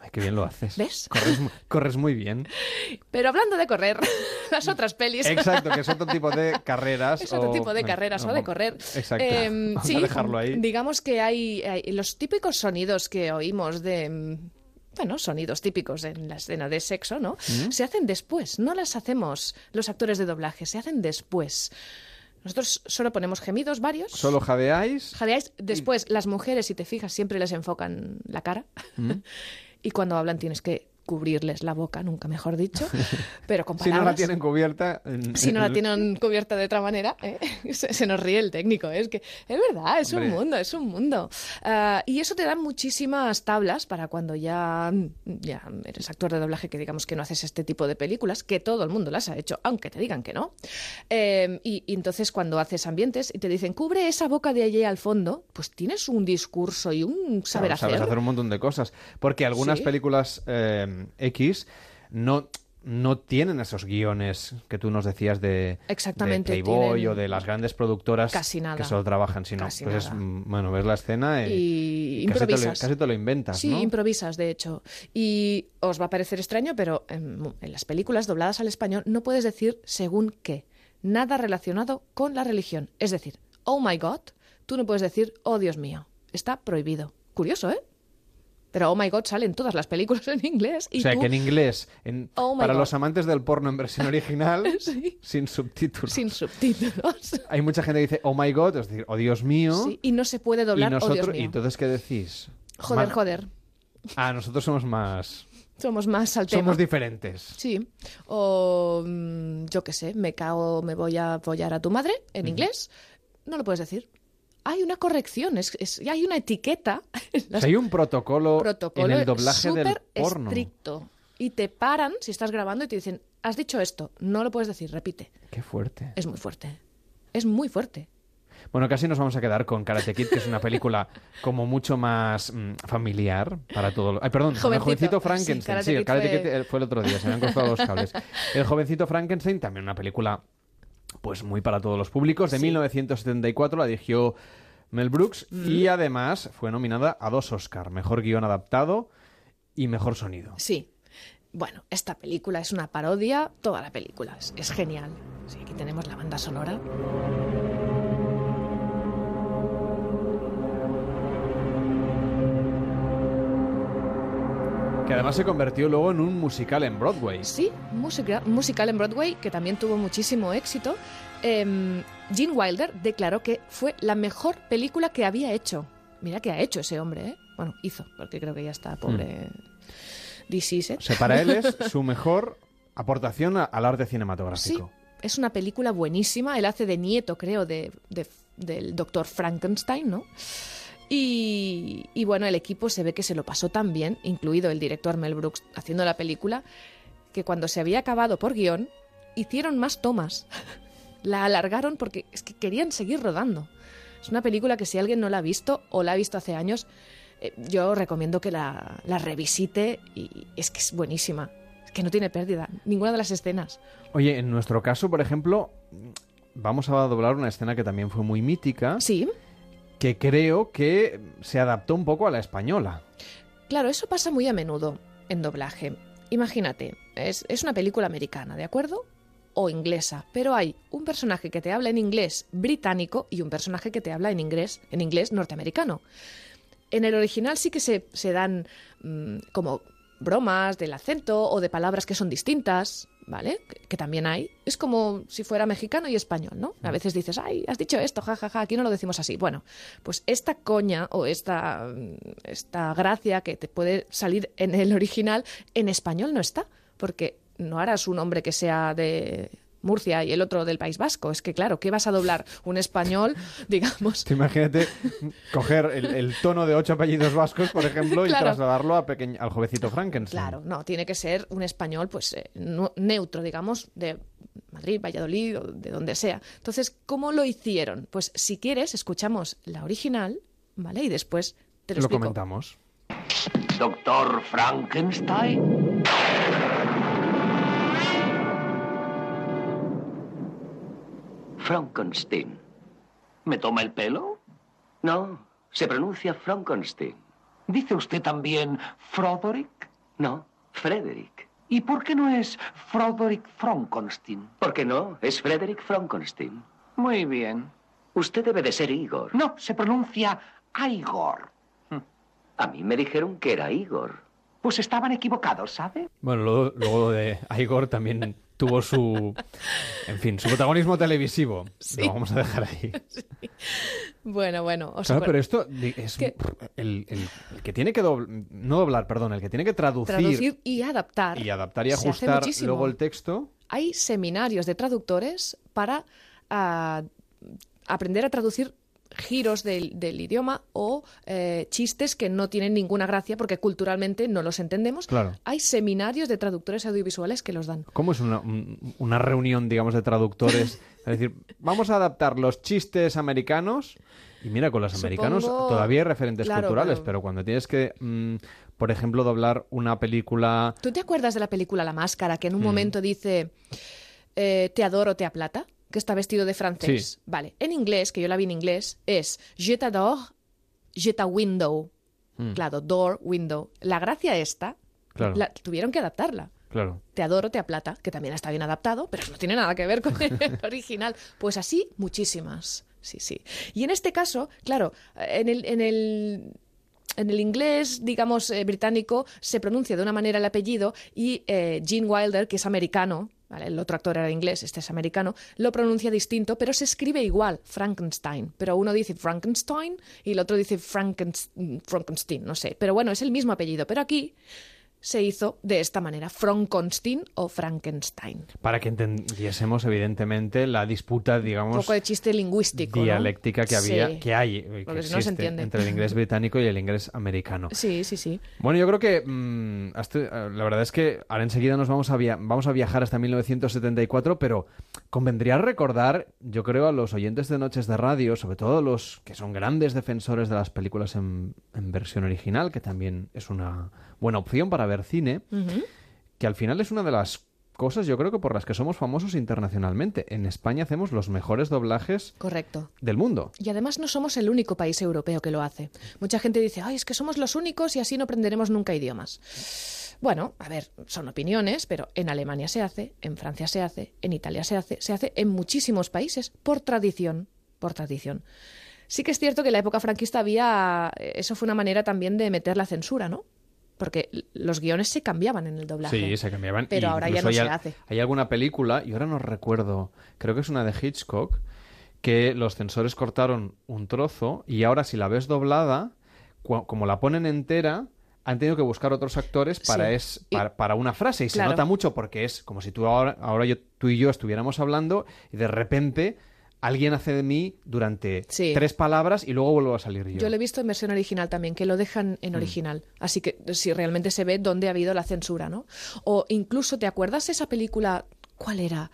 Ay, qué bien lo haces. ¿Ves? Corres, mu- corres muy bien. Pero hablando de correr, las otras pelis. Exacto, que es otro tipo de carreras. Es otro o- tipo de carreras no, o de correr. Exacto. Em, Vamos sí, a dejarlo ahí. digamos que hay, hay los típicos sonidos que oímos de... Bueno, sonidos típicos en la escena de sexo, ¿no? Mm. Se hacen después, no las hacemos los actores de doblaje, se hacen después. Nosotros solo ponemos gemidos varios. Solo jadeáis. Jadeáis. Después, las mujeres, si te fijas, siempre les enfocan la cara. Mm. y cuando hablan tienes que cubrirles la boca, nunca mejor dicho. Pero con Si no la palabras. tienen cubierta. en- Si no la en- tienen cubierta de otra manera, ¿eh? se, se nos ríe el técnico. ¿eh? Es que es verdad, es un Hombre. mundo, es un mundo. Ah, y eso te da muchísimas tablas para cuando ya, ya eres actor de doblaje, que digamos que no haces este tipo de películas, que todo el mundo las ha hecho, aunque te digan que no. Eh, y, y entonces cuando haces ambientes y te dicen, cubre esa boca de allí al fondo, pues tienes un discurso y un saber Claro, sabes hacer. hacer un montón de cosas. Porque algunas Sí. películas eh, X no, no tienen esos guiones que tú nos decías de, Exactamente, de Playboy o de las grandes productoras casi nada. que solo trabajan, sino Casi pues nada. mm, bueno, ves la escena Y y, casi, te lo, improvisas. casi te lo inventas, Sí, ¿no? improvisas, de hecho. Y os va a parecer extraño, pero en, en las películas dobladas al español no puedes decir según qué. Nada relacionado con la religión. Es decir, oh my God, tú no puedes decir oh Dios mío. Está prohibido. Curioso, ¿eh? Pero oh my God sale en todas las películas en inglés. Y o sea, tú, que en inglés, en- Oh para God. los amantes del porno en versión original, Sí. sin subtítulos. Sin subtítulos. Hay mucha gente que dice, oh my god, es decir, oh Dios mío. Sí, y no se puede y doblar nosotros, oh Dios ¿y mío. entonces qué decís? Joder, joder. Ah, nosotros somos más. Somos más al tema. Somos diferentes. Sí. O mm, yo qué sé, me cago, me voy a apoyar a tu madre en inglés. No lo puedes decir. Hay una corrección, es, es- hay una etiqueta. O sea, hay un protocolo, protocolo en el doblaje del porno. estricto. Y te paran si estás grabando y te dicen, has dicho esto, no lo puedes decir, repite. Qué fuerte. Es muy fuerte. Es muy fuerte. Bueno, casi nos vamos a quedar con Karate Kid, que es una película como mucho más mm, familiar para todo. Ay, perdón, el Jovencito. Sí, Frankenstein. Karate Sí, el Kid Karate fue- Kid eh, fue el otro día, se me han cruzado los cables. El jovencito Frankenstein, también una película pues muy para todos los públicos. De Sí. 1974 la dirigió Mel Brooks Mm. y además fue nominada a dos Oscar, mejor guion adaptado y mejor sonido. Sí. Bueno, esta película es una parodia, toda la película es, es genial. Sí, aquí tenemos la banda sonora. Que además se convirtió luego en un musical en Broadway. Sí, música, musical en Broadway que también tuvo muchísimo éxito. Em, Gene Wilder declaró que fue la mejor película que había hecho. Mira que ha hecho ese hombre, ¿eh? Bueno, hizo, porque creo que ya está pobre. Deceased. O sea, para él es su mejor aportación a- al arte Sí, cinematográfico. es una película buenísima. Él hace de nieto, creo, de, de- del doctor Frankenstein, ¿no? Y, y bueno, el equipo se ve que se lo pasó tan bien, incluido el director Mel Brooks haciendo la película, que cuando se había acabado por guion, hicieron más tomas. La alargaron porque es que querían seguir rodando. Es una película que si alguien no la ha visto o la ha visto hace años, eh, yo recomiendo que la, la revisite y es que es buenísima. Es que no tiene pérdida, ninguna de las escenas. Oye, en nuestro caso, por ejemplo, vamos a doblar una escena que también fue muy mítica. Sí. Que creo que se adaptó un poco a la española. Claro, eso pasa muy a menudo en doblaje. Imagínate, es, es una película americana, ¿de acuerdo? O inglesa, pero hay un personaje que te habla en inglés británico y un personaje que te habla en inglés, en inglés norteamericano. En el original sí que se, se dan mm, como bromas del acento o de palabras que son distintas, ¿vale? Que, que también hay. Es como si fuera mexicano y español, ¿no? A veces dices, ay, has dicho esto, jajaja, aquí no lo decimos así. Bueno, pues esta coña o esta, mm, esta gracia que te puede salir en el original, en español no está, porque no harás un hombre que sea de Murcia y el otro del País Vasco. Es que, claro, ¿qué vas a doblar? Un español, digamos, Te imagínate coger el, el tono de ocho apellidos vascos, por ejemplo, y Claro. trasladarlo a al jovencito Frankenstein. Claro, no, tiene que ser un español pues eh, neutro, digamos, de Madrid, Valladolid o de donde sea. Entonces, ¿cómo lo hicieron? Pues si quieres, escuchamos la original, ¿vale? Y después te lo, Lo explico. comentamos. Doctor Frankenstein. Frankenstein. ¿Me toma el pelo? No, se pronuncia Frankenstein. ¿Dice usted también Froderick? No, Frederick. ¿Y por qué no es Froderick Frankenstein? ¿Por qué no? Es Frederick Frankenstein. Muy bien. Usted debe de ser Igor. No, se pronuncia Igor. A mí me dijeron que era Igor. Pues estaban equivocados, ¿sabe? Bueno, luego, luego lo de Igor también tuvo su, en fin, su protagonismo televisivo. Sí. Lo vamos a dejar ahí. Bueno, bueno. Claro, pero esto es que- el, el- el que tiene que no doblar, perdón, el que tiene que traducir, traducir y adaptar. y adaptar y ajustar luego el texto. Hay seminarios de traductores para ah, aprender a traducir giros del, del idioma o eh, chistes que no tienen ninguna gracia porque culturalmente no los entendemos. Claro. Hay seminarios de traductores audiovisuales que los dan. ¿Cómo es una, un- una reunión, digamos, de traductores? Es decir, vamos a adaptar los chistes americanos. Y mira, con los americanos todavía hay referentes Claro, culturales, pero- pero... cuando tienes que, mm, por ejemplo, doblar una película... ¿Tú te acuerdas de la película La Máscara que en un Mm. momento dice eh, te adoro, te aplata? Que está vestido de francés. Sí. Vale. En inglés, que yo la vi en inglés, es je t'adore, je t'a window. Mm. Claro, door, window. La gracia esta, Claro. la- tuvieron que adaptarla. Claro. Te adoro, te aplata, que también está bien adaptado, pero no tiene nada que ver con el original. Pues así, muchísimas. Sí, sí. Y en este caso, claro, en el, en el, en el inglés, digamos, eh, británico, se pronuncia de una manera el apellido y eh, Gene Wilder, que es americano, el otro actor era inglés, este es americano, lo pronuncia distinto, pero se escribe igual, Frankenstein. Pero uno dice Frankenstein y el otro dice Frankenstein, no sé. Pero bueno, es el mismo apellido. Pero aquí se hizo de esta manera, Frankenstein o Frankenstein. Para que entendiésemos, evidentemente, la disputa, Un digamos, poco de chiste lingüístico. ¿no? dialéctica que había, Sí. que hay, que Porque si no se existe entiende. entre el inglés británico y el inglés americano. Sí, sí, sí. Bueno, yo creo que mm, hasta- eh, la verdad es que ahora enseguida nos vamos a, via- vamos a viajar hasta 1974, pero convendría recordar, yo creo, a los oyentes de Noches de Radio, sobre todo los que son grandes defensores de las películas en, en versión original, que también es una buena opción para ver cine, que al final es una de las cosas, yo creo que por las que somos famosos internacionalmente. En España hacemos los mejores doblajes Correcto. del mundo. Y además no somos el único país europeo que lo hace. Mucha gente dice, ay, es que somos los únicos y así no aprenderemos nunca idiomas. Bueno, a ver, son opiniones, pero en Alemania se hace, en Francia se hace, en Italia se hace, se hace en muchísimos países, por tradición, por tradición. Sí que es cierto que en la época franquista había, eso fue una manera también de meter la censura, ¿no? Porque los guiones se cambiaban en el doblaje. Sí, se cambiaban. Pero ahora ya no hay se hace. Hay alguna película, y ahora no recuerdo, creo que es una de Hitchcock, que los censores cortaron un trozo y ahora si la ves doblada, como la ponen entera, han tenido que buscar otros actores para, Sí. es, para, para una frase y Claro. se nota mucho porque es como si tú ahora, ahora yo, tú y yo estuviéramos hablando y de repente alguien hace de mí durante Sí. tres palabras y luego vuelvo a salir yo. Yo lo he visto en versión original también, que lo dejan en original. Así que si realmente se ve dónde ha habido la censura, ¿no? O incluso, ¿te acuerdas esa película? ¿Cuál era?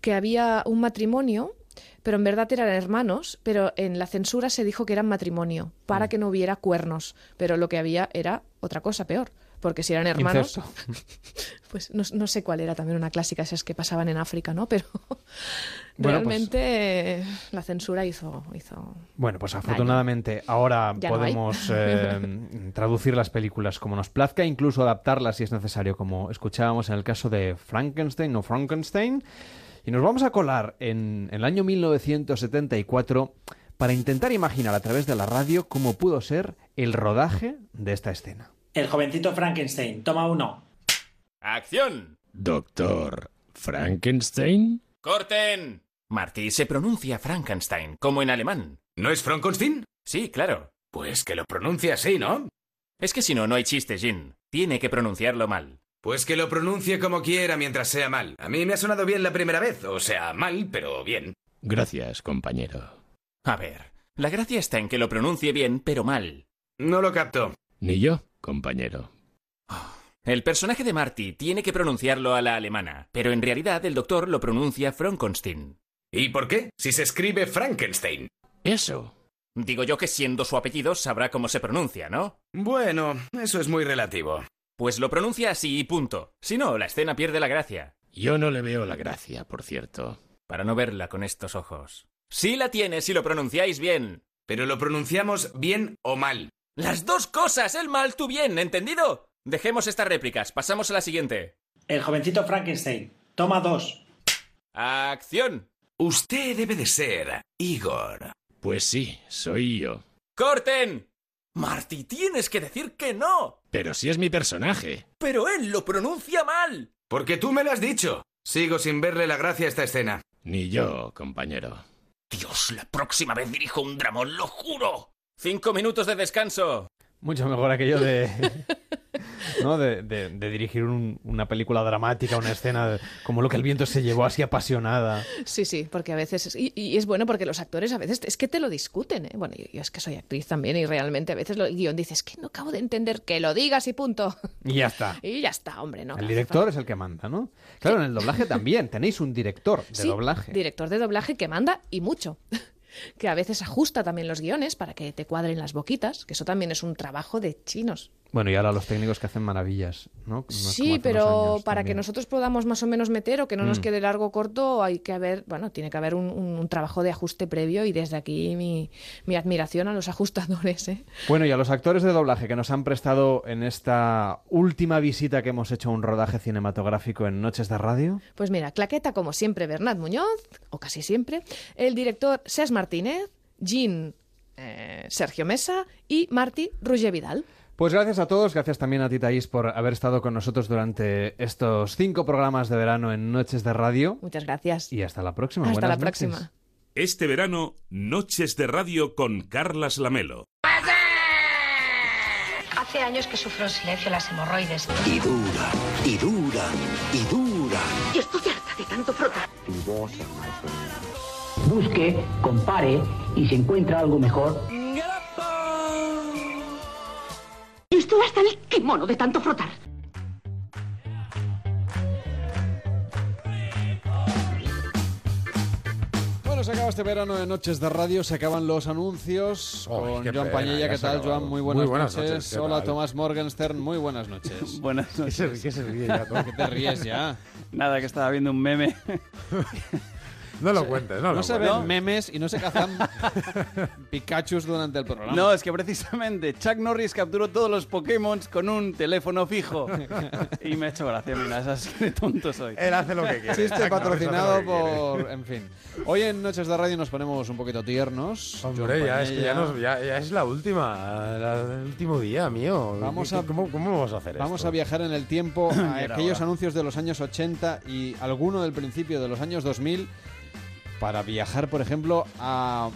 Que había un matrimonio, pero en verdad eran hermanos, pero en la censura se dijo que eran matrimonio, para que no hubiera cuernos. Pero lo que había era otra cosa peor. Porque si eran hermanos, pues no, no sé cuál era también una clásica, esas que pasaban en África, ¿no? Pero Bueno, pues- realmente eh, la censura hizo, hizo Bueno, pues afortunadamente ahora Ya no hay. podemos eh, traducir las películas como nos plazca, incluso adaptarlas si es necesario, como escuchábamos en el caso de Frankenstein o Frankenstein. Y nos vamos a colar en, en el año 1974 para intentar imaginar a través de la radio cómo pudo ser el rodaje de esta escena. El jovencito Frankenstein, toma uno. ¡Acción! Doctor Frankenstein. ¡Corten! Marty, se pronuncia Frankenstein, como en alemán. ¿No es Frankenstein? Sí, claro. Pues que lo pronuncie así, ¿no? Es que si no, no hay chiste, Jin. Tiene que pronunciarlo mal. Pues que lo pronuncie como quiera mientras sea mal. A mí me ha sonado bien la primera vez, o sea, mal, pero bien. Gracias, compañero. A ver, la gracia está en que lo pronuncie bien, pero mal. No lo capto. Ni yo, compañero. El personaje de Marty tiene que pronunciarlo a la alemana, pero en realidad el doctor lo pronuncia Frankenstein. ¿Y por qué? Si se escribe Frankenstein. Eso. Digo yo que siendo su apellido sabrá cómo se pronuncia, ¿no? Bueno, eso es muy relativo. Pues lo pronuncia así y punto. Si no, la escena pierde la gracia. Yo no le veo la gracia, por cierto. Para no verla con estos ojos. Sí la tiene si lo pronunciáis bien. Pero lo pronunciamos bien o mal. Las dos cosas, el mal, tú bien, ¿entendido? Dejemos estas réplicas, pasamos a la siguiente. El jovencito Frankenstein, toma dos. ¡Acción! Usted debe de ser Igor. Pues sí, soy yo. ¡Corten! Marty, tienes que decir que no. Pero si es mi personaje. Pero él lo pronuncia mal. Porque tú me lo has dicho. Sigo sin verle la gracia a esta escena. Ni yo, compañero. Dios, la próxima vez dirijo un dramón, lo juro. Cinco minutos de descanso. Mucho mejor aquello de. ¿no? De, de- de dirigir un- una película dramática, una escena de- como lo que el viento se llevó así apasionada. Sí, sí, porque a veces... es- Y, y es bueno porque los actores a veces es que te lo discuten, ¿eh? Bueno, yo, yo es que soy actriz también y realmente a veces lo- el guion dice, es que no acabo de entender que lo digas y punto. Y ya está. Y ya está, hombre, ¿no? El director es el que manda, ¿no? Claro, en el doblaje también. Tenéis un director de Sí, doblaje. Director de doblaje que manda y mucho. Que a veces ajusta también los guiones para que te cuadren las boquitas, que eso también es un trabajo de chinos. Bueno, y ahora los técnicos que hacen maravillas, ¿no? Sí, pero para que nosotros podamos más o menos meter o que no nos Mm. quede largo o corto, hay que haber, bueno, tiene que haber un, trabajo de ajuste previo y desde aquí mi, mi admiración a los ajustadores, ¿eh? Bueno, y a los actores de doblaje que nos han prestado en esta última visita que hemos hecho a un rodaje cinematográfico en Noches de Radio. Pues mira, claqueta como siempre Bernat Muñoz, o casi siempre, el director Cés Martínez, Jean eh, Sergio Mesa y Martí Roger Vidal. Pues gracias a todos, gracias también a ti, Thaís, por haber estado con nosotros durante estos cinco programas de verano en Noches de Radio. Muchas gracias. Y hasta la próxima. Hasta Buenas la noches. próxima. Este verano, Noches de Radio con Carlas Lamelo. Hace años que sufro en silencio las hemorroides. Y duran, y duran, y duran. Y estoy harta de tanto frotar. Busque, compare y si encuentra algo mejor, estoy hasta el kimono de tanto frotar. Bueno, se acaba este verano de Noches de Radio, se acaban los anuncios Ay, con qué Joan pena, Pañella. ¿Qué tal. Joan? Muy buenas, Muy buenas noches. noches, ¿qué Hola? Tomás Morgenstern. Muy buenas noches. Buenas noches. ¿Qué se ríe ya, Tom? ¿Qué te ríes ya? Nada, que estaba viendo un meme. No lo cuentes, no, No, lo se cuentes. ven memes y no se cazan Pikachus durante el programa. No, es que precisamente Chuck Norris capturó todos los Pokémon con un teléfono fijo. Y me ha hecho gracia, mira, es así de tonto soy. Él hace lo que quiere. Chiste patrocinado por... En fin. Hoy en Noches de Radio nos ponemos un poquito tiernos. Hombre, ya es, que ya, Pañella. nos- ya- ya es la última, la- el último día mío. Vamos ¿Qué- a- ¿Cómo, cómo vamos a hacer Vamos esto? a viajar en el tiempo a aquellos anuncios de los años 80 y alguno del principio de los años 2000 para viajar, por ejemplo, a...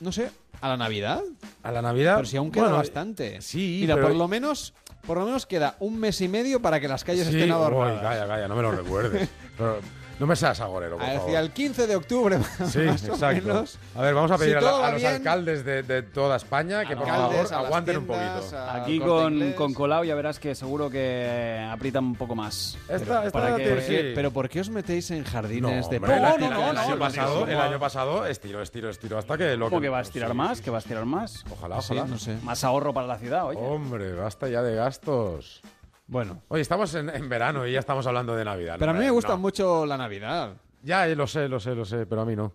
No sé, a la Navidad. ¿A la Navidad? Pero si aún queda Bueno, bastante. sí, Mira, pero- por lo menos... Por lo menos queda un mes y medio para que las calles Sí, estén uy, adornadas. calla, calla, no me lo recuerdes. Pero no me seas agorero, por favor. Hacia el 15 de octubre, Sí, más o exacto. menos. A ver, vamos a Si pedir a, la- todo a va los bien, alcaldes de, de toda España que por Alcaldes, favor a aguanten un tiendas, poquito. a- Aquí con, con Colau ya verás que seguro que aprietan un poco más. Esta- esta para que- ¿Por qué- sí. ¿Pero por qué os metéis en jardines de hombre, el, plástico? el- año pasado, no. el año pasado estiro, estiro, estiro hasta que lo ¿Cómo que va a estirar sí, más? sí, ¿Que va a estirar más? Ojalá, Sí, ojalá. no sé. Más ahorro para la ciudad, oye. Hombre, basta ya de gastos. Bueno. Oye, estamos en, en verano y ya estamos hablando de Navidad. Pero a mí me gusta no. mucho la Navidad. Ya, eh, lo sé, lo sé, lo sé, pero a mí no.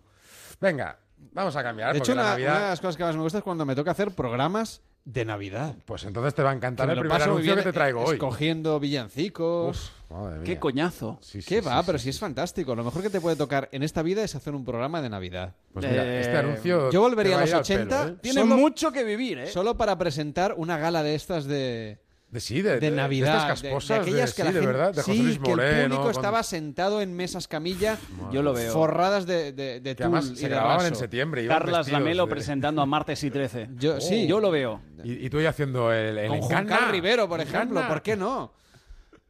Venga, vamos a cambiar. De hecho, porque la una, Navidad... una de las cosas que más me gusta es cuando me toca hacer programas de Navidad. Pues entonces te va a encantar el primer anuncio que te traigo hoy. Escogiendo villancicos. Madre Qué mía. coñazo. Sí, sí, ¿Qué sí, va? sí, pero sí. si es fantástico. Lo mejor que te puede tocar en esta vida es hacer un programa de Navidad. Pues mira, Eh, este anuncio. Yo volvería a los ir al 80 pelo, ¿eh? Tiene solo, mucho que vivir, ¿eh? solo para presentar una gala de estas de, De sí, de, de Navidad. estas casposas, de, aquellas que sí, la de gente, verdad, de José sí, Luis que el Moreno. público con- estaba sentado en mesas camilla Yo lo veo. forradas de, de, de Que además tul y se de grababan en septiembre. Carlas Lamelo de- presentando a Martes y 13. Yo, sí, Yo lo veo. Y, y tú ya haciendo el, el Con Juan Rivero, por ejemplo. ¿Por qué no?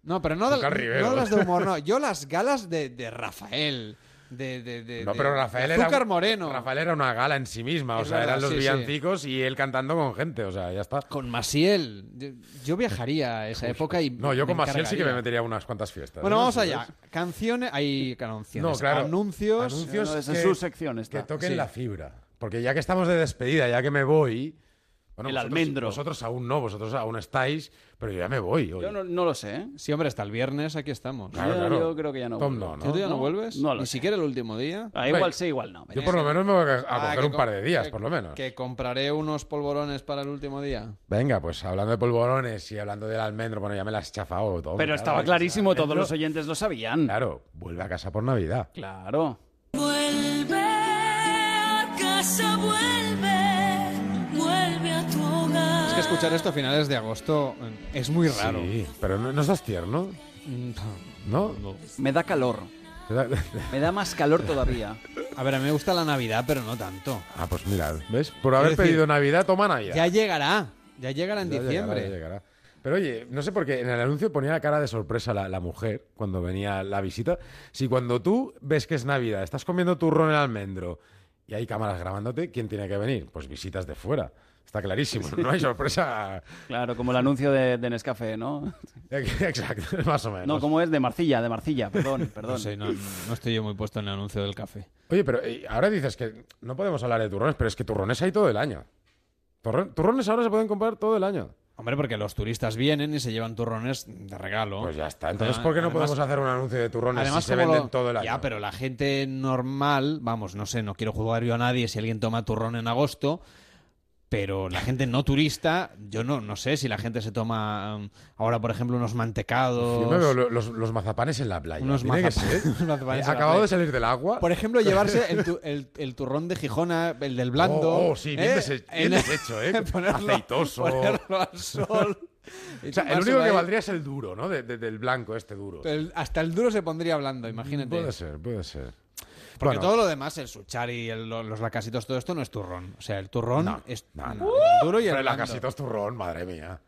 No, pero no, de- no las de humor, no. Yo las galas de, de Rafael. De, de, de, No, pero Rafael de era. Azúcar Moreno. Rafael era una gala en sí misma. O Es sea, verdad, eran los sí, sí. villancicos y él cantando con gente. O sea, ya está. Con Maciel. Yo, yo viajaría a esa época y. No, yo con Maciel sí que me metería unas cuantas fiestas. Bueno, ¿eh? vamos allá. Canciones. Hay canciones. No, claro. Anuncios. Anuncios No, que- su sección. Que toquen Sí. la fibra. Porque ya que estamos de despedida, ya que me voy. Bueno, El vosotros- almendro. Vosotros aún no, vosotros aún estáis, pero yo ya me voy. hoy. Yo no, no lo sé, ¿eh? Sí, hombre, hasta el viernes aquí estamos. Claro, yo, claro. yo creo que ya no. Tom, vuelvo. no, ¿Tú ya no, No, vuelves? no lo Ni sé. siquiera el último día. Ah, igual sí, igual no. Yo por lo menos me voy a, a Ah, coger un par de días, que- por lo menos. Que compraré unos polvorones para el último día. Venga, pues hablando de polvorones y hablando del almendro, bueno, ya me las has chafado todo. Pero claro, estaba clarísimo, todos los oyentes lo sabían. Claro, vuelve a casa por Navidad. Claro. Vuelve a casa, vuelve, que escuchar esto a finales de agosto eh, es muy raro. Sí, pero no, no estás tierno. ¿No? Me da calor. Me da más calor todavía. A ver, a mí me gusta la Navidad, pero no tanto. Ah, pues mira, ¿ves? Por haber decir, pedido Navidad, toma Navidad. Ya llegará. Ya llegará en Ya diciembre. llegará, ya llegará. Pero oye, no sé por qué en el anuncio ponía la cara de sorpresa la, la mujer cuando venía la visita. Si cuando tú ves que es Navidad, estás comiendo turrón en almendro y hay cámaras grabándote, ¿quién tiene que venir? Pues visitas de fuera. Está clarísimo, no hay sorpresa. Claro, como el anuncio de, de Nescafé, ¿no? Exacto, más o menos. No, ¿cómo es? De Marcilla, de Marcilla, perdón, perdón. No sé, no, no estoy yo muy puesto en el anuncio del café. Oye, pero eh, ahora dices que no podemos hablar de turrones, pero es que turrones hay todo el año. Turrones ahora se pueden comprar todo el año. Hombre, porque los turistas vienen y se llevan turrones de regalo. Pues ya está. Entonces, Ah, ¿por qué no además- podemos hacer un anuncio de turrones Además, si se como venden lo- todo el año? Ya, pero la gente normal, vamos, no sé, no quiero jugar yo a nadie si alguien toma turrón en agosto, pero la gente no turista, yo no, no sé si la gente se toma um, ahora, por ejemplo, unos mantecados. Yo me veo lo- los, los mazapanes en la playa. Unos Tiene que mazapanes- ser. unos mazapanes en la acabado playa. de salir del agua. Por ejemplo, llevarse el, tu- el- el turrón de Gijona, el del blando. Oh, oh, sí, bien, ¿eh? dese- bien En- deshecho, ¿eh? ponerlo- Aceitoso. Ponerlo al sol. O sea, el único que valdría es el duro, ¿no? De- de- del blanco, este duro. Hasta el duro se pondría blando, imagínate. Puede ser, puede ser. Porque Bueno. todo lo demás, el suchari, el- lo- los lacasitos, todo esto no es turrón. O sea, el turrón No, es no, duro y el Pero la blando. casito es turrón, madre mía.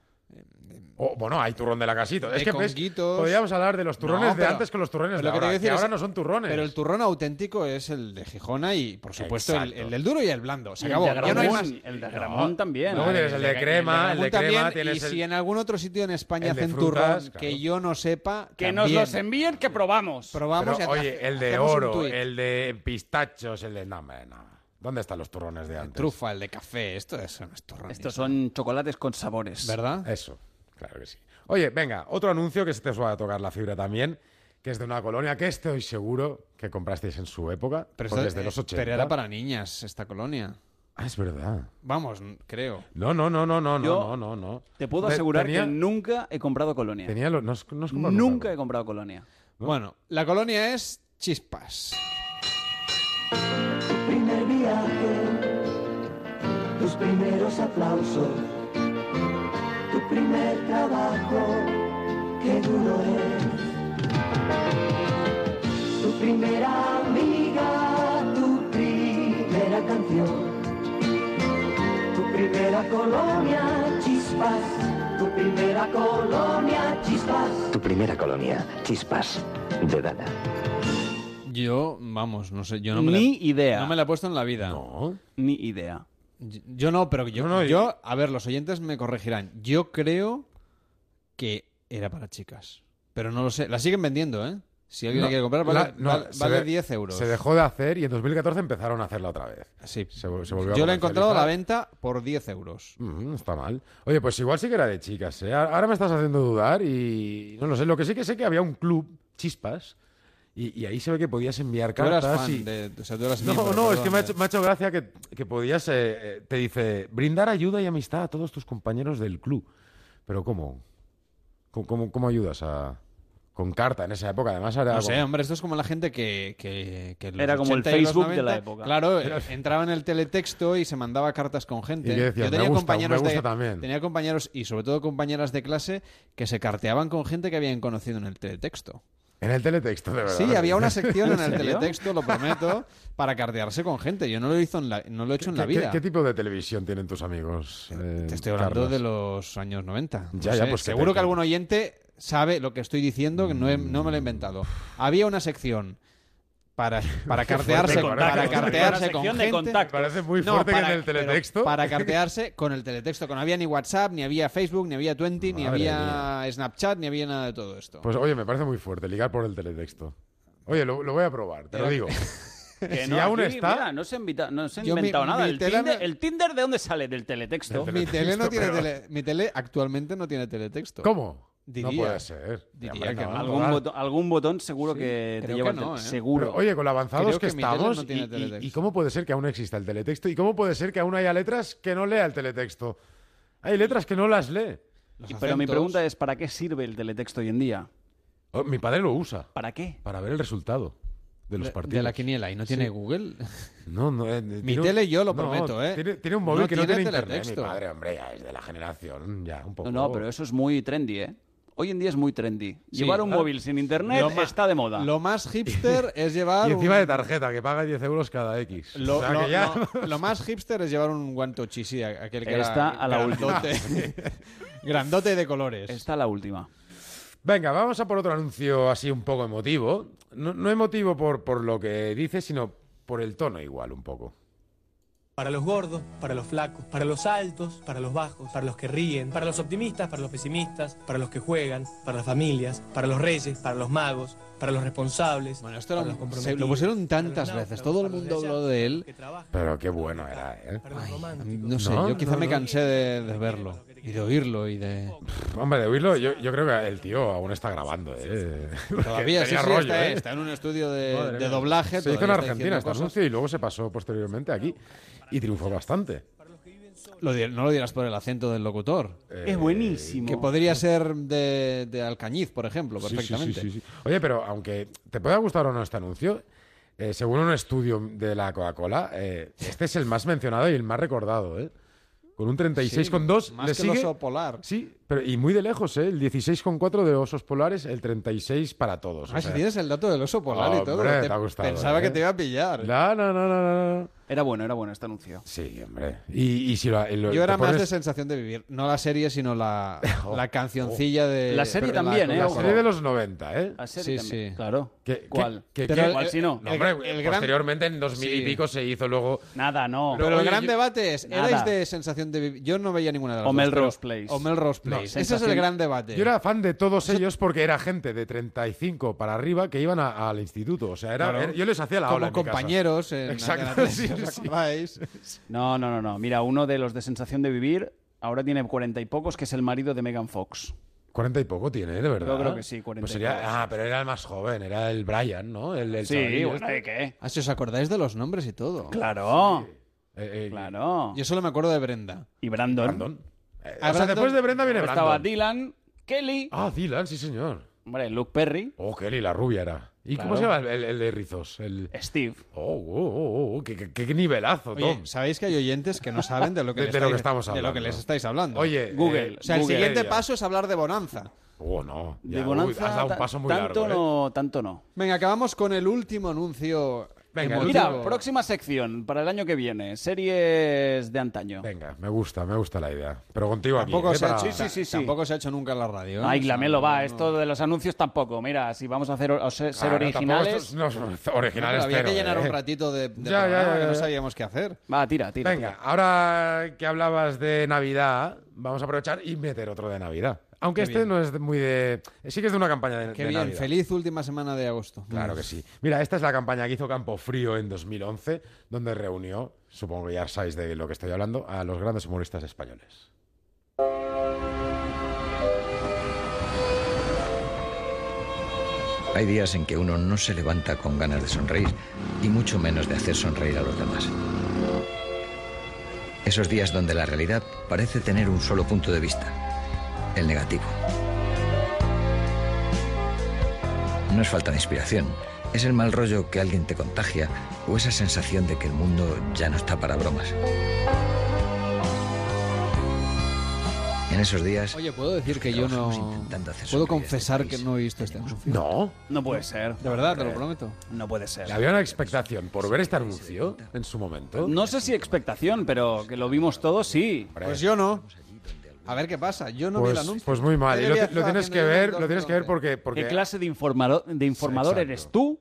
Oh, bueno, hay turrón de la casito. De Es que ves, podríamos hablar de los turrones No, de antes con los turrones de que ahora, quiero decir que es- ahora no son turrones. Pero el turrón auténtico es el de Gijona y, por supuesto, el, el del duro y el blando. Se Y el acabó. de Ya no hay más. Gramón, el de Gramón también. Tienes el de crema, el de Gramón crema, también, tienes y el- si en algún otro sitio en España el hacen frutas, turrón claro. que yo no sepa, Que nos los envíen, que probamos. probamos Pero, y oye, el de oro, el de pistachos, el de... No, no. ¿Dónde están los turrones de antes? trufa, el de café, esto es, no es turrón. Estos son chocolates con sabores. ¿Verdad? Eso, claro que sí. Oye, venga, otro anuncio que se te suele tocar la fibra también, que es de una colonia que estoy seguro que comprasteis en su época, Pero, pues desde los eh, 80. pero era para niñas esta colonia. Ah, es verdad. Vamos, creo. No, no, no, no, no, Yo no, no, no. Te puedo asegurar tenía- que nunca he comprado colonia. Tenía lo- no has- no has comprado Nunca he comprado colonia. Bueno, la colonia es Chispas. primer viaje, tus primeros aplausos, primer trabajo, qué duro es. Tu primera amiga, tu primera canción, tu primera colonia, chispas, tu primera colonia, chispas. Tu primera colonia, Chispas, de Dana. Yo, vamos, no sé, yo no me Ni la, idea. No me la he puesto en la vida. No. Ni idea. Yo, no, pero yo, No, no, yo, a ver, los oyentes me corregirán. Yo creo que era para chicas. Pero no lo sé. La siguen vendiendo, ¿eh? Si alguien No, la quiere comprar, vale, la- vale- se vale de- 10 euros. Se dejó de hacer y en 2014 empezaron a hacerla otra vez. Sí. Se, se volvió a Yo la he encontrado a la venta por 10 euros. Mm, está mal. Oye, pues igual sí que era de chicas, ¿eh? Ahora me estás haciendo dudar y no lo sé. Lo que sí que sé que había un club, Chispas, y, y ahí se ve que podías enviar Tú eras cartas fan y... de... O sea, tú eras No, miembro, no, es que me ha de- hecho, me ha hecho gracia que, que podías, eh, eh, te dice, brindar ayuda y amistad a todos tus compañeros del club. Pero ¿cómo? ¿Cómo, cómo, cómo ayudas a...? Con carta en esa época, además era No como- sé, hombre, esto es como la gente que... que, que en los Era como el 80 y los Facebook de la 90, época. Claro, eh, entraba en el teletexto y se mandaba cartas con gente. ¿Y decías? Yo tenía Me gusta, compañeros me gusta de, también. Tenía compañeros y sobre todo compañeras de clase que se carteaban con gente que habían conocido en el teletexto. En el teletexto, de verdad. Sí, había una sección en el teletexto, lo prometo, para cartearse con gente. Yo no lo, hizo en la- no lo he hecho en la ¿Qué- qué- vida. ¿Qué, tipo de televisión tienen tus amigos? eh, Te estoy hablando Carlos? de los años 90. No Ya, ya, sé, pues que seguro te- que algún oyente sabe lo que estoy diciendo, que no, he- no me lo he inventado. Había una sección para, para cartearse, para contacto. cartearse con sección de gente. contactos. Parece muy No, fuerte para- que en el teletexto... Para cartearse con el teletexto, que no había ni WhatsApp, ni había Facebook, ni había Twenty, ni había Snapchat, ni había nada de todo esto. Pues oye, me parece muy fuerte ligar por el teletexto. Oye, lo, lo voy a probar, te lo digo. Que si no, aún aquí, está... mira, no se ha, invita- no se ha Yo mi- inventado nada. mi El tele Tinder, ¿El Tinder de dónde sale? Del teletexto. Del mi tele no tiene pero- tele- mi tele actualmente no tiene teletexto. ¿Cómo? Diría. No puede ser. Diría Hombre, que no. Algún, botón, algún botón seguro Sí, que te lleva que no, ¿eh? Seguro. Pero, oye, con lo avanzados Creo que, que estamos, no tiene y- y, teletexto. y cómo puede ser que aún exista el teletexto? ¿Y cómo puede ser que aún haya letras que no lea el teletexto? Hay letras que no las lee. Y- pero mi pregunta es, ¿para qué sirve el teletexto hoy en día? Oh, mi padre lo usa ¿Para qué? para ver el resultado de los partidos. de la quiniela y no tiene Sí. Google. No, no. eh, Mi tiene un- tele yo lo no, prometo, ¿eh? Tiene, tiene un móvil No que no tiene tiene internet. Mi teletexto. padre, hombre, ya es de la generación, ya, un poco. No, no, pero eso es muy trendy, ¿eh? Hoy en día es muy trendy. Sí, Llevar un móvil sin internet Lo está de moda. Lo más hipster es llevar. Y encima un- de tarjeta, que paga 10 euros cada X. Lo, O sea, lo- que ya- no, lo más hipster es llevar un guantochi, sí, aquel que era a la última. grandote, grandote de colores. Esta la última. Venga, vamos a por otro anuncio así un poco emotivo. No, no emotivo por, por lo que dice, sino por el tono igual un poco. Para los gordos, para los flacos, para los altos, para los bajos, para los que ríen, para los optimistas, para los pesimistas, para los que juegan, para las familias, para los reyes, para los magos, para los responsables, Bueno, esto para era los un- se comprometidos. lo pusieron tantas veces, todo el mundo habló de él. Pero qué bueno era, ¿eh? No sé, No, yo quizá no, me cansé de, de verlo y de oírlo y de. Hombre, de oírlo, yo, yo creo que el tío aún está grabando, ¿eh? Todavía sí, sí, rollo, está, ¿eh? está en un estudio de, doblaje. Se hizo en Argentina este anuncio y luego se pasó posteriormente aquí y triunfó bastante. Lo no lo dirás por el acento del locutor. Es buenísimo. Que podría ser de, de Alcañiz, por ejemplo, Sí, sí, perfectamente. sí, sí, sí. Oye, pero aunque te pueda gustar o no este anuncio, eh, según un estudio de la Coca-Cola, eh, este es el más mencionado y el más recordado, ¿eh? Con un 36,2 más le que el sigue... oso polar. Sí, pero y muy de lejos, ¿eh? El 16,4 de osos polares, el 36 para todos. o Ah, si sea- tienes el dato del oso polar y todo. Hombre, Te- te ha gustado, Pensaba ¿eh? que te iba a pillar. No, no, no, no, no. Era bueno, era bueno este anuncio. Sí, hombre. Y, y si lo, y lo- Yo era más de sensación de vivir. No la serie, sino la, la cancioncilla de. La serie pero también, ¿eh? La serie de los 90, ¿eh? La serie Sí, también. sí. Claro. Que- ¿Cuál? que- ¿Cuál si no? No, hombre, el posteriormente en 2000 y Sí. pico se hizo luego... Nada, no. Pero Oye, el gran yo- debate es: ¿erais de sensación de vivir? Yo no veía ninguna de las O dos, Melrose Place. O Melrose Place. Ese es el gran debate. Yo era fan de todos ellos porque era gente de 35 para arriba que iban a- al instituto. O sea, era, Claro. era- yo les hacía la Como ola en mi casa. compañeros en Exacto, Antena 3, sí, ¿os sí. acordáis? No, no, no, no. Mira, uno de los de Sensación de Vivir ahora tiene cuarenta y pocos, que es el marido de Megan Fox. 40 y poco tiene, ¿eh? de verdad. Yo creo que sí, 40 Pues y sería- ah, pero era el más joven, era el Brian, ¿no? El, el Sí, chavalillo bueno, este. ¿de qué? Ah, si os acordáis de los nombres y todo. Claro, Eh, eh, claro. Yo solo me acuerdo de Brenda. Y Brandon. Brandon. Eh, o sea, después de Brenda viene Estaba Brandon. Dylan, Kelly, Ah, Dylan, sí, señor. hombre, Luke Perry, Oh, Kelly, la rubia era. ¿Y Claro. cómo se llama el, el- el de Rizos? El... Steve. Oh, oh, oh, oh, qué, qué- qué nivelazo, Oye, Tom. sabéis que hay oyentes que no saben de lo que, De- le de lo que estáis- estamos de lo que hablando. les estáis hablando. Oye, Google. eh, o sea, el siguiente paso es hablar de Bonanza. Oh, no. De Ya, uy, Bonanza, has dado un paso muy tanto largo, ¿eh? no, tanto no. Venga, acabamos con el último anuncio. Venga. Mira, próxima sección para el año que viene. Series de antaño. Venga, me gusta, me gusta la idea. Pero contigo aquí, Tampoco, ¿eh? se ha hecho, Sí, sí, sí. tampoco se ha hecho nunca en la radio. ¿eh? Ay, Glamelo, va. no- Esto de los anuncios tampoco. Mira, si vamos a hacer o ser, Claro, tampoco originales. no son No, pero originales, había que llenar ¿eh? un ratito de, de Ya, ya, ya, que no sabíamos qué hacer. Va, tira, tira. Venga, ahora que hablabas de Navidad, vamos a aprovechar y meter otro de Navidad. Aunque Qué este bien. no es muy de... Sí que es de una campaña de, Qué de bien, Navidad. feliz última semana de agosto. Claro que sí. Mira, esta es la campaña que hizo Campo Frío en 2011, donde reunió, supongo que ya sabéis de lo que estoy hablando, a los grandes humoristas españoles. Hay días en que uno no se levanta con ganas de sonreír y mucho menos de hacer sonreír a los demás. Esos días donde la realidad parece tener un solo punto de vista, el negativo. No es falta de inspiración, es el mal rollo que alguien te contagia o esa sensación de que el mundo ya no está para bromas. En esos días... Oye, ¿puedo decir que yo no... ¿Puedo este confesar que no he visto este anuncio? No. No puede ser. De verdad, te lo prometo. No puede ser. Había una expectación por ver este anuncio en su momento. No sé si expectación, pero que lo vimos todos, sí. Pues yo no. A ver qué pasa. Yo no vi el Pues, anuncio. pues muy mal. ¿Qué Y lo, tienes que ver, lo tienes que ver 2011? porque... porque ¿Qué clase de informador, de informador Exacto. eres tú?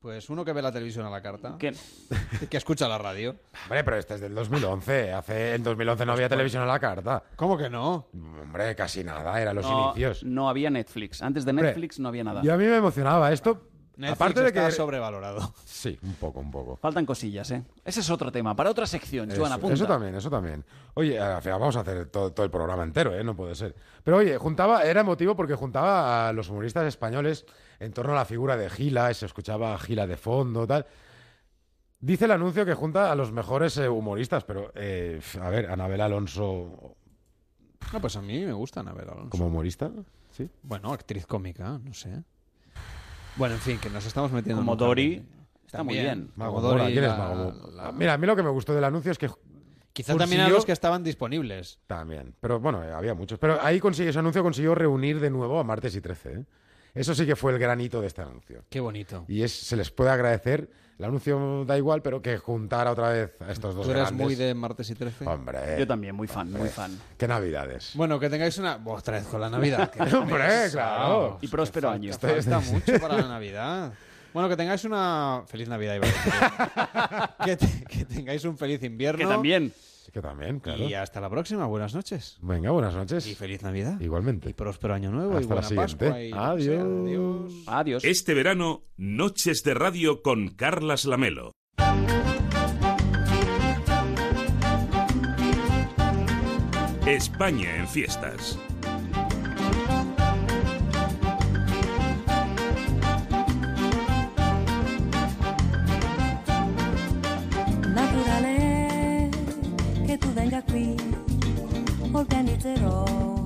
Pues uno que ve la televisión a la carta. Que- Que escucha la radio. Hombre, pero este es del 2011. Hace, en 2011 no había televisión a la carta. ¿Cómo que no? Hombre, casi nada. Eran los no, inicios. no había Netflix. Antes de Hombre, Netflix no había nada. Y a mí me emocionaba esto. Netflix aparte de está que... sobrevalorado. Sí, un poco, un poco. Faltan cosillas, ¿eh? Ese es otro tema. Para otra sección, Eso, Joan, apunta. eso también, eso también. Oye, al final vamos a hacer todo, todo el programa entero, ¿eh? No puede ser. Pero oye, juntaba, era emotivo porque juntaba a los humoristas españoles en torno a la figura de Gila, y se escuchaba a Gila de fondo, tal. Dice el anuncio que junta a los mejores eh, humoristas, pero, eh, a ver, Anabel Alonso No, pues a mí me gusta Anabel Alonso. como humorista, ¿sí? Bueno, actriz cómica, no sé. Bueno, en fin, que nos estamos metiendo Como en Dori, está muy bien. Mago Dori, Mora, ¿quién es la- Mago Mo- la- Mira, a mí lo que me gustó del anuncio es que Quizá también a Cursillo- los que estaban disponibles. También. Pero bueno, eh, había muchos. Pero ahí consiguió, ese anuncio consiguió reunir de nuevo a Martes y 13. ¿eh? Eso sí que fue el granito de este anuncio. Qué bonito. Y es, se les puede agradecer. El anuncio da igual, pero que juntara otra vez a estos dos ¿Tú eres grandes. muy de martes y 13? Hombre. Yo también, muy fan, muy hombre, fan. Qué navidades. Bueno, que tengáis una... Otra vez con la Navidad. Hombre, claro. Y próspero año. Falta mucho para la Navidad. Bueno, que tengáis una... Feliz Navidad, decir. que, te- que tengáis un feliz invierno. Que también. Que también, claro. Y hasta la próxima. Buenas noches. Venga, buenas noches. Y feliz Navidad. Igualmente. Y próspero año nuevo. y Hasta la siguiente. Pascua. Y. Adiós. Adiós. Adiós. Este verano, Noches de Radio con Carlas Lamelo. España en fiestas.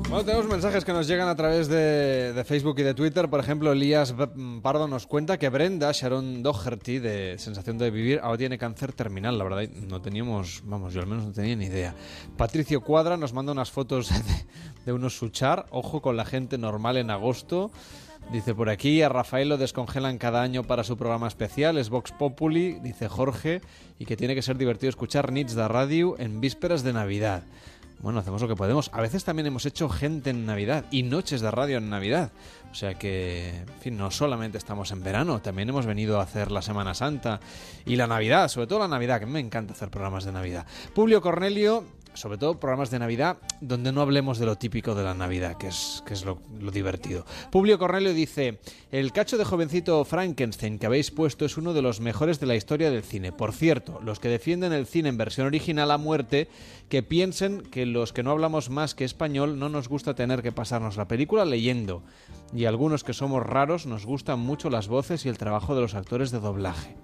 Bueno, tenemos mensajes que nos llegan a través de, de Facebook y de Twitter. Por ejemplo, Elías Pardo nos cuenta que Brenda Sharon Doherty, de Sensación de Vivir, ahora tiene cáncer terminal. La verdad, no teníamos, vamos, yo al menos no tenía ni idea. Patricio Cuadra nos manda unas fotos de, de unos suchar. Ojo con la gente normal en agosto. Dice por aquí, a Rafael lo descongelan cada año para su programa especial, es Vox Populi, dice Jorge, y que tiene que ser divertido escuchar Nits de Radio en vísperas de Navidad. Bueno, hacemos lo que podemos. A veces también hemos hecho gente en Navidad y noches de radio en Navidad. O sea que, en fin, no solamente estamos en verano, también hemos venido a hacer la Semana Santa y la Navidad, sobre todo la Navidad, que me encanta hacer programas de Navidad. Publio Cornelio, sobre todo programas de Navidad donde no hablemos de lo típico de la Navidad, que es, que es lo, lo divertido. Publio Cornelio dice, el cacho de jovencito Frankenstein que habéis puesto es uno de los mejores de la historia del cine. Por cierto, los que defienden el cine en versión original a muerte, que piensen que los que no hablamos más que español no nos gusta tener que pasarnos la película leyendo. Y algunos que somos raros nos gustan mucho las voces y el trabajo de los actores de doblaje.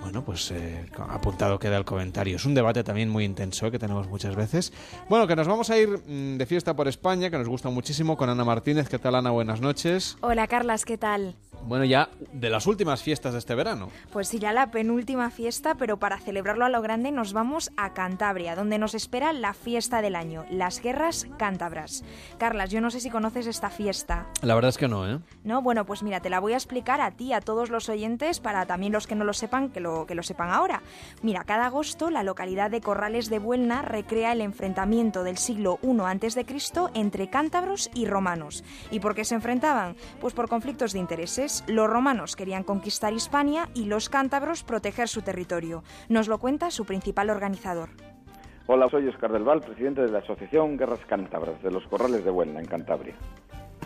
Bueno, pues eh, apuntado queda el comentario. Es un debate también muy intenso eh, que tenemos muchas veces. Bueno, que nos vamos a ir mm, de fiesta por España, que nos gusta muchísimo, con Ana Martínez. ¿Qué tal, Ana? Buenas noches. Hola Carlas, ¿qué tal? Bueno, ya de las últimas fiestas de este verano. Pues sí, ya la penúltima fiesta, pero para celebrarlo a lo grande nos vamos a Cantabria, donde nos espera la fiesta del año, las guerras cántabras. Carlas, yo no sé si conoces esta fiesta. La verdad es que no, ¿eh? ¿No? Bueno, pues mira, te la voy a explicar a ti, a todos los oyentes, para también los que no lo sepan, que lo, que lo sepan ahora. Mira, cada agosto la localidad de Corrales de Buelna recrea el enfrentamiento del siglo I a.C. entre cántabros y romanos. ¿Y por qué se enfrentaban? Pues por conflictos de intereses. Los romanos querían conquistar Hispania y los cántabros proteger su territorio. Nos lo cuenta su principal organizador. Hola, soy Oscar del Val, presidente de la Asociación Guerras Cántabras de los Corrales de Buelna, en Cantabria.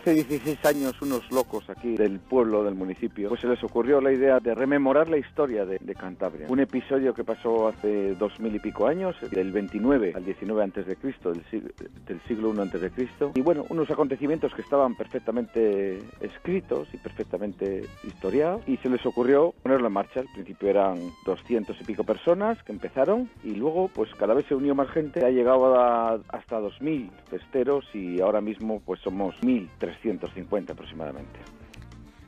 Hace 16 años unos locos aquí del pueblo, del municipio, pues se les ocurrió la idea de rememorar la historia de, de Cantabria. Un episodio que pasó hace dos mil y pico años, del 29 al 19 antes de Cristo, del, sig- del siglo I antes de Cristo. Y bueno, unos acontecimientos que estaban perfectamente escritos y perfectamente historiados y se les ocurrió ponerlo en marcha. Al principio eran 200 y pico personas que empezaron y luego pues cada vez se unió más gente. Ha llegado a- hasta 2.000 festeros y ahora mismo pues somos 1.350 aproximadamente.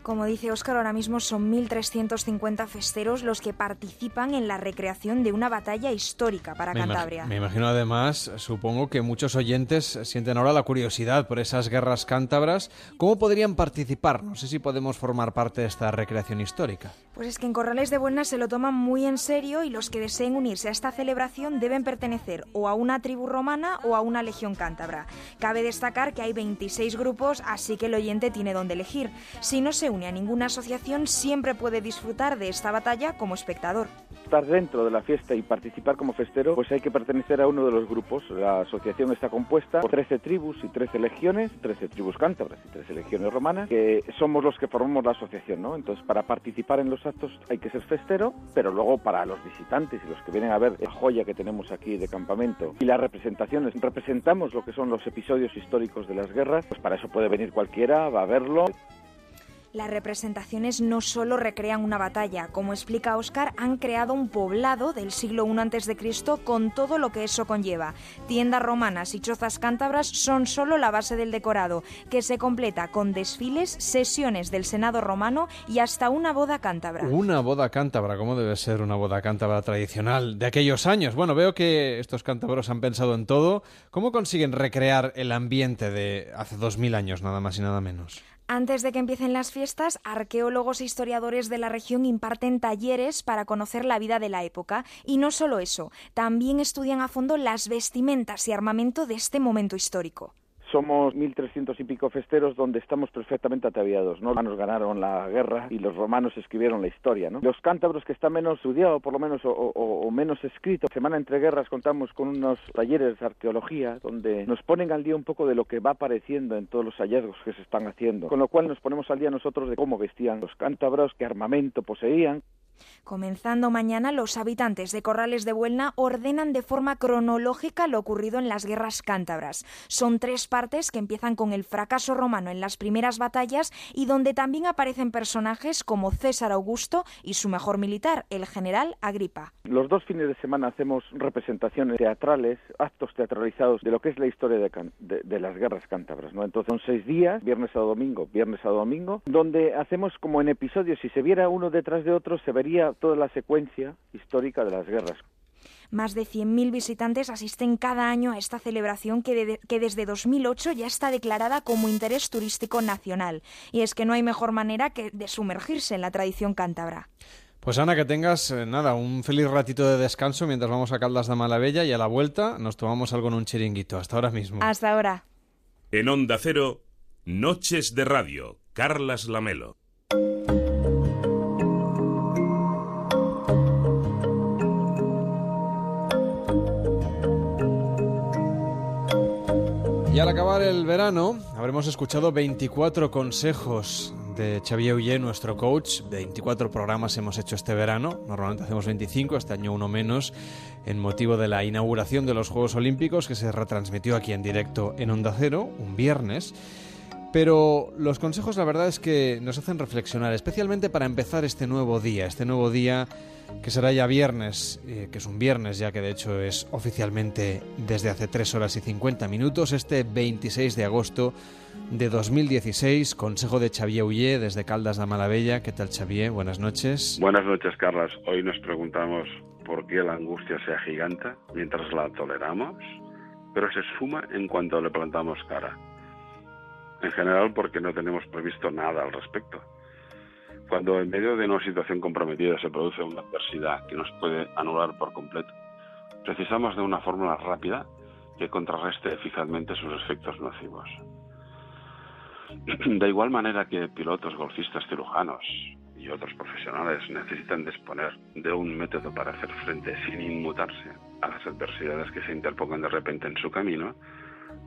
Como dice Óscar, ahora mismo son 1.350 festeros los que participan en la recreación de una batalla histórica para Me imag- Cantabria. Me imagino además, supongo que muchos oyentes sienten ahora la curiosidad por esas guerras cántabras. ¿Cómo podrían participar? No sé si podemos formar parte de esta recreación histórica. Pues es que en Corrales de Buena se lo toman muy en serio y los que deseen unirse a esta celebración deben pertenecer o a una tribu romana o a una legión cántabra. Cabe destacar que hay 26 grupos, así que el oyente tiene donde elegir. Si no se une a ninguna asociación, siempre puede disfrutar de esta batalla como espectador. Estar dentro de la fiesta y participar como festero, pues hay que pertenecer a uno de los grupos. La asociación está compuesta por 13 tribus y 13 legiones, 13 tribus cántabras y 13 legiones romanas, que somos los que formamos la asociación, ¿no? Entonces, para participar en los actos hay que ser festero, pero luego para los visitantes y los que vienen a ver la joya que tenemos aquí de campamento y las representaciones, representamos lo que son los episodios históricos de las guerras, pues para eso puede venir cualquiera, va a verlo. Las representaciones no solo recrean una batalla, como explica Oscar, han creado un poblado del siglo I a.C. con todo lo que eso conlleva. Tiendas romanas y chozas cántabras son solo la base del decorado, que se completa con desfiles, sesiones del Senado romano y hasta una boda cántabra. Una boda cántabra, ¿cómo debe ser una boda cántabra tradicional de aquellos años? Bueno, veo que estos cántabros han pensado en todo. ¿Cómo consiguen recrear el ambiente de hace dos mil años, nada más y nada menos? Antes de que empiecen las fiestas, arqueólogos e historiadores de la región imparten talleres para conocer la vida de la época. Y no solo eso, también estudian a fondo las vestimentas y armamento de este momento histórico. Somos 1.300 y pico festeros donde estamos perfectamente ataviados. ¿no? Los romanos ganaron la guerra y los romanos escribieron la historia. ¿no? Los cántabros que están menos estudiados, por lo menos, o, menos escritos. Semana entre guerras contamos con unos talleres de arqueología donde nos ponen al día un poco de lo que va apareciendo en todos los hallazgos que se están haciendo. Con lo cual nos ponemos al día nosotros de cómo vestían los cántabros, qué armamento poseían. Comenzando mañana, los habitantes de Corrales de Buelna ordenan de forma cronológica lo ocurrido en las guerras cántabras. Son tres partes que empiezan con el fracaso romano en las primeras batallas y donde también aparecen personajes como César Augusto y su mejor militar, el general Agripa. Los dos fines de semana hacemos representaciones teatrales, actos teatralizados de lo que es la historia de, las guerras cántabras. Entonces son seis días, viernes a domingo, viernes a domingo, donde hacemos como en episodios, si se viera uno detrás de otro, se vería toda la secuencia histórica de las guerras. Más de 100.000 visitantes asisten cada año a esta celebración que, de- que desde 2008 ya está declarada como interés turístico nacional. Y es que no hay mejor manera que de sumergirse en la tradición cántabra. Pues Ana, que tengas, eh, nada, un feliz ratito de descanso mientras vamos a Caldas de Malavella y a la vuelta nos tomamos algo en un chiringuito. Hasta ahora mismo. Hasta ahora. En Onda Cero, Noches de Radio, Carlas Lamelo. Y al acabar el verano, habremos escuchado 24 consejos de Xavier Ullé, nuestro coach. 24 programas hemos hecho este verano. Normalmente hacemos 25, este año uno menos, en motivo de la inauguración de los Juegos Olímpicos que se retransmitió aquí en directo en Onda Cero, un viernes. Pero los consejos la verdad es que nos hacen reflexionar, especialmente para empezar este nuevo día, este nuevo día que será ya viernes, eh, que es un viernes ya que de hecho es oficialmente desde hace 3 horas y 50 minutos, este 26 de agosto de 2016, consejo de Xavier Ullé desde Caldas de Malavella. ¿Qué tal Xavier? Buenas noches. Buenas noches, Carlas. Hoy nos preguntamos por qué la angustia se agiganta mientras la toleramos, pero se esfuma en cuanto le plantamos cara. En general porque no tenemos previsto nada al respecto. Cuando en medio de una situación comprometida se produce una adversidad que nos puede anular por completo, precisamos de una fórmula rápida que contrarreste eficazmente sus efectos nocivos. De igual manera que pilotos, golfistas, cirujanos y otros profesionales necesitan disponer de un método para hacer frente sin inmutarse a las adversidades que se interpongan de repente en su camino,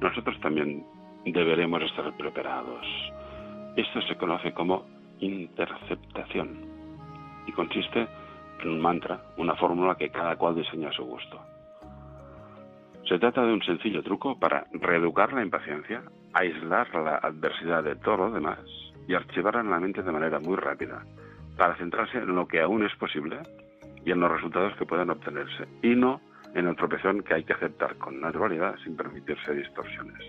nosotros también deberemos estar preparados. Esto se conoce como interceptación y consiste en un mantra, una fórmula que cada cual diseña a su gusto. Se trata de un sencillo truco para reeducar la impaciencia, aislar la adversidad de todo lo demás y archivarla en la mente de manera muy rápida, para centrarse en lo que aún es posible y en los resultados que puedan obtenerse, y no en el tropezón que hay que aceptar con naturalidad sin permitirse distorsiones.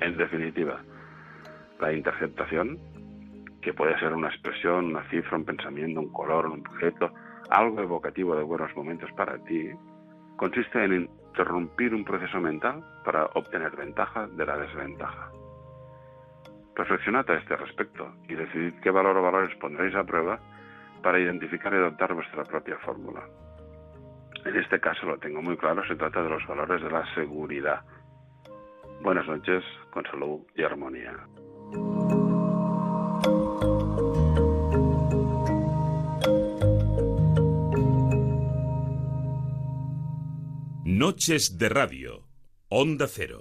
En definitiva, la interceptación, que puede ser una expresión, una cifra, un pensamiento, un color, un objeto, algo evocativo de buenos momentos para ti, consiste en interrumpir un proceso mental para obtener ventaja de la desventaja. Reflexionad a este respecto y decidid qué valor o valores pondréis a prueba para identificar y adoptar vuestra propia fórmula. En este caso lo tengo muy claro, se trata de los valores de la seguridad. Buenas noches, con salud y armonía. Noches de Radio, Onda Cero.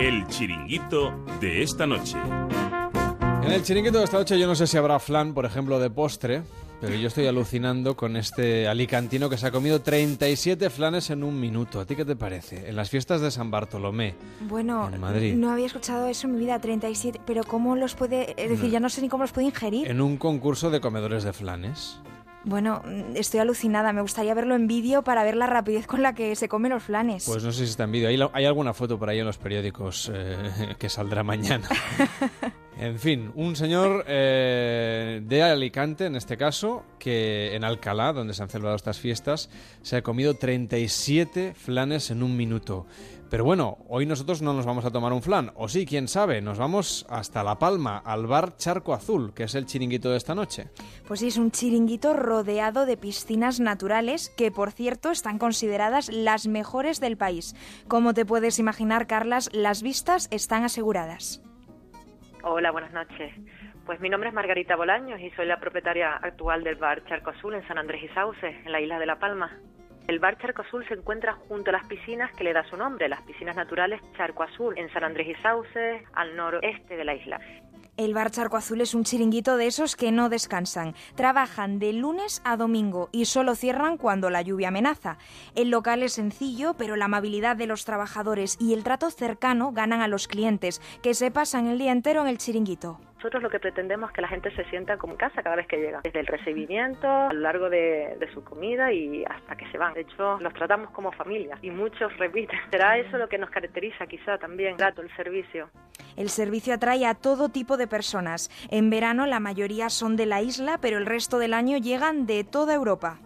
El chiringuito de esta noche. En el chiringuito de esta noche yo no sé si habrá flan, por ejemplo, de postre, Pero yo estoy alucinando con este alicantino que se ha comido 37 flanes en un minuto. ¿A ti qué te parece? En las fiestas de San Bartolomé. Bueno, En Madrid. no había escuchado eso en mi vida, 37. Pero ¿cómo los puede...? Es decir, No. ya no sé ni cómo los puede ingerir. En un concurso de comedores de flanes. Bueno, estoy alucinada. Me gustaría verlo en vídeo para ver la rapidez con la que se comen los flanes. Pues no sé si está en vídeo. Hay alguna foto por ahí en los periódicos eh, que saldrá mañana. En fin, un señor eh, de Alicante, en este caso, que en Alcalá, donde se han celebrado estas fiestas, se ha comido 37 flanes en un minuto. Pero bueno, hoy nosotros no nos vamos a tomar un flan, o sí, quién sabe, nos vamos hasta La Palma, al bar Charco Azul, que es el chiringuito de esta noche. Pues sí, es un chiringuito rodeado de piscinas naturales que, por cierto, están consideradas las mejores del país. Como te puedes imaginar, Carlas, las vistas están aseguradas. Hola, buenas noches. Pues mi nombre es Margarita Bolaños y soy la propietaria actual del bar Charco Azul en San Andrés y Sauces, en la isla de La Palma. El bar Charco Azul se encuentra junto a las piscinas que le da su nombre, las piscinas naturales Charco Azul, en San Andrés y Sauces, al noroeste de la isla. El bar Charco Azul es un chiringuito de esos que no descansan. Trabajan de lunes a domingo y solo cierran cuando la lluvia amenaza. El local es sencillo, pero la amabilidad de los trabajadores y el trato cercano ganan a los clientes, que se pasan el día entero en el chiringuito. Nosotros lo que pretendemos es que la gente se sienta como en casa cada vez que llega, desde el recibimiento, a lo largo de, su comida y hasta que se van. De hecho, los tratamos como familia y muchos repiten. Será eso lo que nos caracteriza quizá también, el trato, el servicio. El servicio atrae a todo tipo de personas. En verano la mayoría son de la isla, pero el resto del año llegan de toda Europa.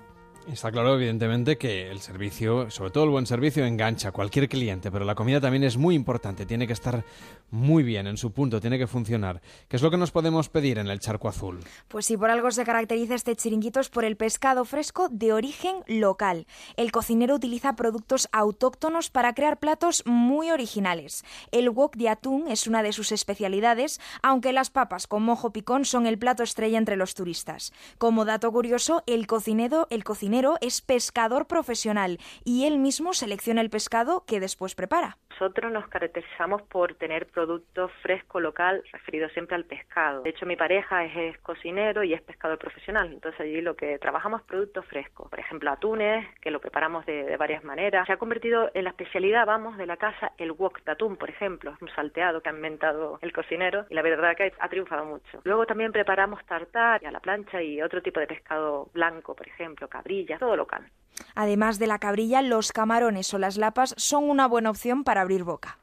Está claro, evidentemente, que el servicio, sobre todo el buen servicio, engancha a cualquier cliente, pero la comida también es muy importante, tiene que estar muy bien en su punto, tiene que funcionar. ¿Qué es lo que nos podemos pedir en el charco azul? Pues si por algo se caracteriza este chiringuito es por el pescado fresco de origen local. El cocinero utiliza productos autóctonos para crear platos muy originales. El wok de atún es una de sus especialidades, aunque las papas con mojo picón son el plato estrella entre los turistas. Como dato curioso, el cocinero, el cocinero es pescador profesional y él mismo selecciona el pescado que después prepara. Nosotros nos caracterizamos por tener producto fresco local referido siempre al pescado. De hecho, mi pareja es, es cocinero y es pescador profesional. Entonces allí lo que trabajamos es producto fresco. Por ejemplo, atunes, que lo preparamos de, de varias maneras. Se ha convertido en la especialidad, vamos, de la casa el wok de atún, por ejemplo. Un salteado que ha inventado el cocinero y la verdad que ha triunfado mucho. Luego también preparamos tartar a la plancha y otro tipo de pescado blanco, por ejemplo, Además de la cabrilla, los camarones o las lapas son una buena opción para abrir boca.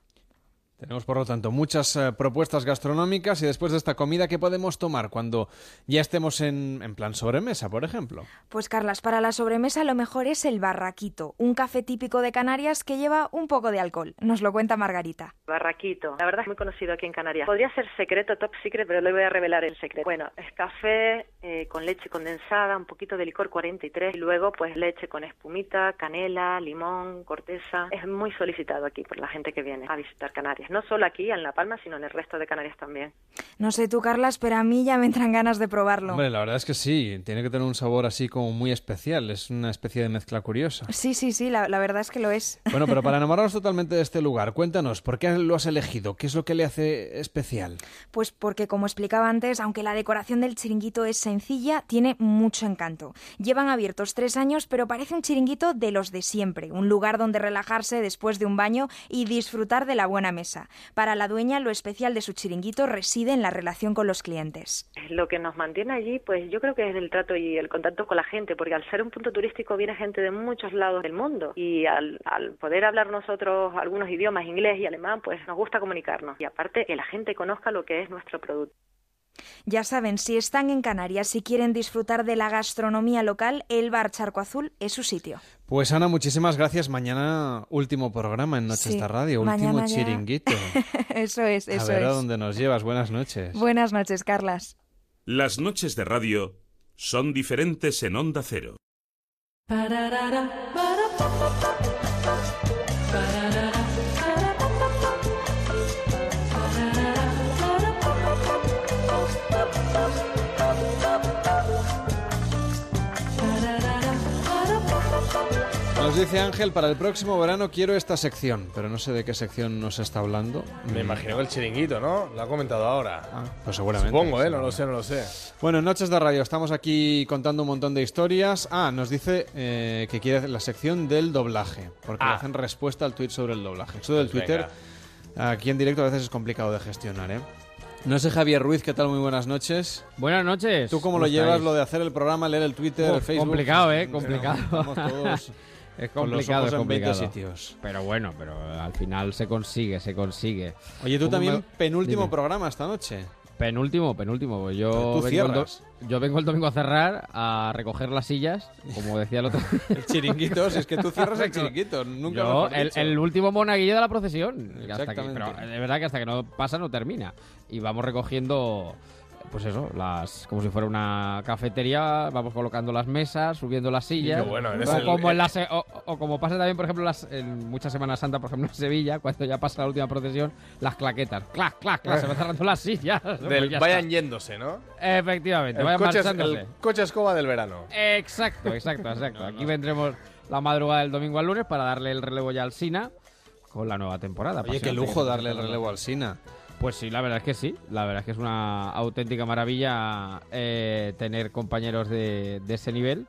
Tenemos, por lo tanto, muchas eh, propuestas gastronómicas y después de esta comida, ¿qué podemos tomar cuando ya estemos en, en plan sobremesa, por ejemplo? Pues Carlas, para la sobremesa lo mejor es el barraquito, un café típico de Canarias que lleva un poco de alcohol. Nos lo cuenta Margarita. Barraquito, la verdad es muy conocido aquí en Canarias. Podría ser secreto, top secret, pero le voy a revelar el secreto. Bueno, es café eh, con leche condensada, un poquito de licor 43 y luego pues leche con espumita, canela, limón, corteza. Es muy solicitado aquí por la gente que viene a visitar Canarias. No solo aquí en La Palma, sino en el resto de Canarias también. No sé tú, Carlas, pero a mí ya me entran ganas de probarlo. Hombre, la verdad es que sí, tiene que tener un sabor así como muy especial, es una especie de mezcla curiosa. Sí, sí, sí, la, la verdad es que lo es. Bueno, pero para enamorarnos totalmente de este lugar, cuéntanos, ¿por qué lo has elegido? ¿Qué es lo que le hace especial? Pues porque, como explicaba antes, aunque la decoración del chiringuito es sencilla, tiene mucho encanto. Llevan abiertos tres años, pero parece un chiringuito de los de siempre, un lugar donde relajarse después de un baño y disfrutar de la buena mesa. Para la dueña, lo especial de su chiringuito reside en la relación con los clientes. Lo que nos mantiene allí, pues yo creo que es el trato y el contacto con la gente, porque al ser un punto turístico viene gente de muchos lados del mundo y al, al poder hablar nosotros algunos idiomas, inglés y alemán, pues nos gusta comunicarnos y aparte que la gente conozca lo que es nuestro producto. Ya saben, si están en Canarias y quieren disfrutar de la gastronomía local, el Bar Charco Azul es su sitio. Pues Ana, muchísimas gracias. Mañana último programa en Noches Sí, de Radio, último ya. chiringuito. eso es, eso a ver a es. dónde nos llevas. Buenas noches. Buenas noches, Carlas. Las noches de radio son diferentes en Onda Cero. Pararara, para, pa, pa, dice Ángel, para el próximo verano quiero esta sección, pero no sé de qué sección nos está hablando. Me Mm, imagino que el chiringuito, ¿no? Lo ha comentado ahora. Pues seguramente. Supongo, ¿eh? No lo sé, no lo sé. Bueno, en Noches de Radio estamos aquí contando un montón de historias. Ah, nos dice eh, que quiere hacer la sección del doblaje, porque le Ah. hacen respuesta al tweet sobre el doblaje. Eso del Pues Twitter, aquí en directo a veces es complicado de gestionar, ¿eh? No sé, Javier Ruiz, ¿qué tal? Muy buenas noches. Buenas noches. ¿Tú cómo lo estáis? llevas, lo de hacer el programa, leer el Twitter, el Facebook? complicado, ¿eh? Pero Complicado. Estamos todos Es con los complicado, ojos es en 20 complicado. sitios. Pero bueno, pero al final se consigue, se consigue. Oye, tú ¿Cómo también, me- penúltimo Dime. programa esta noche. Penúltimo, penúltimo. pues Yo, vengo el, do- cierras. yo vengo el domingo a cerrar, a recoger las sillas, como decía el otro. El chiringuito, si es que tú cierras el chiringuito, nunca Yo, el, el último monaguillo de la procesión. Que- Exactamente. pero de verdad que hasta que no pasa no termina. Y vamos recogiendo, pues eso, las como si fuera una cafetería, vamos colocando las mesas, subiendo las sillas. Qué bueno, eres o, el- como en la o, o como pasa también, por ejemplo, las, en muchas Semanas Santa, por ejemplo, en Sevilla, cuando ya pasa la última procesión, las claquetas. Clac, clac, clac, se van cerrando las sillas. Del Pues ya vayan está. yéndose, ¿no? Efectivamente, El vayan coche, marchándose. el coche escoba del verano. Exacto, exacto, exacto. Aquí vendremos la madrugada del domingo al lunes para darle el relevo ya al Sina con la nueva temporada. Oye, qué lujo darle el relevo al Sina. Pues sí, la verdad es que sí. La verdad es que es una auténtica maravilla eh, tener compañeros de, de ese nivel.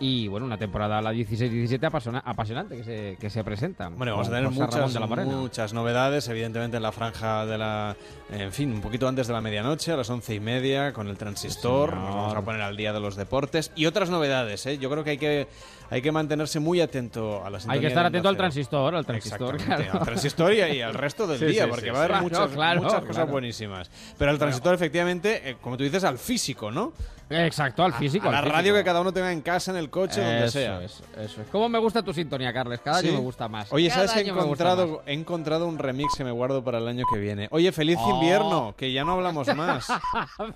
Y bueno, una temporada, la 16-17, apasiona- apasionante que se, que se presenta. Bueno, vamos a tener muchas, muchas novedades, evidentemente en la franja de la... En fin, un poquito antes de la medianoche, a las once y media, con el transistor. Nos vamos a poner al día de los deportes. Y otras novedades, ¿eh? Yo creo que hay que, hay que mantenerse muy atento a la Hay que estar atento al transistor, al transistor. Claro. al transistor y, y al resto del Sí, día, sí, porque sí, va a haber muchas, Claro, claro, muchas cosas claro. buenísimas. Pero al transistor, efectivamente, eh, como tú dices, al físico, ¿no? Exacto, al físico. A la al radio físico. que cada uno tenga en casa, en el coche, donde sea. es, eso es. ¿Cómo me gusta tu sintonía, Carles? Cada Sí. año me gusta más. Oye, Cada ¿sabes que he encontrado, he encontrado un remix que me guardo para el año que viene? Oye, feliz Oh. invierno, que ya no hablamos más.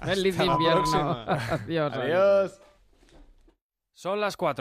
Feliz Hasta invierno. Adiós. Adiós. Son las 4.